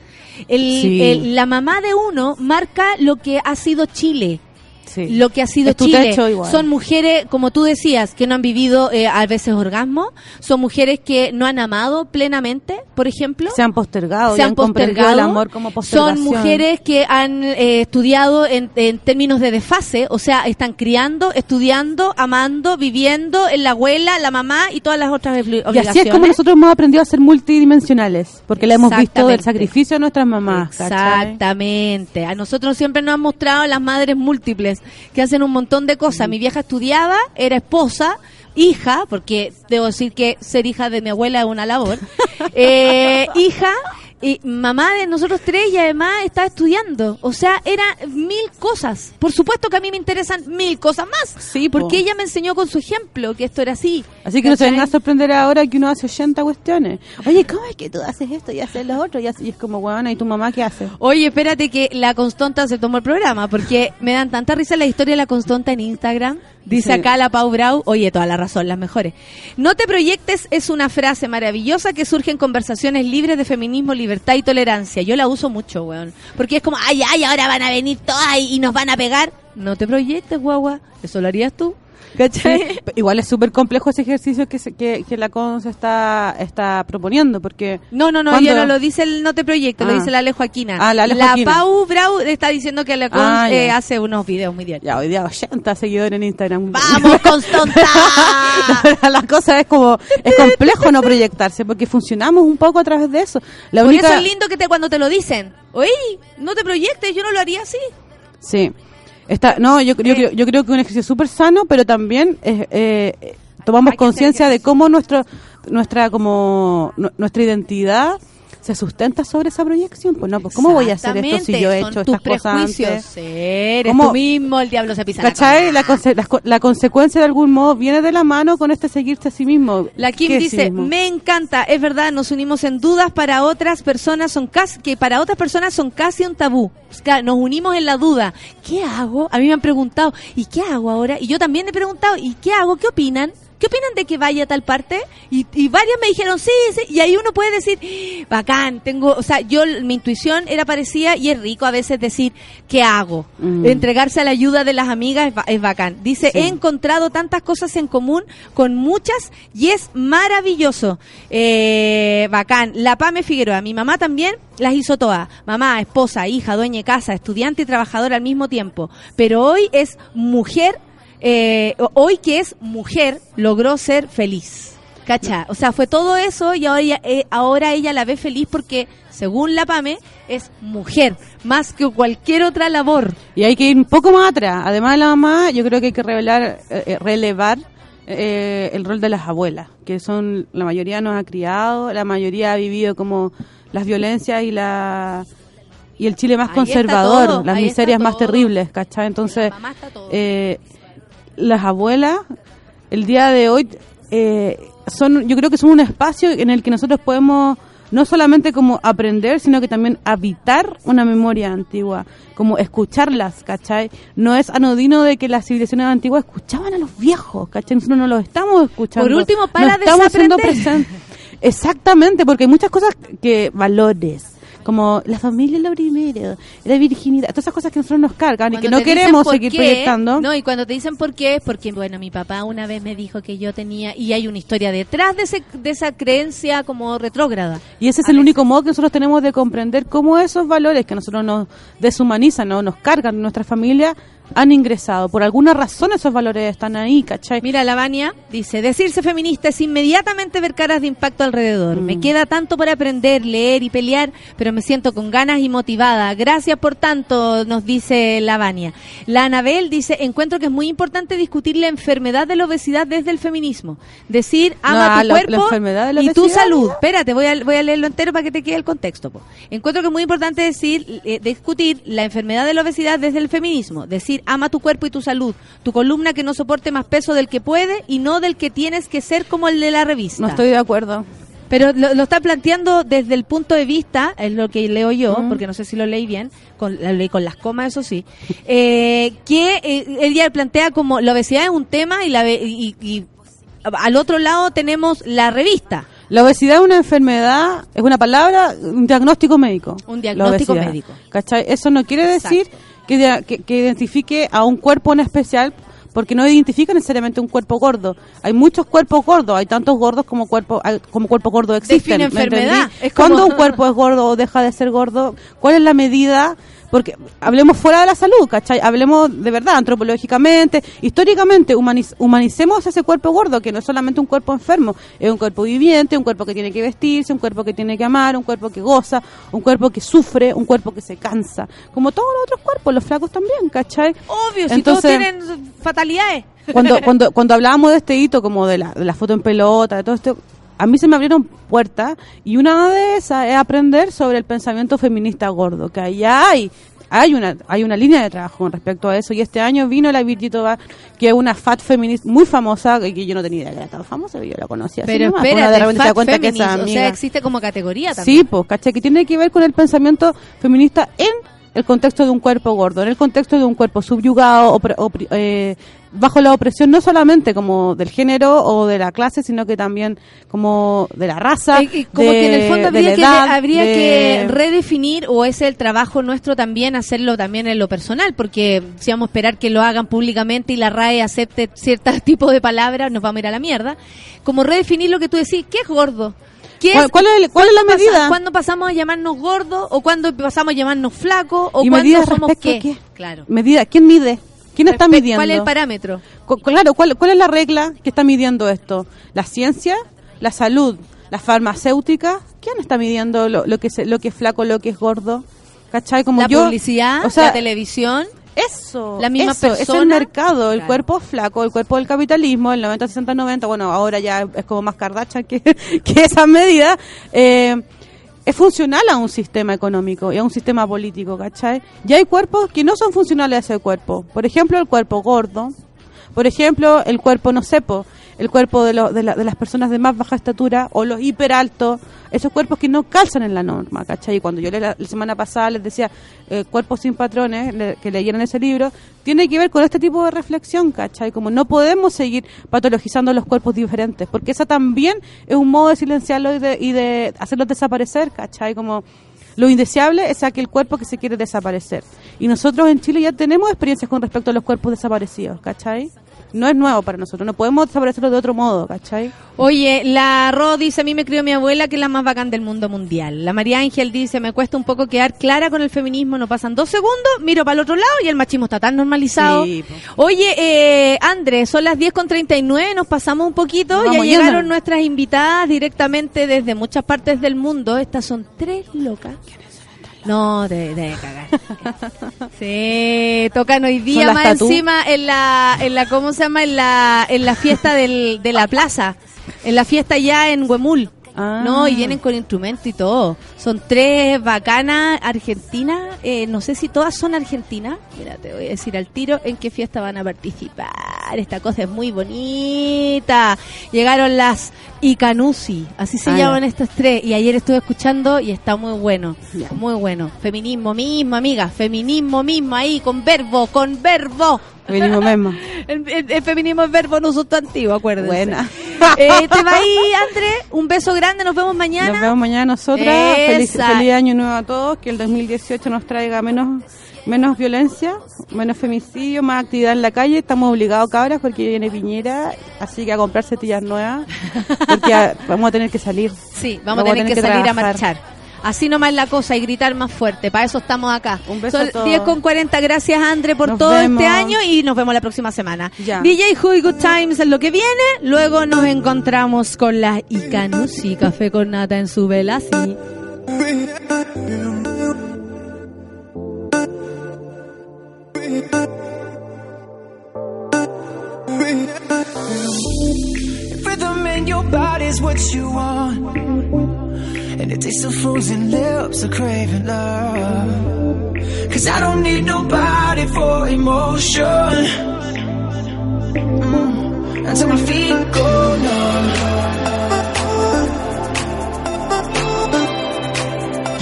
El- Sí. el- la mamá de uno marca lo que ha sido Chile. Sí. Lo que ha sido Chile. Son mujeres, como tú decías, que no han vivido eh, a veces orgasmo. Son mujeres que no han amado plenamente, por ejemplo. Se han postergado. Se han postergado. el amor como postergación. Son mujeres que han eh, estudiado en, en términos de desfase, o sea, están criando, estudiando, amando, viviendo en la abuela, la mamá y todas las otras obli- Y obligaciones. así es como nosotros hemos aprendido a ser multidimensionales, porque le hemos visto el sacrificio de nuestras mamás. ¿cachai? Exactamente. A nosotros siempre nos han mostrado las madres múltiples que hacen un montón de cosas. Mi vieja estudiaba, era esposa, hija, porque debo decir que ser hija de mi abuela es una labor. Eh, hija y mamá de nosotros tres y además estaba estudiando. O sea, eran mil cosas. Por supuesto que a mí me interesan mil cosas más. Sí, po. porque ella me enseñó con su ejemplo que esto era así. Así que no se ¿Cachai? venga a sorprender ahora que uno hace 80 cuestiones. Oye, ¿cómo es que tú haces esto y haces lo otro? Y, así- y es como, bueno, ¿y tu mamá qué hace? Oye, espérate que la Constanta se tomó el programa porque me dan tanta risa la historia de la Constanta en Instagram. Dice Sí. acá la Pau Brau, oye, toda la razón, las mejores. No te proyectes es una frase maravillosa que surge en conversaciones libres de feminismo, libertad y tolerancia. Yo la uso mucho, weón. Porque es como, ay, ay, ahora van a venir todas y, y nos van a pegar. No te proyectes, guagua. Eso lo harías tú. ¿Cachai? Sí, igual es súper complejo ese ejercicio que, se- que, que la CONS está, está proponiendo, porque... No, no, no, no lo dice el No te proyectes, lo Ah. dice la Ale Joaquina. Ah, la Ale Joaquina. Pau Brau está diciendo que la Cons Ah, eh, hace unos videos muy diarios. Ya, hoy día 80 seguidores en Instagram. ¡Vamos, Constanta! la cosa es como, es complejo no proyectarse, porque funcionamos un poco a través de eso. La Por única... eso es lindo que te cuando te lo dicen. Oye, no te proyectes, yo no lo haría así. Sí. Está, no, yo, yo, creo, yo creo que un ejercicio súper sano, pero también es, eh, tomamos conciencia de cómo nuestro, nuestra como nu- nuestra identidad se sustenta sobre esa proyección. Pues no, pues ¿cómo voy a hacer esto si yo he hecho estas cosas prejuicios. antes? Eres tú mismo, el diablo se pisa ¿Cachai? La, conse- la, co- la consecuencia de algún modo viene de la mano con este seguirse a sí mismo. La Kim ¿Qué es sí dice, me encanta, es verdad, nos unimos en dudas para otras personas son casi, que para otras personas son casi un tabú. Nos unimos en la duda. ¿Qué hago? A mí me han preguntado, ¿y qué hago ahora? Y yo también he preguntado, ¿y qué hago? ¿Qué opinan? ¿Qué opinan de que vaya a tal parte? Y, y varias me dijeron, sí, sí, y ahí uno puede decir, bacán, tengo, o sea, yo, mi intuición era parecida y es rico a veces decir, ¿qué hago? Mm. Entregarse a la ayuda de las amigas es, ba- es bacán. Dice, Sí. he encontrado tantas cosas en común con muchas y es maravilloso. Eh, bacán. La Pame Figueroa, mi mamá también las hizo todas. Mamá, esposa, hija, dueña de casa, estudiante y trabajadora al mismo tiempo. Pero hoy es mujer, eh, hoy que es mujer, logró ser feliz. ¿Cacha? O sea, fue todo eso y ahora ella, eh, ahora ella la ve feliz porque, según la PAME, es mujer, más que cualquier otra labor. Y hay que ir un poco más atrás. Además de la mamá, yo creo que hay que revelar, eh, eh, relevar eh, el rol de las abuelas, que son, la mayoría nos ha criado, la mayoría ha vivido como las violencias y la y el Chile más Ahí conservador, todo, las miserias más terribles, ¿cachai? Entonces, eh, las abuelas, el día de hoy, eh, son, yo creo que son un espacio en el que nosotros podemos no solamente como aprender, sino que también habitar una memoria antigua, como escucharlas, ¿cachai? No es anodino de que las civilizaciones antiguas escuchaban a los viejos, ¿cachai? Nosotros no los estamos escuchando. Por último, No para estamos siendo desaprender. presentes. Exactamente, porque hay muchas cosas que valores, como la familia es lo primero, la virginidad, todas esas cosas que nosotros nos cargan y que no queremos seguir qué, proyectando. No, y cuando te dicen por qué, es porque, bueno, mi papá una vez me dijo que yo tenía, y hay una historia detrás de, ese, de esa creencia como retrógrada. Y ese es el único modo que nosotros tenemos de comprender cómo esos valores que nosotros nos deshumanizan, ¿no? nos cargan en nuestra familia, han ingresado. Por alguna razón esos valores están ahí, ¿cachai? Mira, Lavania dice, decirse feminista es inmediatamente ver caras de impacto alrededor. Mm. Me queda tanto por aprender, leer y pelear, pero me siento con ganas y motivada. Gracias por tanto, nos dice Lavania. La Anabel dice, encuentro que es muy importante discutir la enfermedad de la obesidad desde el feminismo. Decir, ama No, tu la- cuerpo la y tu salud. Espérate, voy a, voy a leerlo entero para que te quede el contexto. po. Encuentro que es muy importante decir, eh, discutir la enfermedad de la obesidad desde el feminismo. Decir, ama tu cuerpo y tu salud. Tu columna que no soporte más peso del que puede y no del que tienes que ser como el de la revista. No estoy de acuerdo. Pero lo, lo está planteando desde el punto de vista, es lo que leo yo, Mm. porque no sé si lo leí bien, con, lo leí con las comas, eso sí, eh, que eh, él ya plantea como la obesidad es un tema y, la, ve- y, y al otro lado tenemos la revista. La obesidad es una enfermedad, es una palabra, un diagnóstico médico. Un diagnóstico médico. ¿Cachai? Eso no quiere decir que, dia- que, que identifique a un cuerpo en especial, porque no identifica necesariamente un cuerpo gordo. Hay muchos cuerpos gordos, hay tantos gordos como cuerpos hay- como cuerpos gordos existen. Define ¿me enfermedad. Es como- ¿Cuándo un cuerpo es gordo o deja de ser gordo? ¿Cuál es la medida? Porque hablemos fuera de la salud, ¿cachai? Hablemos de verdad, antropológicamente, históricamente, humaniz- humanicemos ese cuerpo gordo, que no es solamente un cuerpo enfermo, es un cuerpo viviente, un cuerpo que tiene que vestirse, un cuerpo que tiene que amar, un cuerpo que goza, un cuerpo que sufre, un cuerpo que se cansa. Como todos los otros cuerpos, los flacos también, ¿cachai? Obvio, si Entonces- todos tienen fatalidades. cuando, cuando, cuando hablábamos de este hito, como de la, de la foto en pelota, de todo esto, a mí se me abrieron puertas y una de esas es aprender sobre el pensamiento feminista gordo, que allá hay. Hay una, hay una línea de trabajo con respecto a eso y este año vino la Virgito Bar, que es una fat feminista muy famosa, que yo no tenía idea que era tan famosa, yo la conocía. así Pero nomás, pues, espérate, una de repente se da fat que o sea, existe como categoría también. Sí, pues, ¿cachai? Que tiene que ver con el pensamiento feminista en el contexto de un cuerpo gordo, en el contexto de un cuerpo subyugado, opre- opri- eh, bajo la opresión no solamente como del género o de la clase, sino que también como de la raza, Y- y como de- que en el fondo habría, que, edad, habría de- que redefinir, o es el trabajo nuestro también, hacerlo también en lo personal, porque si vamos a esperar que lo hagan públicamente y la RAE acepte ciertos tipos de palabras, nos vamos a ir a la mierda. Como redefinir lo que tú decís, ¿qué es gordo? ¿Qué ¿Cuál- cuál es el- cuál es la ¿cuándo pasa- medida? ¿Cuándo pasamos a llamarnos gordos? ¿O cuándo pasamos a llamarnos flacos? ¿O ¿Y cuándo somos qué? qué? Claro. Medida, ¿quién mide? ¿Quién está midiendo? ¿Cuál es el parámetro? Cu- Claro, ¿cuál, ¿cuál es la regla que está midiendo esto? ¿La ciencia? ¿La salud? ¿La farmacéutica? ¿Quién está midiendo lo, lo que, es, lo que es flaco, lo que es gordo? ¿Cachai? Como la yo, publicidad, o sea, la televisión. Eso, la misma eso, es el mercado, el Claro. cuerpo flaco, el cuerpo del capitalismo, el 90, 60, 90, bueno, ahora ya es como más cardacha que, que esa medida, eh, es funcional a un sistema económico y a un sistema político, ¿cachai? Y hay cuerpos que no son funcionales a ese cuerpo. Por ejemplo, el cuerpo gordo, por ejemplo, el cuerpo no sepo, el cuerpo de, de, la- de las personas de más baja estatura o los hiperaltos, esos cuerpos que no calzan en la norma, ¿cachai? Y cuando yo le- la, la semana pasada les decía eh, Cuerpos sin patrones, le- que leyeran ese libro, tiene que ver con este tipo de reflexión, ¿cachai? Como no podemos seguir patologizando los cuerpos diferentes, porque esa también es un modo de silenciarlos y de, y de hacerlos desaparecer, ¿cachai? Como lo indeseable es aquel cuerpo que se quiere desaparecer. Y nosotros en Chile ya tenemos experiencias con respecto a los cuerpos desaparecidos, ¿cachai? No es nuevo para nosotros, no podemos desaparecerlo de otro modo, ¿cachai? Oye, la Ro dice, a mí me crió mi abuela que es la más bacán del mundo mundial. La María Ángel dice, me cuesta un poco quedar clara con el feminismo, no pasan dos segundos, miro para el otro lado y el machismo está tan normalizado. Sí, Oye, eh, André, son las 10 con 39, nos pasamos un poquito, ya llegaron nuestras invitadas directamente desde muchas partes del mundo. Estas son tres locas. No, de, de cagar. Sí, tocan hoy día más tatú? encima en la, en la, ¿cómo se llama? En la, en la fiesta del, de la plaza. En la fiesta ya en Huemul. Ah. No, y vienen con instrumento y todo. Son tres bacanas argentinas. eh, no sé si todas son argentinas. Mira, te voy a decir al tiro en qué fiesta van a participar. Esta cosa es muy bonita. Llegaron las Icanusi, así se Ah, llaman ya. estos tres. Y ayer estuve escuchando y está muy bueno. Muy bueno. Feminismo mismo, amiga. Feminismo mismo ahí, con verbo, con verbo. Feminismo mismo. El, el- el feminismo es verbo no sustantivo, acuérdense. Buena. Eh, te va ahí, André. Un beso grande. Nos vemos mañana. Nos vemos mañana nosotras. Feliz, feliz año nuevo a todos. Que el 2018 nos traiga menos menos violencia, menos femicidio, más actividad en la calle. Estamos obligados, cabras, porque viene Piñera, así que a comprar setillas nuevas, porque a- vamos a tener que salir. Sí, vamos, a tener que, salir a marchar. Así nomás es la cosa y gritar más fuerte. Para eso estamos acá. Un beso Son a todos. 10 con 40. Gracias, Andre, por Nos todo vemos. este año y nos vemos la próxima semana. Ya. DJ Huy Good Times es lo que viene. Luego nos encontramos con la Icanusi Café con Nata en su vela. Sí. Rhythm in your body's what you want. And it tastes of frozen lips, a craving love. Cause I don't need nobody for emotion. Mm, Until my feet go numb.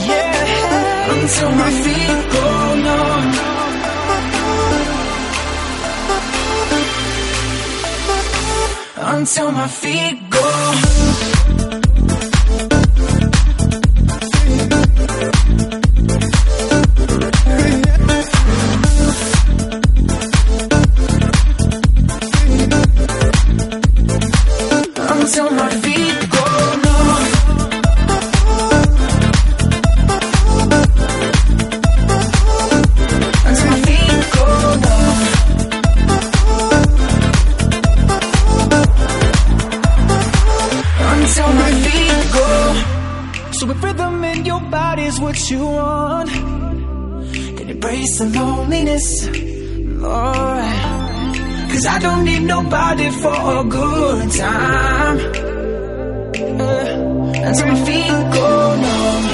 Yeah, until my feet go numb. Until my feet go. Nobody for a good time. Uh, until my feet go numb.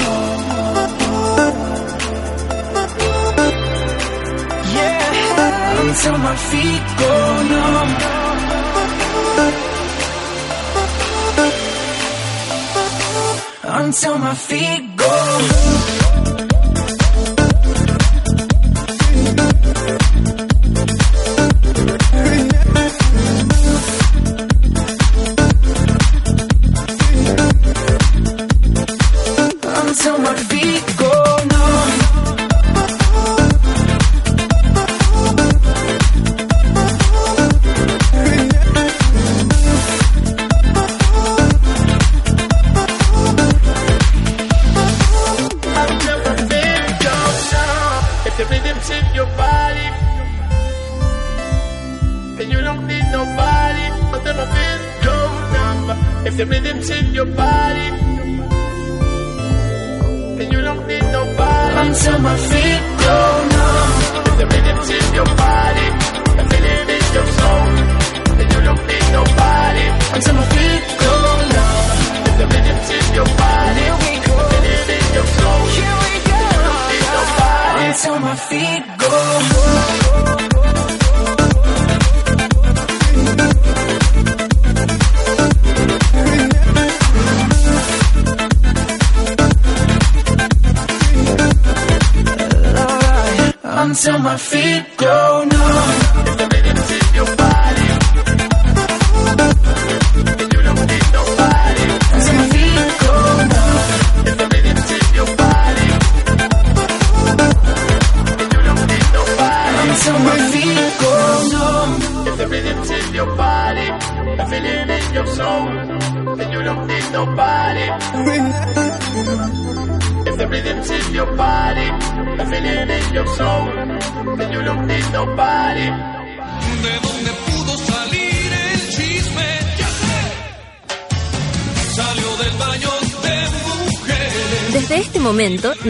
Yeah, until my feet go numb. Until my feet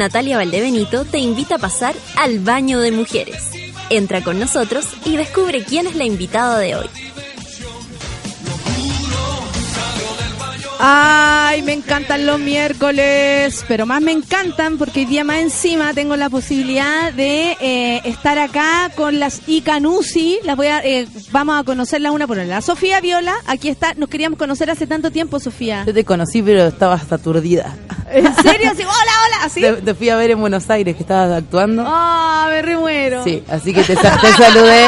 Natalia Valdebenito te invita a pasar al baño de mujeres. Entra con nosotros y descubre quién es la invitada de hoy. Ay, me encantan los miércoles, pero más me encantan porque hoy día más encima tengo la posibilidad de eh, estar acá con las Icanusi. Las voy a, eh, vamos a conocerla una por una. La Sofía Viola, aquí está. Nos queríamos conocer hace tanto tiempo, Sofía. Yo te conocí, pero estabas aturdida. ¿En serio? Así, hola, hola, así. Te, te fui a ver en Buenos Aires, que estabas actuando. Ah, me remuero. Sí, así que te, te saludé.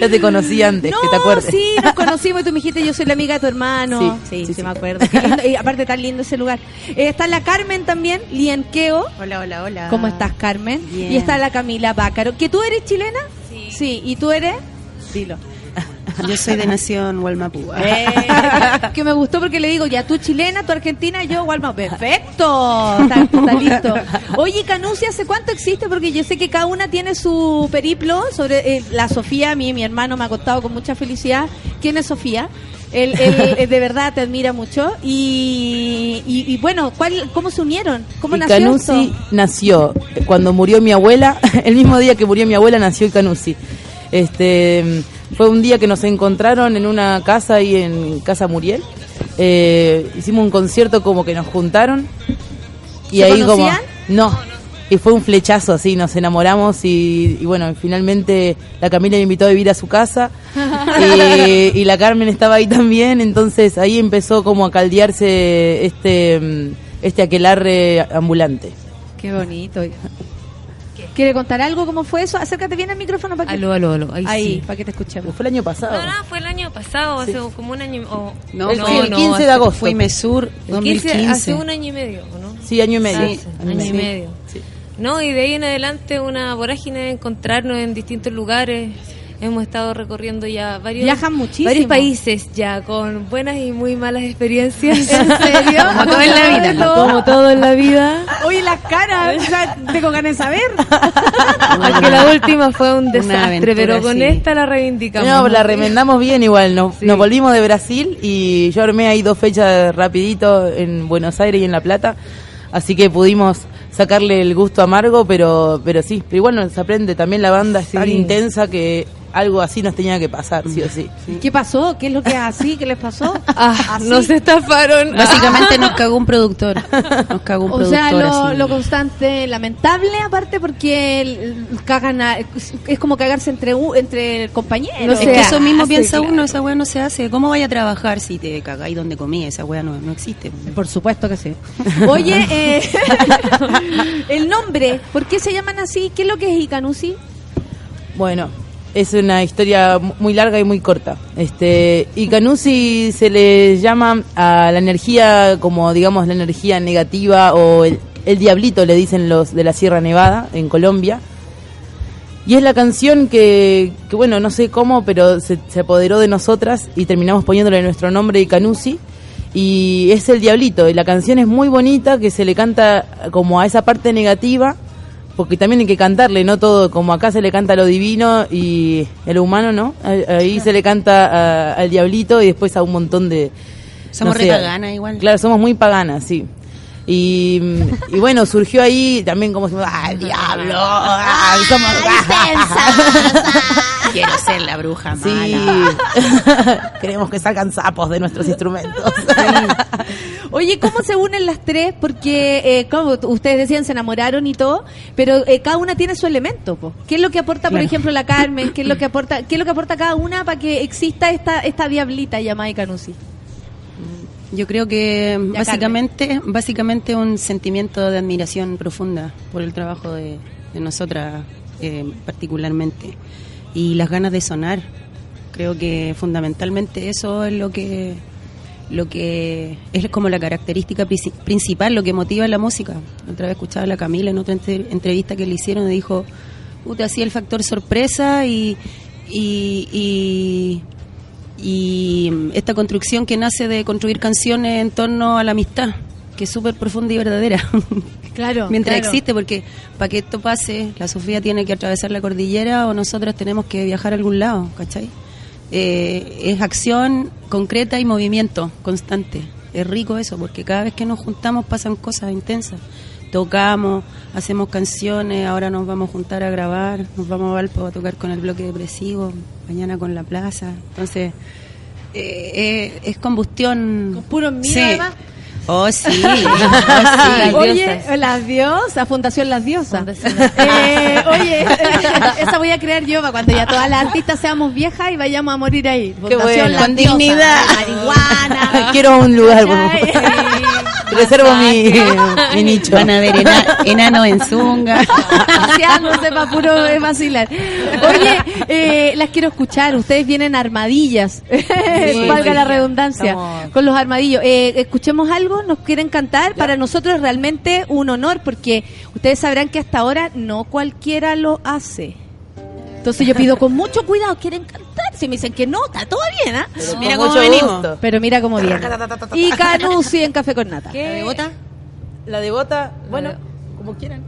Ya te conocí antes, No, que te acuerdes. sí, nos conocimos y tú me dijiste yo soy la amiga de tu hermano. Sí, Sí, sí, sí, sí. me acuerdo. Lindo, Y aparte tan lindo ese lugar. Eh, está la Carmen también, Lienqueo. Hola, hola, hola. ¿Cómo estás, Carmen? Bien. Y está la Camila Bácaro. ¿Que tú eres chilena? Sí. Sí, ¿y tú eres? Dilo. Yo soy de Nación Hualmapú. Eh, que me gustó porque le digo, ya tú chilena, tú argentina, yo Walma. Perfecto. Está, está listo. Oye, Canusi, ¿hace cuánto existe? Porque yo sé que cada una tiene su periplo. Sobre eh, la Sofía, a mí, mi hermano me ha contado con mucha felicidad. ¿Quién es Sofía? Él, él, eh, de verdad te admira mucho. Y, y, y bueno, ¿cuál, ¿cómo se unieron? ¿Cómo Y nació Canusi esto? nació cuando murió mi abuela, el mismo día que murió mi abuela nació el Canusi. Este fue un día que nos encontraron en una casa ahí en Casa Muriel. Eh, hicimos un concierto como que nos juntaron y ¿Se ahí conocían? como no y fue un flechazo así nos enamoramos y, y bueno finalmente la Camila me invitó a vivir a su casa y, y la Carmen estaba ahí también entonces ahí empezó como a caldearse este mm, este aquelarre ambulante Qué bonito. ¿Quiere contar algo? ¿Cómo fue eso? Acércate bien al micrófono para que... Aló, aló, aló. Ahí Ahí, sí. para que te escuchemos. Fue el año pasado. No, no, fue el año pasado, hace como un año. o- No, El- fue el 15 de agosto. Fue Mesur el 15, 2015. hace un año y medio, ¿o ¿no? Sí, año y medio. Sí, Año y año y medio. medio. No, y de ahí en adelante una vorágine de encontrarnos en distintos lugares. Hemos estado recorriendo ya varios, Viajan muchísimo. varios países ya con buenas y muy malas experiencias. ¿En serio? Como todo en la vida. No. Como todo en la vida. Oye, las caras, o sea, tengo ganas de saber. Aunque la última fue un desastre, aventura, pero con sí. esta la reivindicamos. No, la remendamos bien igual. Nos, nos volvimos de Brasil y yo armé ahí dos fechas rapidito en Buenos Aires y en La Plata. Así que pudimos sacarle el gusto amargo, pero pero sí. Pero igual nos aprende también la banda, es tan intensa que algo así nos tenía que pasar, sí o sí. ¿Qué pasó? ¿Qué es lo que así? ¿Qué les pasó? Ah, ¿Así? nos estafaron. Básicamente nos cagó un productor. Nos cagó un O productor. sea, lo, así. lo constante, lamentable aparte porque cagan a- es como cagarse entre entre compañeros. No es que eso mismo hace, piensa claro. uno, esa weá no se hace. ¿Cómo vaya a trabajar si te cagáis donde comí? Esa weá no, no existe. Por supuesto que sí. Oye, eh, el nombre, ¿por qué se llaman así? ¿Qué es lo que es Icanusi? Bueno, es una historia mu- muy larga y muy corta. Este, y Canusi se le llama a la energía como, digamos, la energía negativa o el, el diablito, le dicen los de la Sierra Nevada, en Colombia. Y es la canción que, que bueno, no sé cómo, pero se, se apoderó de nosotras y terminamos poniéndole nuestro nombre Canusi. Y es el diablito. Y la canción es muy bonita, que se le canta como a esa parte negativa porque también hay que cantarle, no todo, como acá se le canta lo divino y el humano, ¿no? Ahí- se le canta a- al diablito y después a un montón de... Somos no re paganas igual. Claro, somos muy paganas, sí. Y, y bueno, surgió ahí también como, ¡ah, diablo! ah, somos- Quiero ser la bruja Sí, mala. queremos que salgan sapos de nuestros instrumentos. Oye, ¿cómo se unen las tres? Porque, eh, como ustedes decían, se enamoraron y todo, pero eh, cada una tiene su elemento. po. ¿Qué es lo que aporta, por Claro. ejemplo, la Carmen? ¿Qué es lo que aporta, qué es lo que aporta cada una para que exista esta esta diablita llamada Icanusi? Yo creo que básicamente, básicamente un sentimiento de admiración profunda por el trabajo de, de nosotras eh, particularmente y las ganas de sonar. Creo que fundamentalmente eso es lo que lo que es como la característica princi- principal, lo que motiva la música. Otra vez escuchaba a la Camila en otra entre- entrevista que le hicieron y dijo, puta, hacía el factor sorpresa y, y, y, y esta construcción que nace de construir canciones en torno a la amistad, que es súper profunda y verdadera. Claro. Mientras claro. existe, porque para que esto pase, la Sofía tiene que atravesar la cordillera o nosotros tenemos que viajar a algún lado, ¿cachai? Eh, es acción concreta y movimiento constante. Es rico eso, porque cada vez que nos juntamos pasan cosas intensas. Tocamos, hacemos canciones, ahora nos vamos a juntar a grabar, nos vamos a Valpo a tocar con el bloque depresivo, mañana con la plaza. Entonces, eh, eh, es combustión. Con sí. además. Oh, sí. Oh, sí. Oye, las diosas, Fundación Las Diosas. Eh, oye, esa voy a crear yo para cuando ya todas las artistas seamos viejas y vayamos a morir ahí. Fundación bueno. Las Con Diosas, dignidad. Marihuana. Quiero un lugar, favor. Reservo mi, mi nicho. Van a ver ena- enanos en zunga. paseándose para puro vacilar. Oye, eh, las quiero escuchar. Ustedes vienen armadillas, valga la redundancia, Estamos- con los armadillos. Eh, escuchemos algo, nos quieren cantar. Para nosotros es realmente un honor porque ustedes sabrán que hasta ahora no cualquiera lo hace. Entonces yo pido con mucho cuidado, quieren cantar. Si me dicen que no, está todo bien, ¿ah? Pero Mira cómo mucho venimos. gusto. Pero mira cómo viene. Y Canusi en Café con Nata. ¿La devota? La devota, bueno, como quieran.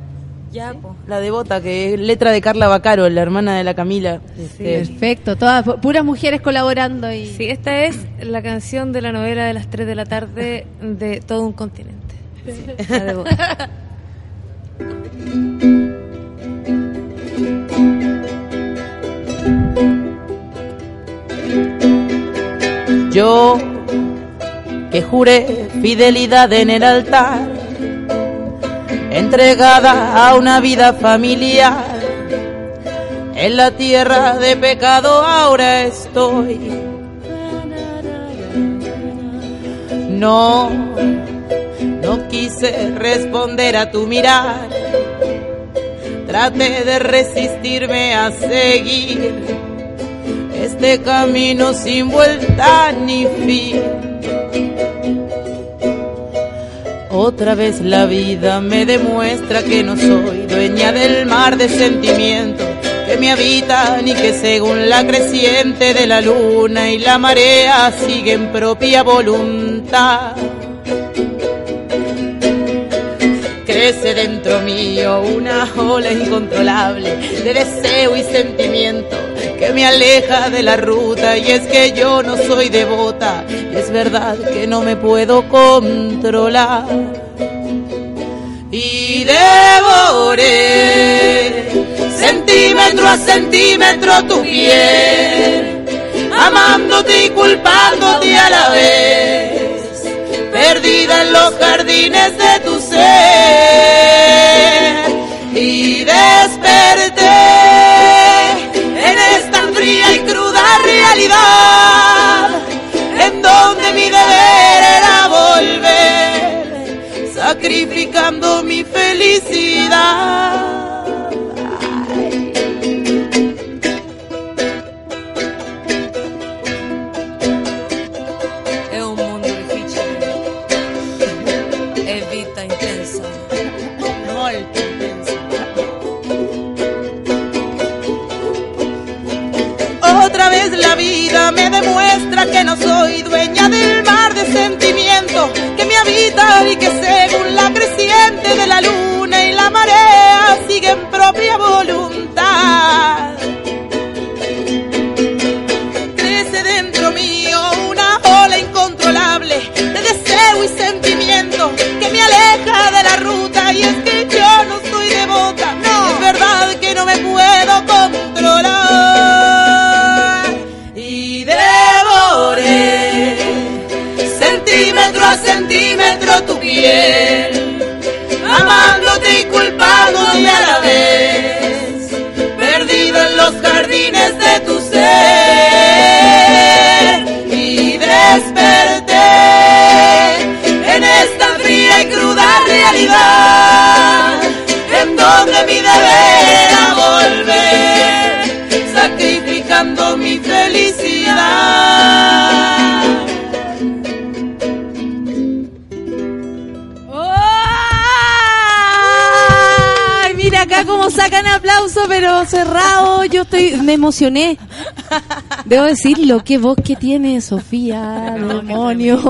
Ya. La devota, que es letra de Carla Bacaro, la hermana de la Camila. Este, Perfecto, todas pu- puras mujeres colaborando y Sí, esta es la canción de la novela de las 3 de la tarde de todo un continente. Sí, la de Boca. Yo que juré fidelidad en el altar, entregada a una vida familiar. En la tierra de pecado ahora estoy. No, no quise responder a tu mirar. Traté de resistirme a seguir este camino sin vuelta ni fin. Otra vez la vida me demuestra que no soy dueña del mar de sentimientos que me habitan y que según la creciente de la luna y la marea siguen propia voluntad. Crece dentro mío una ola incontrolable de deseo y sentimiento que me aleja de la ruta y es que yo no soy devota es verdad que no me puedo controlar. Y devoré centímetro a centímetro tu piel amándote y culpándote a la vez perdida en los jardines de tu ser demuestra que tu piel, amándote y culpándote a la vez, perdido en los jardines de tu ser y desperté en esta fría y cruda realidad, sacan aplauso, pero cerrado. Yo estoy, me emocioné. Debo decirlo, qué voz que tiene Sofía, demonios.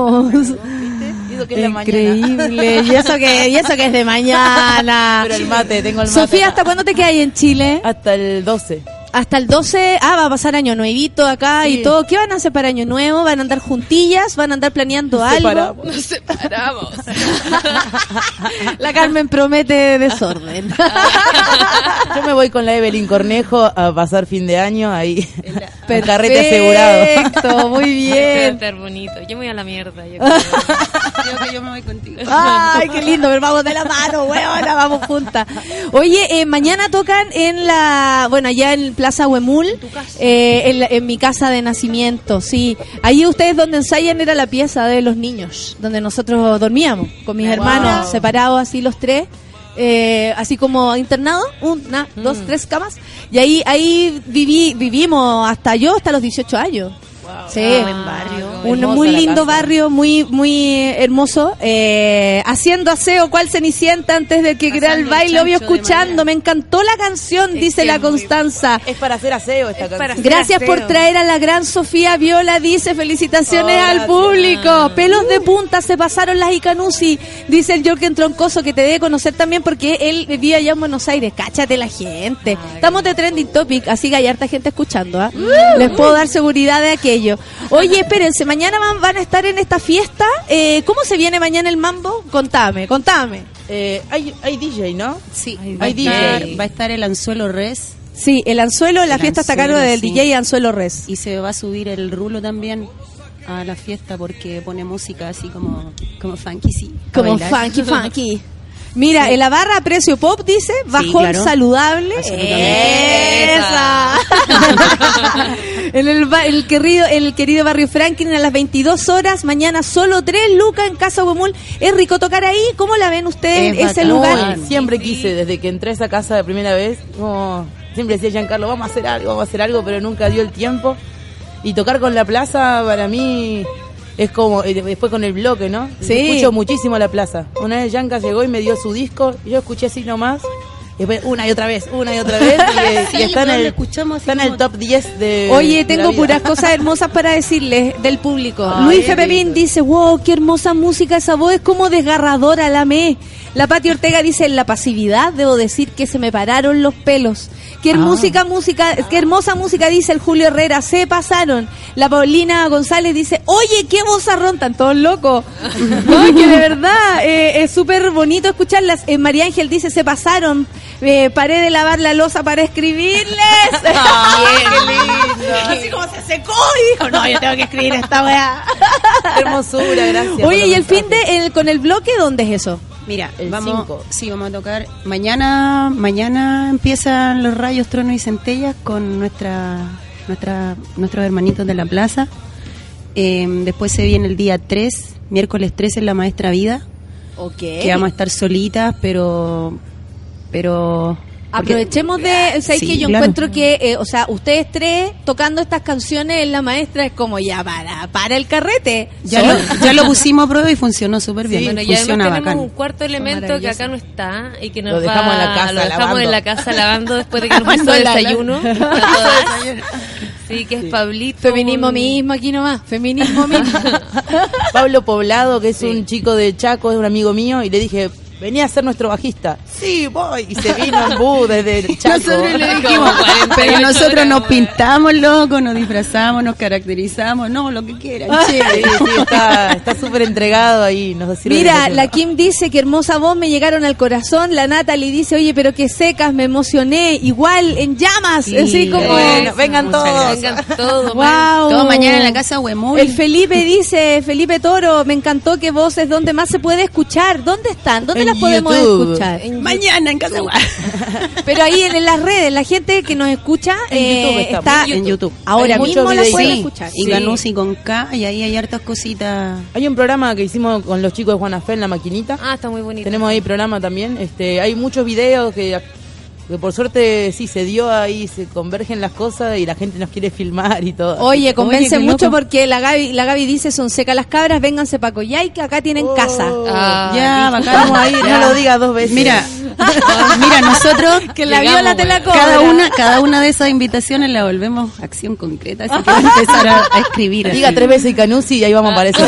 Que. Increíble. Y eso que, y eso que es de mañana. Pero el mate, tengo el mate. Sofía, ¿hasta cuándo te quedas ahí en Chile? Hasta el 12. Hasta el 12, ah, va a pasar año nuevito acá y todo. ¿Qué van a hacer para año nuevo? ¿Van a andar juntillas? ¿Van a andar planeando algo? separamos. Nos separamos. La Carmen promete desorden. Yo me voy con la Evelyn Cornejo a pasar fin de año ahí. Perfecto, muy Va a bien. estar bonito. Yo me voy a la mierda. Yo creo. Creo que yo me voy contigo. Ay, qué lindo, pero vamos de la mano, weona, vamos juntas. Oye, eh, mañana tocan en la, bueno, allá en Plaza Huemul, eh, en, la- en mi casa de nacimiento, sí. Ahí ustedes donde ensayan era la pieza de los niños, donde nosotros dormíamos, con mis Wow. hermanos, separados así los tres. Eh, así como internado, una, dos, tres camas, y ahí ahí viví, vivimos hasta yo, hasta los 18 años. Sí, buen barrio. un muy lindo barrio, muy muy hermoso. Eh, haciendo aseo, cual cenicienta antes de que Pasando crea el baile, obvio escuchando. Me encantó la canción, dice que la Constanza. Es para hacer aseo esta Es canción. Gracias por traer a la gran Sofía Viola, dice felicitaciones Oh, al gracias. público. Pelos de punta se pasaron las Icanusi, dice el Jorgen Troncoso, que te debe conocer también porque él vivía allá en Buenos Aires. Cáchate la gente. Estamos de trending topic, así que hay harta gente escuchando. ¿ah? Les puedo dar seguridad de aquello. Oye, espérense, mañana van, van a estar en esta fiesta. Eh, ¿Cómo se viene mañana el mambo? Contame, contame. Eh, hay, hay DJ, ¿no? Sí, Hay va, a DJ. estar, va a estar el anzuelo res Sí, el anzuelo, la El fiesta está a cargo del sí. DJ Anzuelo Res. y se va a subir el rulo también a la fiesta porque pone música así como, como funky, sí. Como funky, funky. Mira, en la barra a precio pop dice, bajón claro. saludable. Esa. en el, el querido, el querido barrio Franklin a las 22 horas, mañana solo 3 lucas en Casa Huemul. Es rico tocar ahí. ¿Cómo la ven ustedes Es ese bacán. lugar? Siempre quise, desde que entré a esa casa de primera vez, como siempre decía Giancarlo, vamos a hacer algo, vamos a hacer algo, pero nunca dio el tiempo. Y tocar con la plaza para mí es como, y después con el bloque, ¿no? Sí. Escucho muchísimo la plaza. Una vez Yanka llegó y me dio su disco, y yo escuché así nomás. Y después una y otra vez, una y otra vez, y, y Sí, está, en el, escuchamos está en el top 10 de. Oye, tengo la vida. puras cosas hermosas para decirles del público. Ay, Luis lindo. dice, wow, qué hermosa música, esa voz es como desgarradora, la amé. La Pati Ortega dice, en la pasividad debo decir que se me pararon los pelos. Qué Ah. música, música, qué hermosa música, dice el Julio Herrera, se pasaron. La Paulina González dice, oye, qué vozarrón, están todos locos. Ay, que de verdad, eh, es súper bonito escucharlas. Eh, María Ángel dice, se pasaron, eh, paré de lavar la losa para escribirles. Así como se secó y dijo, no, yo tengo que escribir esta weá. Qué hermosura, gracias. Oye, ¿y el fin de el, con el bloque dónde es eso? Mira, El vamos, cinco. sí, vamos a tocar. Mañana, mañana empiezan los rayos, tronos y centellas con nuestra, nuestra, nuestros hermanitos de la plaza. Eh, después se viene el día 3, miércoles 3 en la Maestra Vida, Ok. que vamos a estar solitas, pero, pero Aprovechemos de, ¿sabes Sí, que yo claro. encuentro que, eh, o sea, ustedes tres tocando estas canciones en la maestra es como ya para, para el carrete. Ya lo, ya lo pusimos a prueba y funcionó súper bien. Bueno, y además tenemos bacán. un cuarto elemento que acá no está y que nos Lo dejamos va- en la casa lo dejamos lavando. en la casa lavando después de que nos hizo desayuno. Sí, que es Pablito. Feminismo un- mismo aquí nomás, feminismo mismo. Pablo Poblado, que es un chico de Chaco, es un amigo mío, y le dije, venía a ser nuestro bajista. Sí, voy. Y se vino en bus desde el Chaco. Nosotros le dijimos, Como 48 pero nosotros nos pintamos, loco, nos disfrazamos, nos caracterizamos, no, lo que quieran. Sí, che. sí, está está súper entregado ahí. Nos sirve de Mira, la Kim dice que hermosa voz me llegaron al corazón. La Natalie dice, oye, pero que secas, me emocioné. Igual, en llamas. Sí, así como. Bueno, vengan todos. Vengan todos. Wow. Todo mañana en la casa Huemul. El Felipe dice, Felipe Toro, me encantó que vos es donde más se puede escuchar. ¿Dónde están? ¿Dónde En las podemos YouTube. escuchar? Mañana en casa Huemul. Pero ahí en, en las redes, la gente que nos escucha En eh, YouTube está En YouTube. ahora Hay mismo la videitos. puede Sí, escuchar. y Sí. Ganusi con K, y ahí hay hartas cositas. Hay un programa que hicimos con los chicos de Juana Fe en la maquinita. Ah, está muy bonito. Tenemos ahí programa también. Este, hay muchos videos que, que por suerte sí se dio ahí, se convergen las cosas y la gente nos quiere filmar y todo. Oye, convence mucho loco. porque la Gaby, la Gaby dice, son secas las cabras, vénganse para Coyay, que acá tienen Oh. casa. Ah, ya. Estamos ahí, no lo digas dos veces. Mira, mira, nosotros Que la Llegamos, viola te la cobra. cada una, cada una de esas invitaciones la volvemos acción concreta, así que vamos a empezar a, a escribir. Diga así. tres veces Canusi y ahí vamos a aparecer.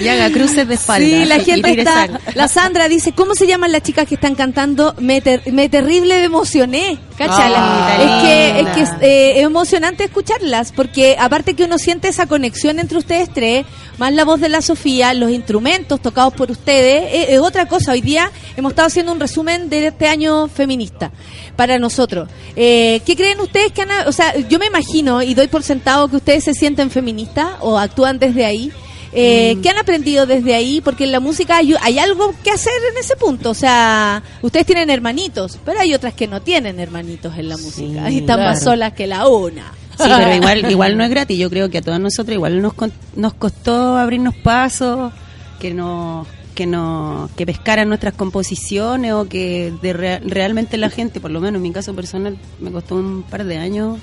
Y haga cruces de espalda. Sí, la gente está. La Sandra dice, ¿cómo se llaman las chicas que están cantando? Me, ter- me terrible me emocioné. Cáchala. Ah, es que, es que es, eh, es emocionante escucharlas, porque aparte que uno siente esa conexión entre ustedes tres, más la voz de la Sofía, los instrumentos tocados por ustedes, eh, es otra cosa. Hoy día día hemos estado haciendo un resumen de este año feminista para nosotros. Eh, ¿Qué creen ustedes que han, o sea, yo me imagino y doy por sentado que ustedes se sienten feministas o actúan desde ahí? Eh, Mm. ¿Qué han aprendido desde ahí? Porque en la música hay, hay algo que hacer en ese punto. O sea, ustedes tienen hermanitos, pero hay otras que no tienen hermanitos en la música y están más solas que la una. Sí, pero igual, igual no es gratis. Yo creo que a todas nosotras igual nos, nos costó abrirnos pasos, que nos que no que pescaran nuestras composiciones o que de rea- realmente la gente, por lo menos en mi caso personal, me costó un par de años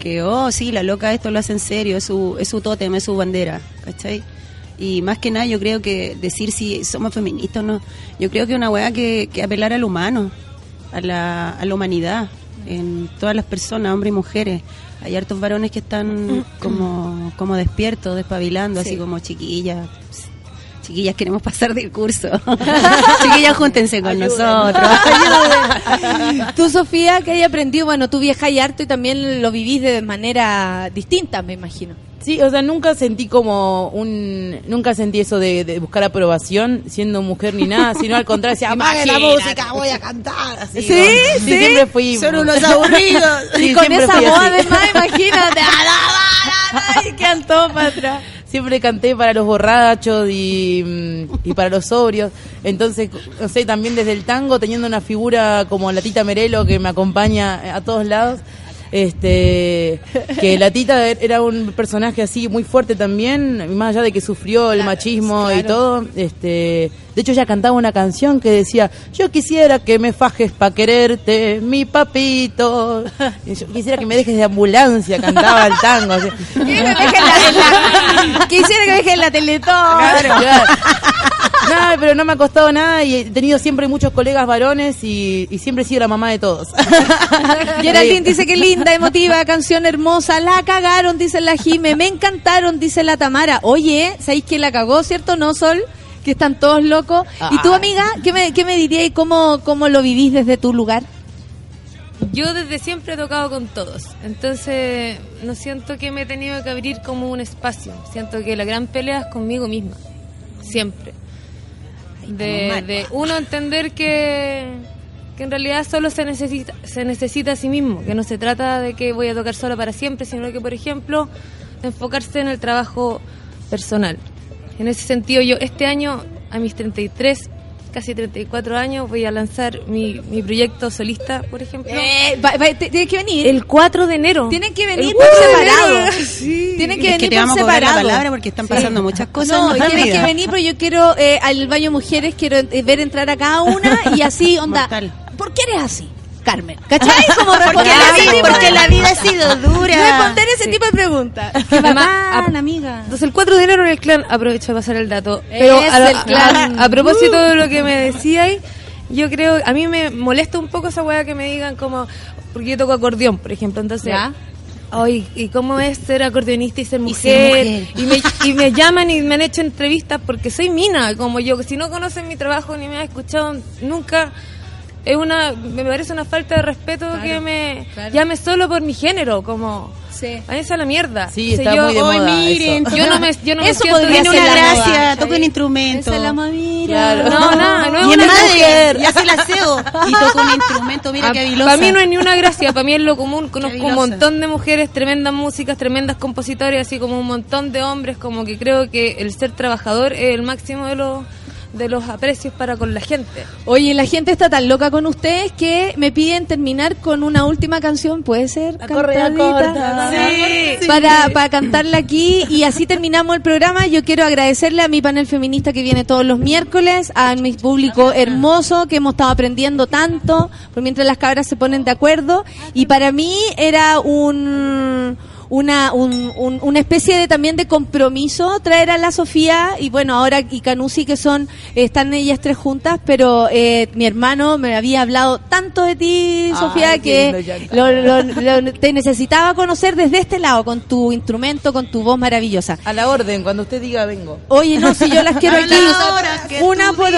que, oh, sí, la loca esto lo hace en serio, es su, es su tótem, es su bandera, ¿cachai? Y más que nada yo creo que decir si somos feministas o no, yo creo que es una weá que, que apelar al humano, a la, a la humanidad, en todas las personas, hombres y mujeres. Hay hartos varones que están como, como despiertos, despabilando, Sí. así como chiquillas. Chiquillas, queremos pasar del curso. chiquillas, júntense con nosotros. Tú, Sofía, que hay aprendido, bueno, tú viajas y harto y también lo vivís de manera distinta, me imagino. Sí, o sea, nunca sentí como un... Nunca sentí eso de, de buscar aprobación siendo mujer ni nada, sino al contrario, decía, apague la música, voy a cantar. Así, ¿Sí? ¿no? ¿Sí? siempre fui... Son unos aburridos. Sí, y con esa voz, además, imagínate. ¡Ay, cantó para atrás! Siempre canté para los borrachos y, mm, y para los sobrios. Entonces, no sé, también desde el tango, teniendo una figura como la Tita Merelo que me acompaña a todos lados. Este, que la Tita era un personaje así muy fuerte también, más allá de que sufrió el machismo y todo. Este, de hecho, ella cantaba una canción que decía: Yo quisiera que me fajes pa' quererte, mi papito. Yo quisiera que me dejes de ambulancia, cantaba el tango. así. Que me dejen la, la- Quisiera que me dejen la teletón. Claro. No, pero no me ha costado nada y he tenido siempre muchos colegas varones y, y siempre he sido la mamá de todos. Geraldine dice que linda, emotiva, canción hermosa. La cagaron, dice la Jime. Me encantaron, dice la Tamara. Oye, ¿sabéis quién la cagó, cierto? ¿No, Sol? Que están todos locos. ¿Y tú, Ah. amiga, qué me, qué me dirías y cómo, cómo lo vivís desde tu lugar? Yo desde siempre he tocado con todos, entonces no siento que me he tenido que abrir como un espacio. Siento que la gran pelea es conmigo misma, siempre. De, de uno entender que, que en realidad solo se necesita, se necesita a sí mismo, que no se trata de que voy a tocar sola para siempre, sino que, por ejemplo, enfocarse en el trabajo personal. En ese sentido, yo este año, a mis 33, casi 34 años, voy a lanzar mi, mi proyecto solista, por ejemplo. Eh, va- va- que venir. El 4 de enero. Tienen que venir por 4 de separado. enero. Tienen que Es venir que te por vamos a cobrar la separado. palabra porque están pasando muchas cosas No, tienen que vida. venir, pero yo quiero eh, al baño mujeres, quiero eh, ver entrar a cada una y así, onda. ¿Por qué eres así? Carmen. ¿Cachai? Como Porque la vida- tipo porque de- la vida ha sido dura. Responder ese tipo de preguntas. Qué bacán, amiga. Entonces el 4 de enero en el clan, aprovecho de pasar el dato. Pero Es a, el clan. a- a propósito de lo que me decíais, yo creo, a mí me molesta un poco esa weá que me digan como, porque yo toco acordeón, por ejemplo, entonces... Ya. Ay, ¿y cómo es ser acordeonista y ser Y mujer? ser mujer. Y, me, y me llaman y me han hecho entrevistas porque soy mina, como yo. Si no conocen mi trabajo ni me han escuchado nunca, es una me parece una falta de respeto Claro, que me claro. llame solo por mi género, como... Sí. Váyanse a la mierda. Sí, O sea, está yo, muy de "Ay, moda miren, eso". yo no me, yo no me Eso siento podría ser una gracia, toca un instrumento. Esa es la mamira. Claro. No, nada, no es y una madre, mujer. y hace el aseo. Y toca un instrumento, mira qué habilosa. Para mí no es ni una gracia, para mí es lo común. Conozco un montón de mujeres, tremendas músicas, tremendas compositores, así como un montón de hombres, como que creo que el ser trabajador es el máximo de los de los aprecios para con la gente. Oye, la gente está tan loca con ustedes que me piden terminar con una última canción, ¿puede ser? correa Cantadita? corta. Sí. Para, para cantarla aquí y así terminamos el programa. Yo quiero agradecerle a mi panel feminista que viene todos los miércoles, a mi público hermoso que hemos estado aprendiendo tanto, por mientras las cabras se ponen de acuerdo. Y para mí era un una un- un- una especie de también de compromiso traer a la Sofía y bueno ahora y Canusi que son están ellas tres juntas pero eh, mi hermano me había hablado tanto de ti Sofía que lo, lo- lo- te necesitaba conocer desde este lado, con tu instrumento, con tu voz maravillosa. A la orden, cuando usted diga vengo. Oye, no, si yo las quiero aquí, una por.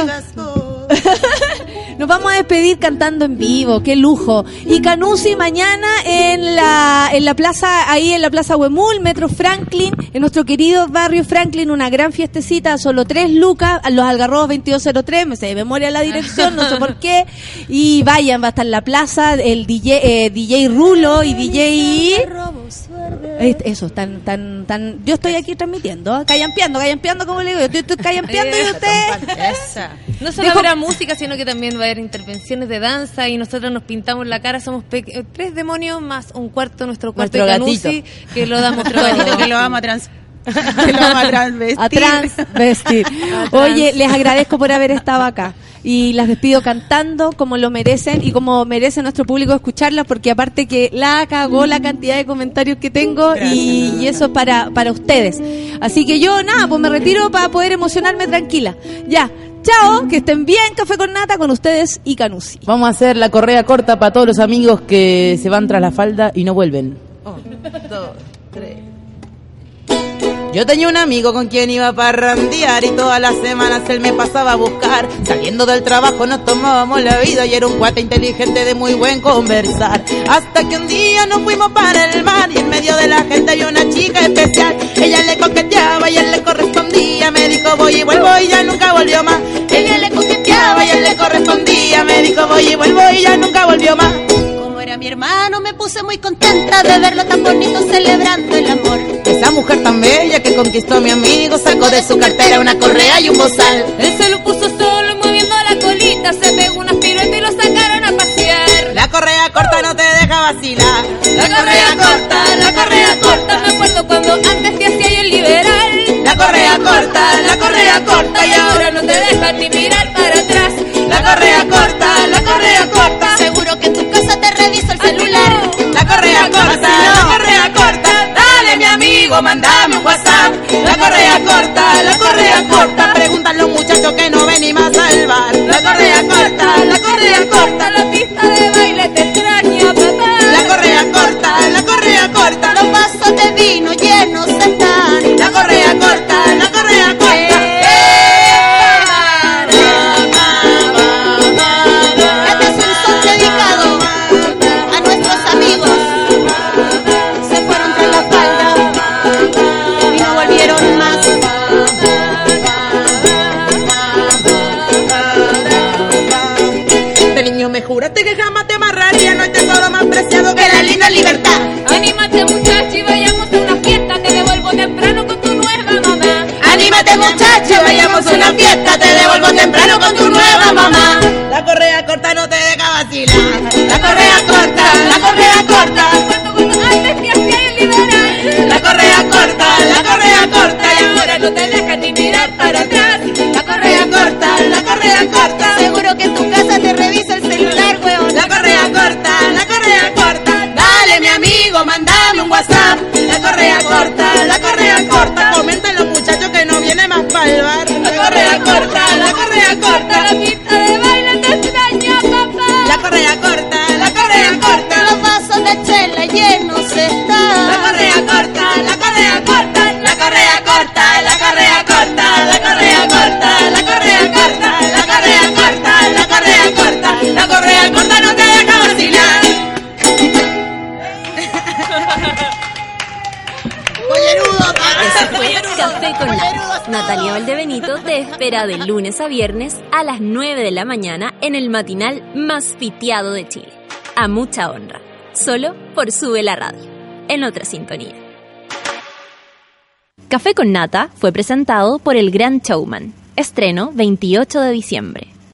Nos vamos a despedir cantando en vivo, qué lujo. Y Canusi mañana en la, en la plaza, ahí en la plaza Huemul, Metro Franklin, en nuestro querido barrio Franklin, una gran fiestecita, solo tres lucas, los algarrobos 2203, me sé de memoria la dirección, no sé por qué. Y vayan, va a estar en la plaza el DJ, eh, DJ Rulo y DJ... Eh, Eso, tan, tan, tan. Yo estoy aquí transmitiendo, callampeando, callampeando, como le digo. Yo estoy, estoy callampeando y usted. No solo Dijo- habrá música, sino que también va a haber intervenciones de danza y nosotros nos pintamos la cara. Somos pe- eh, tres demonios más un cuarto, nuestro cuarto Nuestro de Canusi, que lo damos gatito que lo vamos a trans- que lo vamos a transvestir. A transvestir. Oye, les agradezco por haber estado acá. Y las despido cantando como lo merecen y como merece nuestro público escucharlas, porque aparte que la cagó la cantidad de comentarios que tengo y, y eso es para, para ustedes. Así que yo, nada, pues me retiro para poder emocionarme tranquila. Ya, chao, que estén bien, café con nata con ustedes y Canusi. Vamos a hacer la correa corta para todos los amigos que se van tras la falda y no vuelven. dos, tres. Yo tenía un amigo con quien iba a parrandear y todas las semanas él me pasaba a buscar. Saliendo del trabajo nos tomábamos la vida y era un cuate inteligente de muy buen conversar. Hasta que un día nos fuimos para el mar y en medio de la gente había una chica especial. Ella le coqueteaba y él le correspondía. Me dijo voy y vuelvo y ya nunca volvió más. Ella le coqueteaba y él le correspondía. Me dijo voy y vuelvo y ya nunca volvió más. Era mi hermano, me puse muy contenta de verlo tan bonito celebrando el amor. Esa mujer tan bella que conquistó a mi amigo sacó de su cartera una correa y un bozal. Él se lo puso solo moviendo la colita, se pegó unas piruetas y lo sacaron a pasear. La correa corta no te deja vacilar. La correa corta, la correa corta, me acuerdo cuando antes te hacía yo el liberal. La correa corta, la correa corta y ahora no te dejan ni mirar para atrás. La correa corta, la correa corta. Dale mi amigo, mandame un WhatsApp. La correa corta, la correa corta. Preguntan los muchachos que no venimos a salvar. La correa corta, la correa corta. La juraste que jamás te amarraría. No hay tesoro más preciado que la linda libertad. Anímate muchacho y vayamos a una fiesta, te devuelvo temprano con tu nueva mamá. Anímate muchacho, vayamos a una fiesta, te devuelvo temprano con tu nueva mamá. La correa corta no te deja vacilar. La correa corta, la correa corta. Antes te hacía el liberal. La correa corta, la correa corta. Y ahora no te Amigo, mandame un WhatsApp. La correa corta, la correa Con Nata. Natalia Valdebenito te espera de lunes a viernes a las 9 de la mañana en el matinal más piteado de Chile. A mucha honra. Solo por Sube la Radio. En otra sintonía. Café con Nata fue presentado por El Gran Showman. Estreno 28 de diciembre.